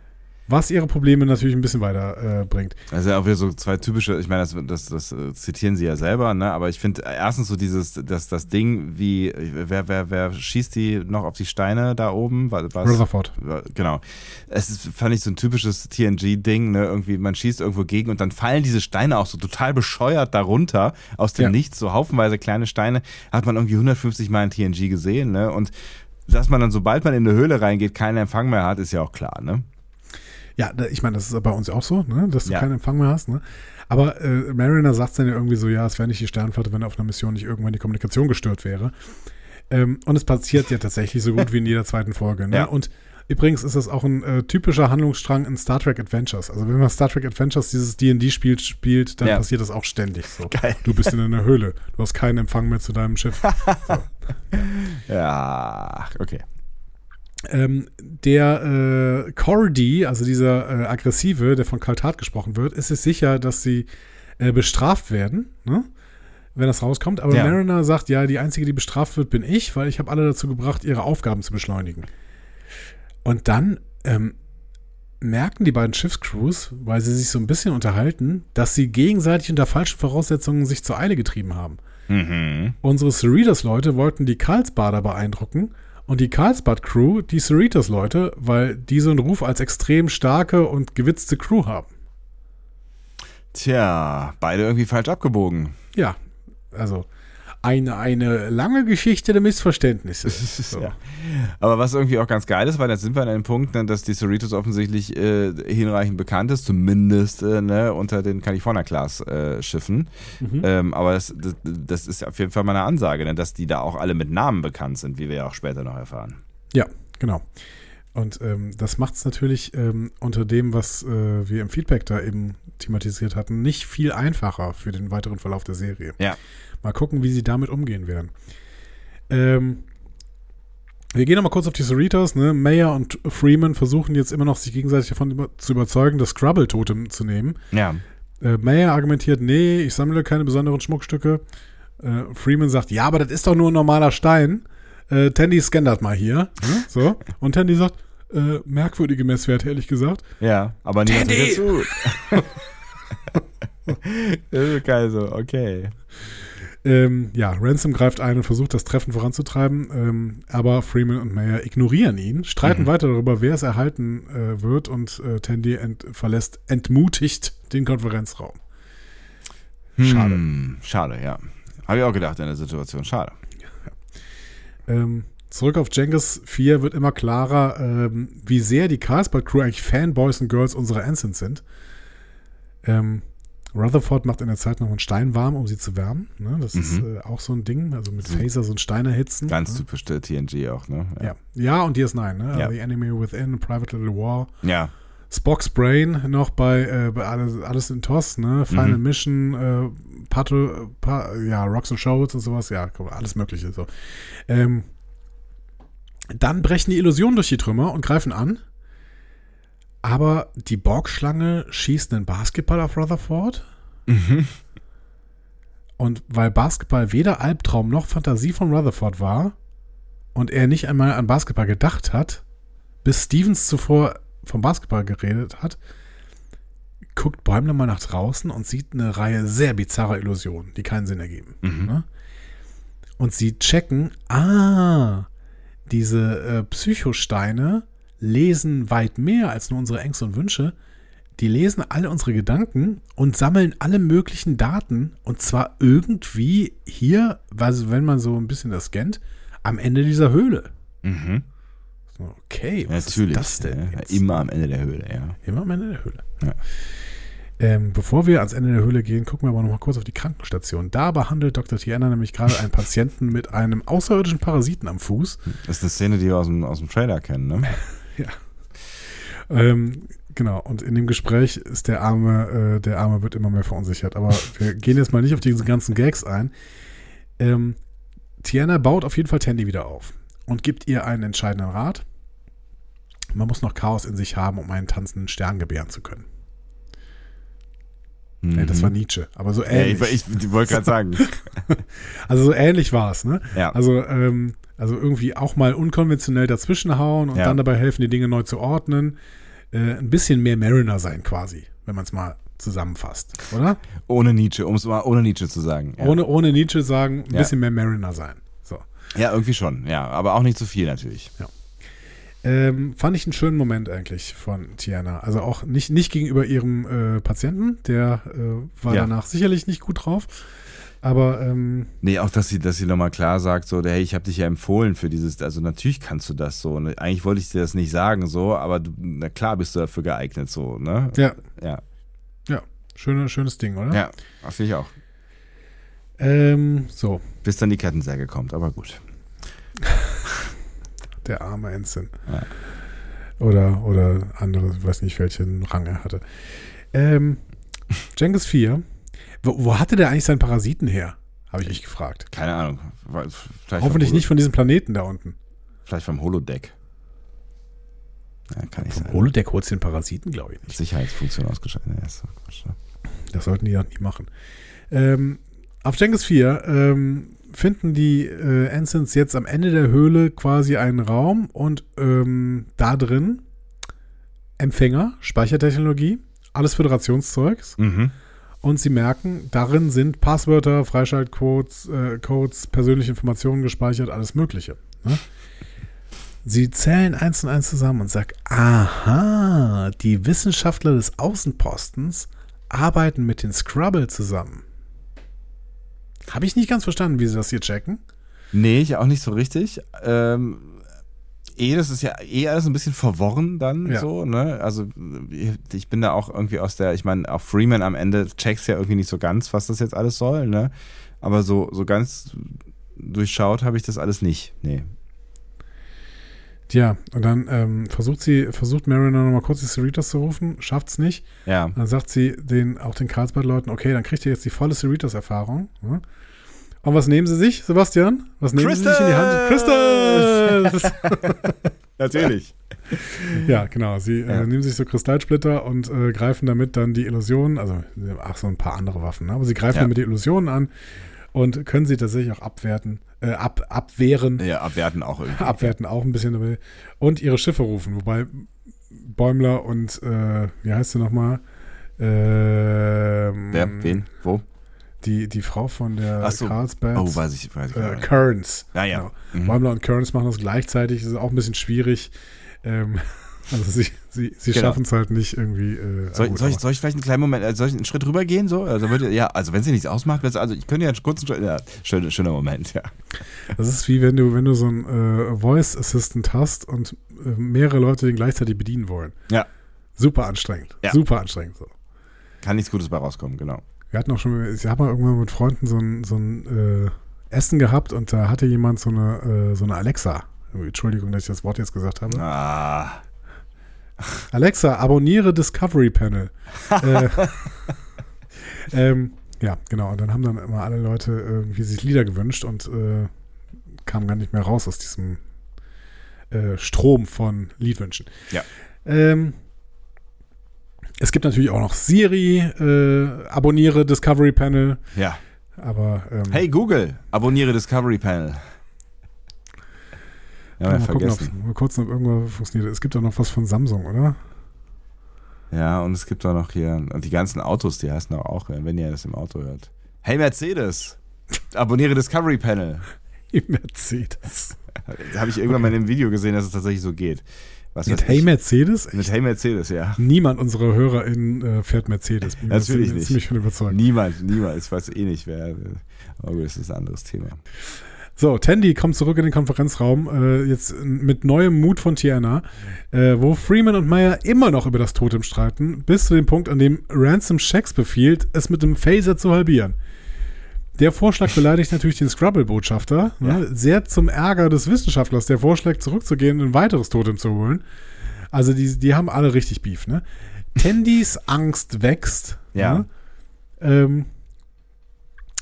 was ihre Probleme natürlich ein bisschen weiter äh, bringt. Also auch wieder so zwei typische, ich meine, das, das, das äh, zitieren sie ja selber, ne? Aber ich finde erstens so dieses, das, das Ding, wie, wer, wer, wer schießt die noch auf die Steine da oben? Was, Rutherford. Genau. Es ist, fand ich so ein typisches TNG-Ding, ne? Irgendwie, man schießt irgendwo gegen und dann fallen diese Steine auch so total bescheuert darunter, aus dem Ja. Nichts, so haufenweise kleine Steine. Hat man irgendwie 150 Mal in TNG gesehen, ne? Und dass man dann, sobald man in eine Höhle reingeht, keinen Empfang mehr hat, ist ja auch klar, ne? Ja, da- ich meine, das ist bei uns auch so, ne? dass du Ja. keinen Empfang mehr hast. Ne? Aber äh, Mariner sagt dann ja irgendwie so, ja, es wäre nicht die Sternflotte, wenn auf einer Mission nicht irgendwann die Kommunikation gestört wäre. Ähm, und es passiert ja tatsächlich so gut wie in jeder zweiten Folge. Ne? Ja. Und übrigens ist das auch ein äh, typischer Handlungsstrang in Star Trek Adventures. Also wenn man Star Trek Adventures dieses D&D-Spiel spielt, dann Ja. passiert das auch ständig so. Geil. Du bist in einer Höhle, du hast keinen Empfang mehr zu deinem Schiff. Ja, okay. Ähm, der äh, Cordy, also dieser äh, Aggressive, der von Kaltat gesprochen wird, ist es sicher, dass sie äh, bestraft werden, ne? wenn das rauskommt. Aber Ja. Mariner sagt, ja, die Einzige, die bestraft wird, bin ich, weil ich habe alle dazu gebracht, ihre Aufgaben zu beschleunigen. Und dann ähm, merken die beiden Schiffscrews, weil sie sich so ein bisschen unterhalten, dass sie gegenseitig unter falschen Voraussetzungen sich zur Eile getrieben haben. Mhm. Unsere Cerritos-Leute wollten die Karlsbader beeindrucken und die Karlsbad-Crew die Cerritos-Leute, weil die so einen Ruf als extrem starke und gewitzte Crew haben. Tja, beide irgendwie falsch abgebogen. Ja, also eine, eine lange Geschichte der Missverständnisse. So. Ja. Aber was irgendwie auch ganz geil ist, weil jetzt sind wir an einem Punkt, ne, dass die Cerritos offensichtlich äh, hinreichend bekannt ist, zumindest äh, ne, unter den California-Class-Schiffen. Mhm. Ähm, aber das, das, das ist auf jeden Fall mal eine Ansage, ne, dass die da auch alle mit Namen bekannt sind, wie wir ja auch später noch erfahren. Ja, genau. Und ähm, das macht es natürlich ähm, unter dem, was äh, wir im Feedback da eben thematisiert hatten, nicht viel einfacher für den weiteren Verlauf der Serie. Ja. Mal gucken, wie sie damit umgehen werden. Ähm, wir gehen nochmal kurz auf die Cerritos. Ne? Mayer und Freeman versuchen jetzt immer noch, sich gegenseitig davon zu überzeugen, das Scrubble-Totem zu nehmen. Ja. Äh, Mayer argumentiert, nee, ich sammle keine besonderen Schmuckstücke. Äh, Freeman sagt, ja, aber das ist doch nur ein normaler Stein. Äh, Tandy scannt das mal hier. Ne? So. Und Tandy sagt, äh, merkwürdige Messwerte, ehrlich gesagt. Ja, aber niemand hört Teddy! zu. das ist geil so, okay. Ähm, ja, Ransom greift ein und versucht, das Treffen voranzutreiben, ähm, aber Freeman und Mayer ignorieren ihn, streiten weiter darüber, wer es erhalten äh, wird und äh, Tandy ent verlässt entmutigt den Konferenzraum. Schade. Hm, schade, ja. Habe ich auch gedacht in der Situation, schade. Ähm, zurück auf Jenkins 4 wird immer klarer, ähm, wie sehr die Carlsbad Crew eigentlich Fanboys und Girls unserer Ensigns sind. Ähm, Rutherford macht in der Zeit noch einen Stein warm, um sie zu wärmen. Ne? Das ist Mhm. äh, auch so ein Ding, also mit Phaser so einen Stein erhitzen. Ganz ne? typisch der TNG auch, ne? Ja. ja, und DS9, ne? Ja. The Enemy Within, Private Little War. Ja. Spock's Brain noch bei, äh, bei alles, alles in TOS, ne? Final Mhm. Mission, äh, Pato, pa, ja, Rocks and Shows und sowas, ja, alles Mögliche so. Ähm, Dann brechen die Illusionen durch die Trümmer und greifen an. Aber die Borgschlange schießt einen Basketball auf Rutherford. Und weil Basketball weder Albtraum noch Fantasie von Rutherford war und er nicht einmal an Basketball gedacht hat, bis Stevens zuvor vom Basketball geredet hat, guckt Bäumler mal nach draußen und sieht eine Reihe sehr bizarrer Illusionen, die keinen Sinn ergeben. Ne? Und sie checken, ah, diese äh, Psychosteine lesen weit mehr als nur unsere Ängste und Wünsche. Die lesen alle unsere Gedanken und sammeln alle möglichen Daten. Und zwar irgendwie hier, also wenn man so ein bisschen das scannt, am Ende dieser Höhle. Mhm. Okay, was Natürlich. ist das denn? Ja, immer am Ende der Höhle, ja. Immer am Ende der Höhle. Ja. Ähm, bevor wir ans Ende der Höhle gehen, gucken wir aber noch mal kurz auf die Krankenstation. Da behandelt Dr. Tiana nämlich gerade einen Patienten mit einem außerirdischen Parasiten am Fuß. Das ist eine Szene, die wir aus dem, aus dem Trailer kennen, ne? Ähm, genau, und in dem Gespräch ist der Arme, äh, der Arme wird immer mehr verunsichert. Aber wir gehen jetzt mal nicht auf diese ganzen Gags ein. Ähm, Tiana baut auf jeden Fall Tandy wieder auf und gibt ihr einen entscheidenden Rat. Man muss noch Chaos in sich haben, um einen tanzenden Stern gebären zu können. Nee, das war Nietzsche, aber so Mhm. Ja, ähnlich. ich, ich, ich wollte gerade sagen. Also so ähnlich war es, ne? Ja. Also, ähm, also irgendwie auch mal unkonventionell dazwischenhauen und Ja. dann dabei helfen, die Dinge neu zu ordnen. Äh, ein bisschen mehr Mariner sein quasi, wenn man es mal zusammenfasst, oder? Ohne Nietzsche, um es mal ohne Nietzsche zu sagen. Ja. Ohne, ohne Nietzsche sagen, ein bisschen mehr Mariner sein. Ja, irgendwie schon, ja. Aber auch nicht zu viel natürlich. Ähm, fand ich einen schönen Moment eigentlich von Tiana. Also auch nicht, nicht gegenüber ihrem äh, Patienten, der äh, war Ja. danach sicherlich nicht gut drauf. Aber ähm, Nee, auch dass sie, dass sie nochmal klar sagt, so, hey, ich habe dich ja empfohlen für dieses, also natürlich kannst du das so. Und eigentlich wollte ich dir das nicht sagen, so, aber du, na klar bist du dafür geeignet, so, ne? ja, Ja, ja, schöne, schönes Ding, oder? ja, finde ich auch. Ähm, so, Bis dann die Kettensäge kommt, aber gut. der arme Ensign. Ja. Oder, oder andere, ich weiß nicht, welchen Rang er hatte. Ähm, Genghis 4. Wo, wo hatte der eigentlich seinen Parasiten her? Habe ich mich gefragt. Keine Ahnung. Vielleicht Hoffentlich nicht von diesem Planeten da unten. Vielleicht vom Holodeck. Ja, kann nicht Vom. Holodeck holst du den Parasiten, glaube ich nicht. Sicherheitsfunktion ausgeschaltet. Quatsch, ne? Das sollten die ja nie machen. Ähm, auf Genghis 4 ähm, finden die äh, Ensigns jetzt am Ende der Höhle quasi einen Raum und ähm, da drin Empfänger, Speichertechnologie, alles Föderationszeugs. Mhm. Und sie merken, darin sind Passwörter, Freischaltcodes, äh, Codes, persönliche Informationen gespeichert, alles Mögliche. Ne? Sie zählen eins und eins zusammen und sagen, aha, die Wissenschaftler des Außenpostens arbeiten mit den Scrubble zusammen. Habe ich nicht ganz verstanden, wie sie das hier checken. Nee, ich auch nicht so richtig. Ähm, eh, das ist ja eh alles ein bisschen verworren dann Ja. so, ne? Also ich bin da auch irgendwie aus der, ich meine, auch Freeman am Ende checks ja irgendwie nicht so ganz, was das jetzt alles soll, ne? Aber so, so ganz durchschaut habe ich das alles nicht. Nee. Tja, und dann ähm, versucht sie, versucht Mariner nochmal kurz die Cerritos zu rufen, schafft's nicht. Ja. Dann sagt sie den, auch den Carlsbad-Leuten, okay, dann kriegt ihr jetzt die volle Cerritos-Erfahrung. Ne? Und was nehmen sie sich, Sebastian? Was nehmen sie sich in die Hand? Crystals! Natürlich. ja, genau. Sie Ja. Äh, nehmen sich so Kristallsplitter und äh, greifen damit dann die Illusionen, also ach, so ein paar andere Waffen, ne? aber sie greifen Ja. damit die Illusionen an und können sie tatsächlich auch abwerten, äh, ab, abwehren. Ja, abwerten auch irgendwie. Abwerten auch ein bisschen dabei. Und ihre Schiffe rufen, wobei Bäumler und, äh, wie heißt sie nochmal? Ähm, Wer, wen, wo? Die, die Frau von der so. Carlsbad. Oh, weiß ich, weiß ich. äh. Kearns. Ja, ja. Genau. Mhm. Bäumler und Kearns machen das gleichzeitig. Das ist auch ein bisschen schwierig. Ähm, also sie, sie, sie Genau. schaffen es halt nicht irgendwie. Äh, Soll, gut, soll, ich, soll ich vielleicht einen kleinen Moment, äh, soll ich einen Schritt rüber gehen? So? Also, würde, ja, also wenn sie nichts ausmacht, also ich könnte ja einen kurzen Schritt, ja, schön, schöner Moment, ja. das ist wie wenn du, wenn du so einen äh, Voice Assistant hast und äh, mehrere Leute den gleichzeitig bedienen wollen. Ja. Super anstrengend. Ja. Super anstrengend. So. Kann nichts Gutes bei rauskommen, genau. Wir hatten auch schon, ich habe mal irgendwann mit Freunden so ein, so ein äh, Essen gehabt und da hatte jemand so eine, so eine Alexa. Entschuldigung, dass ich das Wort jetzt gesagt habe. Ah, Alexa, abonniere Discovery Panel. äh, ähm, ja, genau. Und dann haben dann immer alle Leute irgendwie sich Lieder gewünscht und äh, kamen gar nicht mehr raus aus diesem äh, Strom von Liedwünschen. Ja. Ähm, es gibt natürlich auch noch Siri, äh, abonniere Discovery Panel, Ja. aber ähm, Hey Google, abonniere Discovery Panel. Ja, mal wir gucken, vergessen. mal kurz ob irgendwas funktioniert. Es gibt auch noch was von Samsung, oder? Ja, und es gibt auch noch hier die ganzen Autos, die heißen auch, auch, wenn ihr das im Auto hört. Hey Mercedes, abonniere Discovery Panel. Im Mercedes. Da habe ich irgendwann mal in einem Video gesehen, dass es tatsächlich so geht. Was Mit Hey ich. Mercedes? Mit Hey Mercedes, ja. Niemand unserer HörerInnen äh, fährt Mercedes. Bin Natürlich ziemlich- nicht. Ziemlich von überzeugt. Niemand, niemand. Ich weiß eh nicht, wer. Aber gut, das ist ein anderes Thema. So, Tandy kommt zurück in den Konferenzraum, äh, jetzt mit neuem Mut von Tiana, äh, wo Freeman und Meyer immer noch über das Totem streiten, bis zu dem Punkt, an dem Ransom Shax befiehlt, es mit dem Phaser zu halbieren. Der Vorschlag beleidigt natürlich den Scrabble-Botschafter, ne, sehr zum Ärger des Wissenschaftlers, der vorschlägt, zurückzugehen und ein weiteres Totem zu holen. Also die, die haben alle richtig Beef, ne? Tandys Angst wächst. Ja. Ne? Ähm,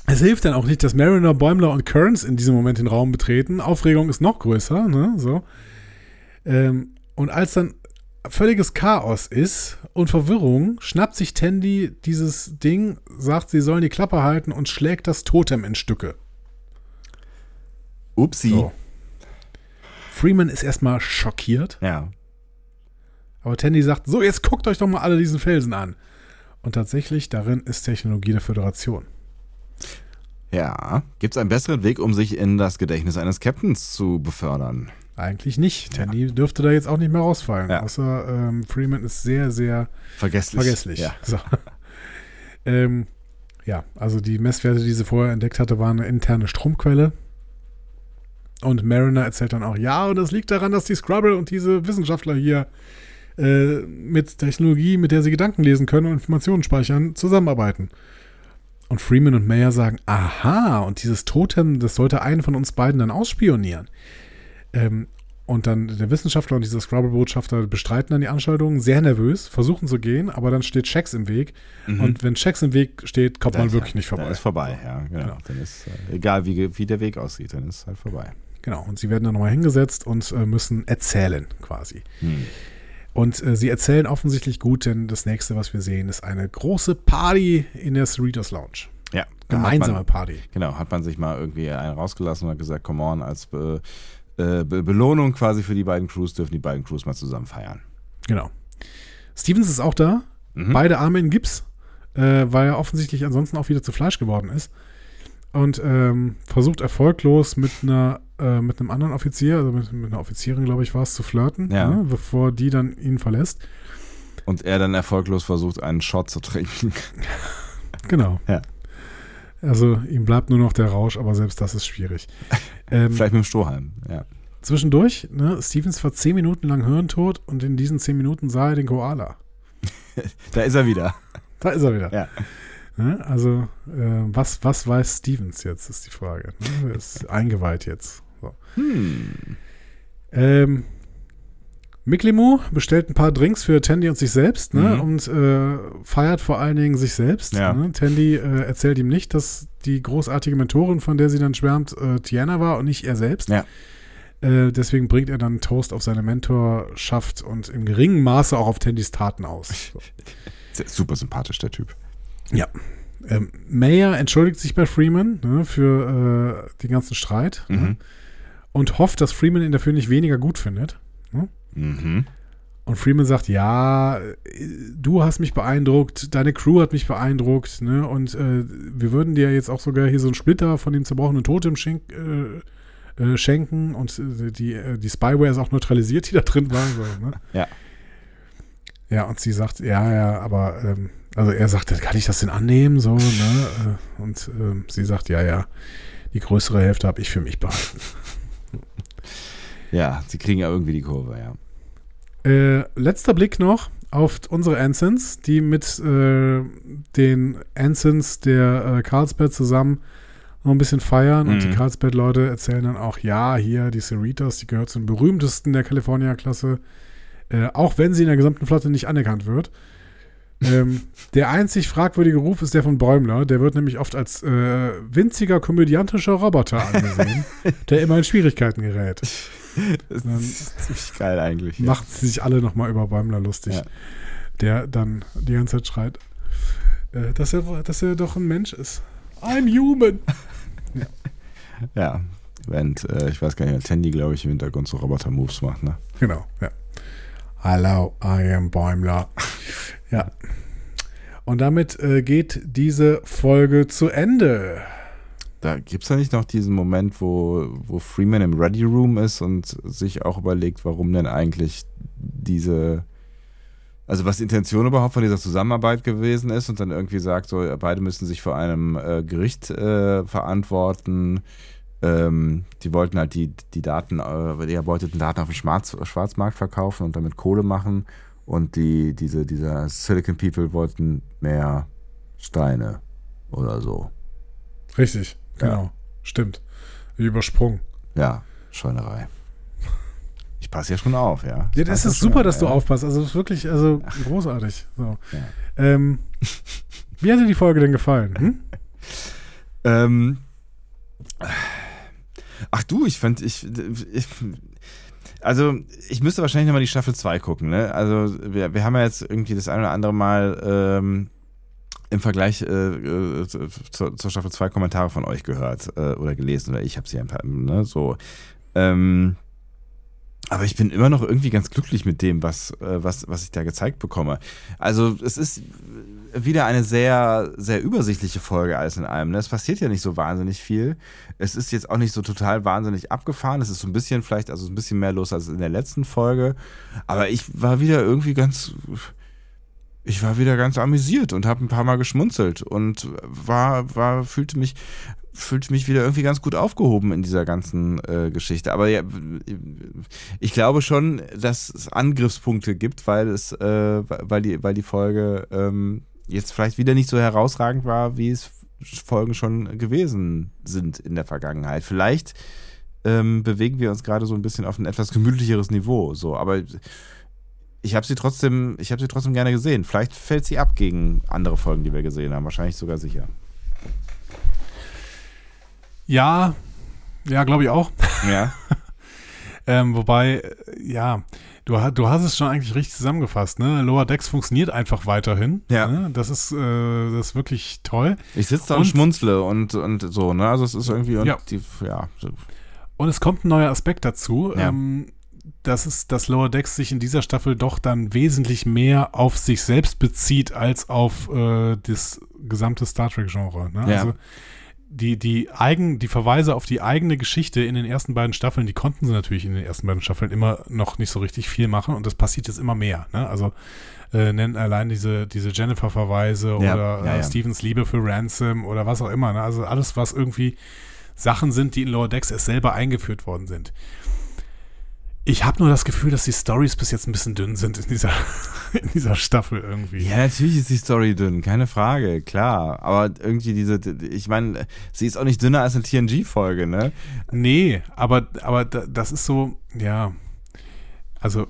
es hilft dann auch nicht, dass Mariner, Bäumler und Kearns in diesem Moment den Raum betreten. Aufregung ist noch größer, ne? So. Ähm, und als dann völliges Chaos ist und Verwirrung, schnappt sich Tandy dieses Ding, sagt, sie sollen die Klappe halten und schlägt das Totem in Stücke. Upsi. So. Freeman ist erstmal schockiert, Ja. aber Tandy sagt, so, jetzt guckt euch doch mal alle diesen Felsen an. Und tatsächlich, darin ist Technologie der Föderation. Ja. Gibt es einen besseren Weg, um sich in das Gedächtnis eines Captains zu befördern? Eigentlich nicht. Tandy dürfte da jetzt auch nicht mehr rausfallen. Ja. Außer ähm, Freeman ist sehr, sehr Vergesslich. vergesslich. Ja. So. ähm, ja, also die Messwerte, die sie vorher entdeckt hatte, waren eine interne Stromquelle. Und Mariner erzählt dann auch, ja, und das liegt daran, dass die Scrabble und diese Wissenschaftler hier äh, mit Technologie, mit der sie Gedanken lesen können und Informationen speichern, zusammenarbeiten. Und Freeman und Mayer sagen, aha, und dieses Totem, das sollte einen von uns beiden dann ausspionieren. Ähm, und dann der Wissenschaftler und dieser Scrabble-Botschafter bestreiten dann die Anschaltung, sehr nervös, versuchen zu gehen, aber dann steht Checks im Weg. Und wenn Checks im Weg steht, kommt man wirklich nicht vorbei. Dann ist vorbei, ja. Genau. Genau. Dann ist, äh, egal wie, wie der Weg aussieht, dann ist es halt vorbei. Genau, und sie werden dann nochmal hingesetzt und äh, müssen erzählen quasi. Hm. Und äh, sie erzählen offensichtlich gut, denn das nächste, was wir sehen, ist eine große Party in der Cerritos Lounge. Ja. Gemeinsame man, Party. Genau, hat man sich mal irgendwie einen rausgelassen und hat gesagt, come on, als Be äh, Be Belohnung quasi für die beiden Crews dürfen die beiden Crews mal zusammen feiern. Genau. Stevens ist auch da, Mhm. beide Arme in Gips, äh, weil er offensichtlich ansonsten auch wieder zu Fleisch geworden ist. Und ähm, versucht erfolglos mit einer äh, mit einem anderen Offizier, also mit, mit einer Offizierin, glaube ich, war es, zu flirten, Ja. ne, bevor die dann ihn verlässt. Und er dann erfolglos versucht, einen Shot zu trinken. Genau. Ja. Also ihm bleibt nur noch der Rausch, aber selbst das ist schwierig. Ähm, Vielleicht mit dem Strohhalm, ja. zwischendurch, ne, Stevens war zehn Minuten lang hirntot und in diesen zehn Minuten sah er den Koala. Da ist er wieder. Da ist er wieder. Ja. Ne, also, äh, was, was weiß Stevens jetzt, ist die Frage. Ne? Er ist eingeweiht jetzt. Hm. Ähm, Miklimo bestellt ein paar Drinks für Tandy und sich selbst ne? Mhm. und äh, feiert vor allen Dingen sich selbst. Ja. Ne? Tandy äh, erzählt ihm nicht, dass die großartige Mentorin, von der sie dann schwärmt, äh, Tiana war und nicht er selbst. Ja. Äh, deswegen bringt er dann Toast auf seine Mentorschaft und im geringen Maße auch auf Tandys Taten aus. So. Super sympathisch, der Typ. Ja. Ähm, Mayer entschuldigt sich bei Freeman ne, für äh, den ganzen Streit ne, Mhm. Und hofft, dass Freeman ihn dafür nicht weniger gut findet. Mhm. Und Freeman sagt, ja, du hast mich beeindruckt, deine Crew hat mich beeindruckt, ne? Und äh, wir würden dir jetzt auch sogar hier so einen Splitter von dem zerbrochenen Totem schenk, äh, äh, schenken und äh, die, äh, die Spyware ist auch neutralisiert, die da drin war. So, ne? Ja. Ja, und sie sagt, ja, ja, aber ähm, also er sagt, kann ich das denn annehmen? So, ne? Äh, Und ähm, sie sagt, ja, ja, die größere Hälfte habe ich für mich behalten. Ja, sie kriegen ja irgendwie die Kurve, ja. Äh, letzter Blick noch auf unsere Ensigns, die mit äh, den Ensigns der äh, Carlsbad zusammen noch ein bisschen feiern. Und Mhm. die Carlsbad-Leute erzählen dann auch, ja, hier die Cerritos, die gehört zu den berühmtesten der California-Klasse, äh, auch wenn sie in der gesamten Flotte nicht anerkannt wird. ähm, der einzig fragwürdige Ruf ist der von Bäumler. Der wird nämlich oft als äh, winziger komödiantischer Roboter angesehen, der immer in Schwierigkeiten gerät. Das ist ziemlich geil eigentlich. ja. Macht sich alle nochmal über Bäumler lustig. Ja. Der dann die ganze Zeit schreit, äh, dass, er, dass er doch ein Mensch ist. I'm human. Ja, während, äh, ich weiß gar nicht, Tandy, glaube ich, im Hintergrund so Roboter-Moves macht, ne? Genau, ja. Hello, I am Bäumler. ja. Und damit äh, geht diese Folge zu Ende. Da gibt es ja nicht noch diesen Moment, wo, wo Freeman im Ready Room ist und sich auch überlegt, warum denn eigentlich diese, also was die Intention überhaupt von dieser Zusammenarbeit gewesen ist und dann irgendwie sagt, so beide müssen sich vor einem äh, Gericht äh, verantworten. Ähm, die wollten halt die, die Daten, äh, die erbeuteten Daten auf dem Schwarz, Schwarzmarkt verkaufen und damit Kohle machen. Und die, diese, dieser Silicon People wollten mehr Steine oder so. Richtig, Ja. genau. Stimmt. Wie übersprungen. Ja, Scheunerei. Ich passe ja schon auf, ja. Ja, das ist super, auf, dass du ja. aufpasst. Also, das ist wirklich, also großartig. So. Ja. Ähm, wie hat dir die Folge denn gefallen? Hm? Ähm, ach du, ich fand, ich, ich also ich müsste wahrscheinlich nochmal die Staffel 2 gucken, ne? Also wir, wir haben ja jetzt irgendwie das eine oder andere Mal ähm, im Vergleich äh, äh, zur, zur Staffel 2 Kommentare von euch gehört äh, oder gelesen oder ich habe sie ein paar, ne? So. Ähm, aber ich bin immer noch irgendwie ganz glücklich mit dem, was, äh, was, was ich da gezeigt bekomme. Also es ist wieder eine sehr, sehr übersichtliche Folge alles in allem. Ne? Es passiert ja nicht so wahnsinnig viel. Es ist jetzt auch nicht so total wahnsinnig abgefahren. Es ist so ein bisschen vielleicht, also ein bisschen mehr los als in der letzten Folge. Aber ich war wieder irgendwie ganz, ich war wieder ganz amüsiert und habe ein paar Mal geschmunzelt und war, war, fühlte mich, fühlte mich wieder irgendwie ganz gut aufgehoben in dieser ganzen äh, Geschichte. Aber ja, ich glaube schon, dass es Angriffspunkte gibt, weil es, äh, weil die, weil die Folge ähm, jetzt vielleicht wieder nicht so herausragend war, wie es Folgen schon gewesen sind in der Vergangenheit. Vielleicht ähm, bewegen wir uns gerade so ein bisschen auf ein etwas gemütlicheres Niveau. So, aber ich habe sie trotzdem, ich habe sie trotzdem gerne gesehen. Vielleicht fällt sie ab gegen andere Folgen, die wir gesehen haben. Wahrscheinlich sogar sicher. Ja, ja, glaube ich auch. Ja. Ähm, wobei, ja, du, du hast es schon eigentlich richtig zusammengefasst. Ne? Lower Decks funktioniert einfach weiterhin. Ja. Ne? Das, ist, äh, das ist wirklich toll. Ich sitze da und, Und- schmunzle und, und so, ne? Also es ist irgendwie und Ja. die, ja. Und es kommt ein neuer Aspekt dazu. Ja. Ähm, dass es, dass Lower Decks sich in dieser Staffel doch dann wesentlich mehr auf sich selbst bezieht als auf äh, das gesamte Star Trek-Genre. Ne? Ja. Also die, die, eigen, die Verweise auf die eigene Geschichte in den ersten beiden Staffeln, die konnten sie natürlich in den ersten beiden Staffeln immer noch nicht so richtig viel machen und das passiert jetzt immer mehr. Ne? Also äh, nennen allein diese, diese Jennifer-Verweise Ja, oder ja, äh, ja. Stevens Liebe für Ransom oder was auch immer. Ne? Also alles, was irgendwie Sachen sind, die in Lower Decks erst selber eingeführt worden sind. Ich habe nur das Gefühl, dass die Stories bis jetzt ein bisschen dünn sind in dieser, in dieser Staffel irgendwie. Ja, natürlich ist die Story dünn, keine Frage, klar. Aber irgendwie diese, ich meine, sie ist auch nicht dünner als eine TNG-Folge, ne? Nee, aber, aber da- das ist so, ja. Also,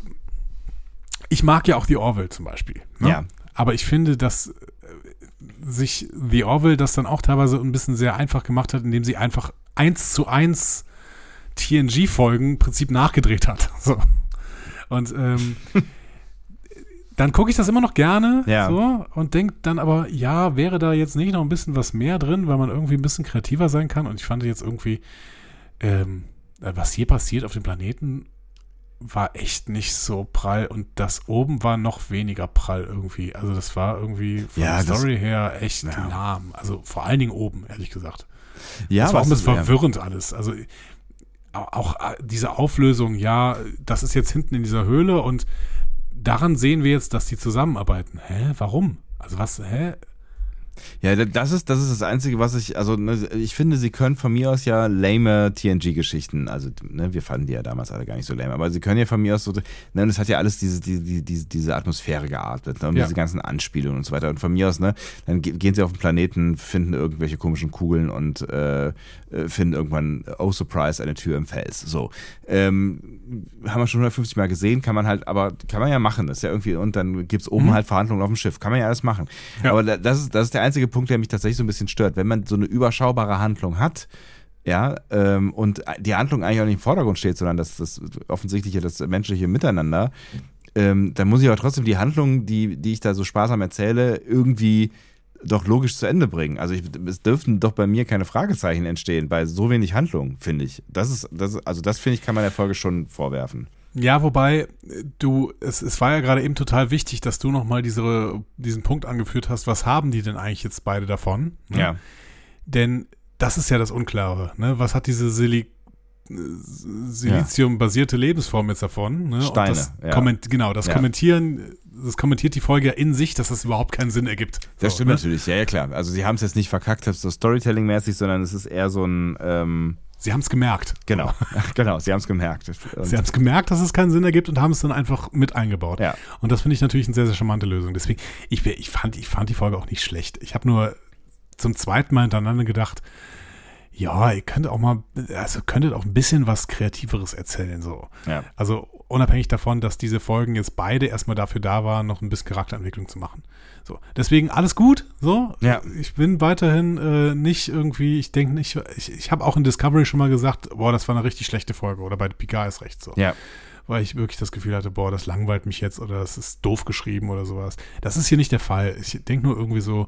ich mag ja auch The Orville zum Beispiel. Ne? Ja. Aber ich finde, dass äh, sich The Orville das dann auch teilweise ein bisschen sehr einfach gemacht hat, indem sie einfach eins zu eins TNG-Folgen im Prinzip nachgedreht hat. So. Und ähm, dann gucke ich das immer noch gerne Ja. so und denke dann aber, ja, wäre da jetzt nicht noch ein bisschen was mehr drin, weil man irgendwie ein bisschen kreativer sein kann. Und ich fand jetzt irgendwie, ähm, was hier passiert auf dem Planeten, war echt nicht so prall und das oben war noch weniger prall irgendwie. Also das war irgendwie von Ja, der das- Story her echt Ja. lahm. Also vor allen Dingen oben, ehrlich gesagt. Ja, das war auch ein bisschen verwirrend alles. Also auch äh, diese Auflösung, ja, das ist jetzt hinten in dieser Höhle und daran sehen wir jetzt, dass die zusammenarbeiten. Hä? Warum? Also was, hä? Ja, da- das ist, das ist das Einzige, was ich, also ne, ich finde, sie können von mir aus ja lame TNG-Geschichten, also ne, wir fanden die ja damals alle gar nicht so lame, aber sie können ja von mir aus so, ne, und es hat ja alles diese, die, die, diese, diese Atmosphäre geatmet, ne, und Ja. diese ganzen Anspielungen und so weiter. Und von mir aus, ne, dann ge- gehen sie auf den Planeten, finden irgendwelche komischen Kugeln und äh, äh, finden irgendwann, oh surprise, eine Tür im Fels. So. Ähm, haben wir schon 150 Mal gesehen, kann man halt, aber kann man ja machen. Das ist ja irgendwie, und dann gibt's oben Mhm. halt Verhandlungen auf dem Schiff. Kann man ja alles machen. Ja. Aber da- das ist, das ist der einzige Punkt, der mich tatsächlich so ein bisschen stört. Wenn man so eine überschaubare Handlung hat, ja, ähm, und die Handlung eigentlich auch nicht im Vordergrund steht, sondern das, das offensichtliche, das menschliche Miteinander, ähm, dann muss ich aber trotzdem die Handlung, die, die ich da so sparsam erzähle, irgendwie doch logisch zu Ende bringen. Also ich, es dürften doch bei mir keine Fragezeichen entstehen bei so wenig Handlung, finde ich. Das ist, das, also das finde ich, kann man der Folge schon vorwerfen. Ja, wobei du, es, es war ja gerade eben total wichtig, dass du nochmal diese, diesen Punkt angeführt hast, was haben die denn eigentlich jetzt beide davon? Ne? Ja. Denn das ist ja das Unklare. Ne? Was hat diese Silik Silizium-basierte Lebensform jetzt davon? Ne? Steine, das ja. komment, genau, das Ja. Kommentieren, das kommentiert die Folge ja in sich, dass das überhaupt keinen Sinn ergibt. Das So, stimmt ne? natürlich, ja, ja klar. Also sie haben es jetzt nicht verkackt, so Storytelling-mäßig, sondern es ist eher so ein, ähm, Sie haben es gemerkt. genau, genau, sie haben es gemerkt. Und, Sie haben es gemerkt, dass es keinen Sinn ergibt und haben es dann einfach mit eingebaut. Ja. Und das finde ich natürlich eine sehr, sehr charmante Lösung. Deswegen, ich, ich, fand, ich fand die Folge auch nicht schlecht. Ich habe nur zum zweiten Mal hintereinander gedacht, ja, ihr könnt auch mal, also könntet auch ein bisschen was Kreativeres erzählen, so. ja. Also unabhängig davon, dass diese Folgen jetzt beide erstmal dafür da waren, noch ein bisschen Charakterentwicklung zu machen. So, deswegen alles gut. So, Ja. ich bin weiterhin äh, nicht irgendwie, ich denke nicht, ich, ich habe auch in Discovery schon mal gesagt, boah, das war eine richtig schlechte Folge oder bei Picard ist recht so. ja. Weil ich wirklich das Gefühl hatte, boah, das langweilt mich jetzt oder das ist doof geschrieben oder sowas. Das ist hier nicht der Fall. Ich denke nur irgendwie so,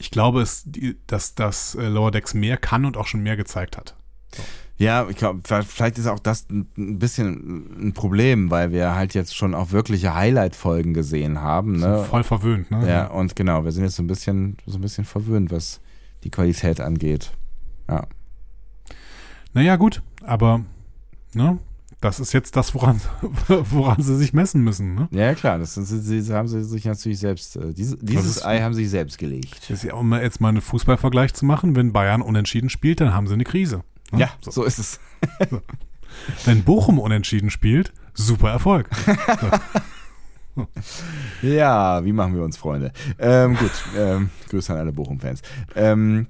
ich glaube, es, dass das äh, Lower Decks mehr kann und auch schon mehr gezeigt hat. Ja, ich glaube, vielleicht ist auch das ein ein bisschen ein Problem, weil wir halt jetzt schon auch wirkliche Highlight-Folgen gesehen haben. Ne? Voll verwöhnt, ne? Ja, und genau, wir sind jetzt so ein bisschen, so ein bisschen verwöhnt, was die Qualität angeht. Ja. Naja, gut, aber ne, das ist jetzt das, woran, woran sie sich messen müssen. Ne? Ja, klar, das, sind, sie, sie haben sie sich natürlich selbst, äh, diese, dieses ist- Ei haben sie sich selbst gelegt. Das ist ja, um jetzt mal einen Fußballvergleich zu machen, wenn Bayern unentschieden spielt, dann haben sie eine Krise. ne? Ja, So. so ist es. Wenn Bochum unentschieden spielt, super Erfolg. Ja, wie machen wir uns Freunde? Ähm, gut, ähm, Grüße an alle Bochum-Fans. Ähm,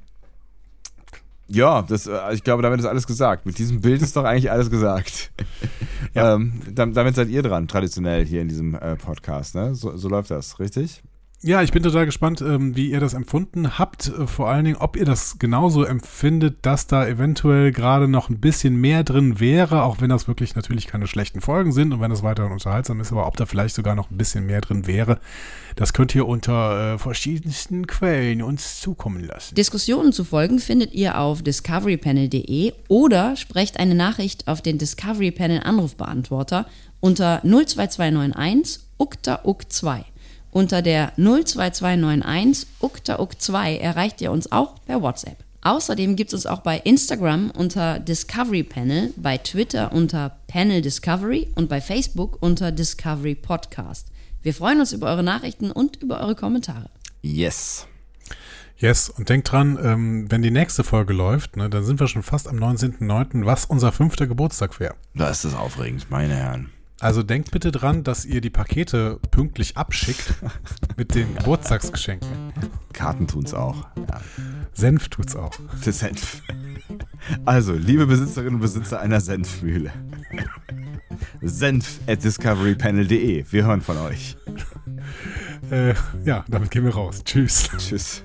ja, das, äh, ich glaube, damit ist alles gesagt. Mit diesem Bild ist doch eigentlich alles gesagt. Ja. Ähm, dam- damit seid ihr dran, traditionell hier in diesem äh, Podcast. Ne? So, so läuft das, richtig? Ja, ich bin total gespannt, ähm, wie ihr das empfunden habt. Äh, vor allen Dingen, ob ihr das genauso empfindet, dass da eventuell gerade noch ein bisschen mehr drin wäre, auch wenn das wirklich natürlich keine schlechten Folgen sind und wenn das weiterhin unterhaltsam ist, aber ob da vielleicht sogar noch ein bisschen mehr drin wäre, das könnt ihr unter äh, verschiedensten Quellen uns zukommen lassen. Diskussionen zu folgen findet ihr auf discoverypanel.de oder sprecht eine Nachricht auf den Discovery Panel Anrufbeantworter unter 02291 ukta uk 2. Unter der 02291 ukta uk 2 erreicht ihr uns auch per WhatsApp. Außerdem gibt es uns auch bei Instagram unter Discovery Panel, bei Twitter unter Panel Discovery und bei Facebook unter Discovery Podcast. Wir freuen uns über eure Nachrichten und über eure Kommentare. Yes. Yes, und denkt dran, ähm, wenn die nächste Folge läuft, ne, dann sind wir schon fast am 19.09., was unser fünfter Geburtstag wäre. Da ist es aufregend, meine Herren. Also denkt bitte dran, dass ihr die Pakete pünktlich abschickt mit den Geburtstagsgeschenken. Karten tun's auch. Ja. Senf tut's auch. Das Senf. Also, liebe Besitzerinnen und Besitzer einer Senfmühle. Senf at discoverypanel.de. Wir hören von euch. Äh, ja, damit gehen wir raus. Tschüss. Tschüss.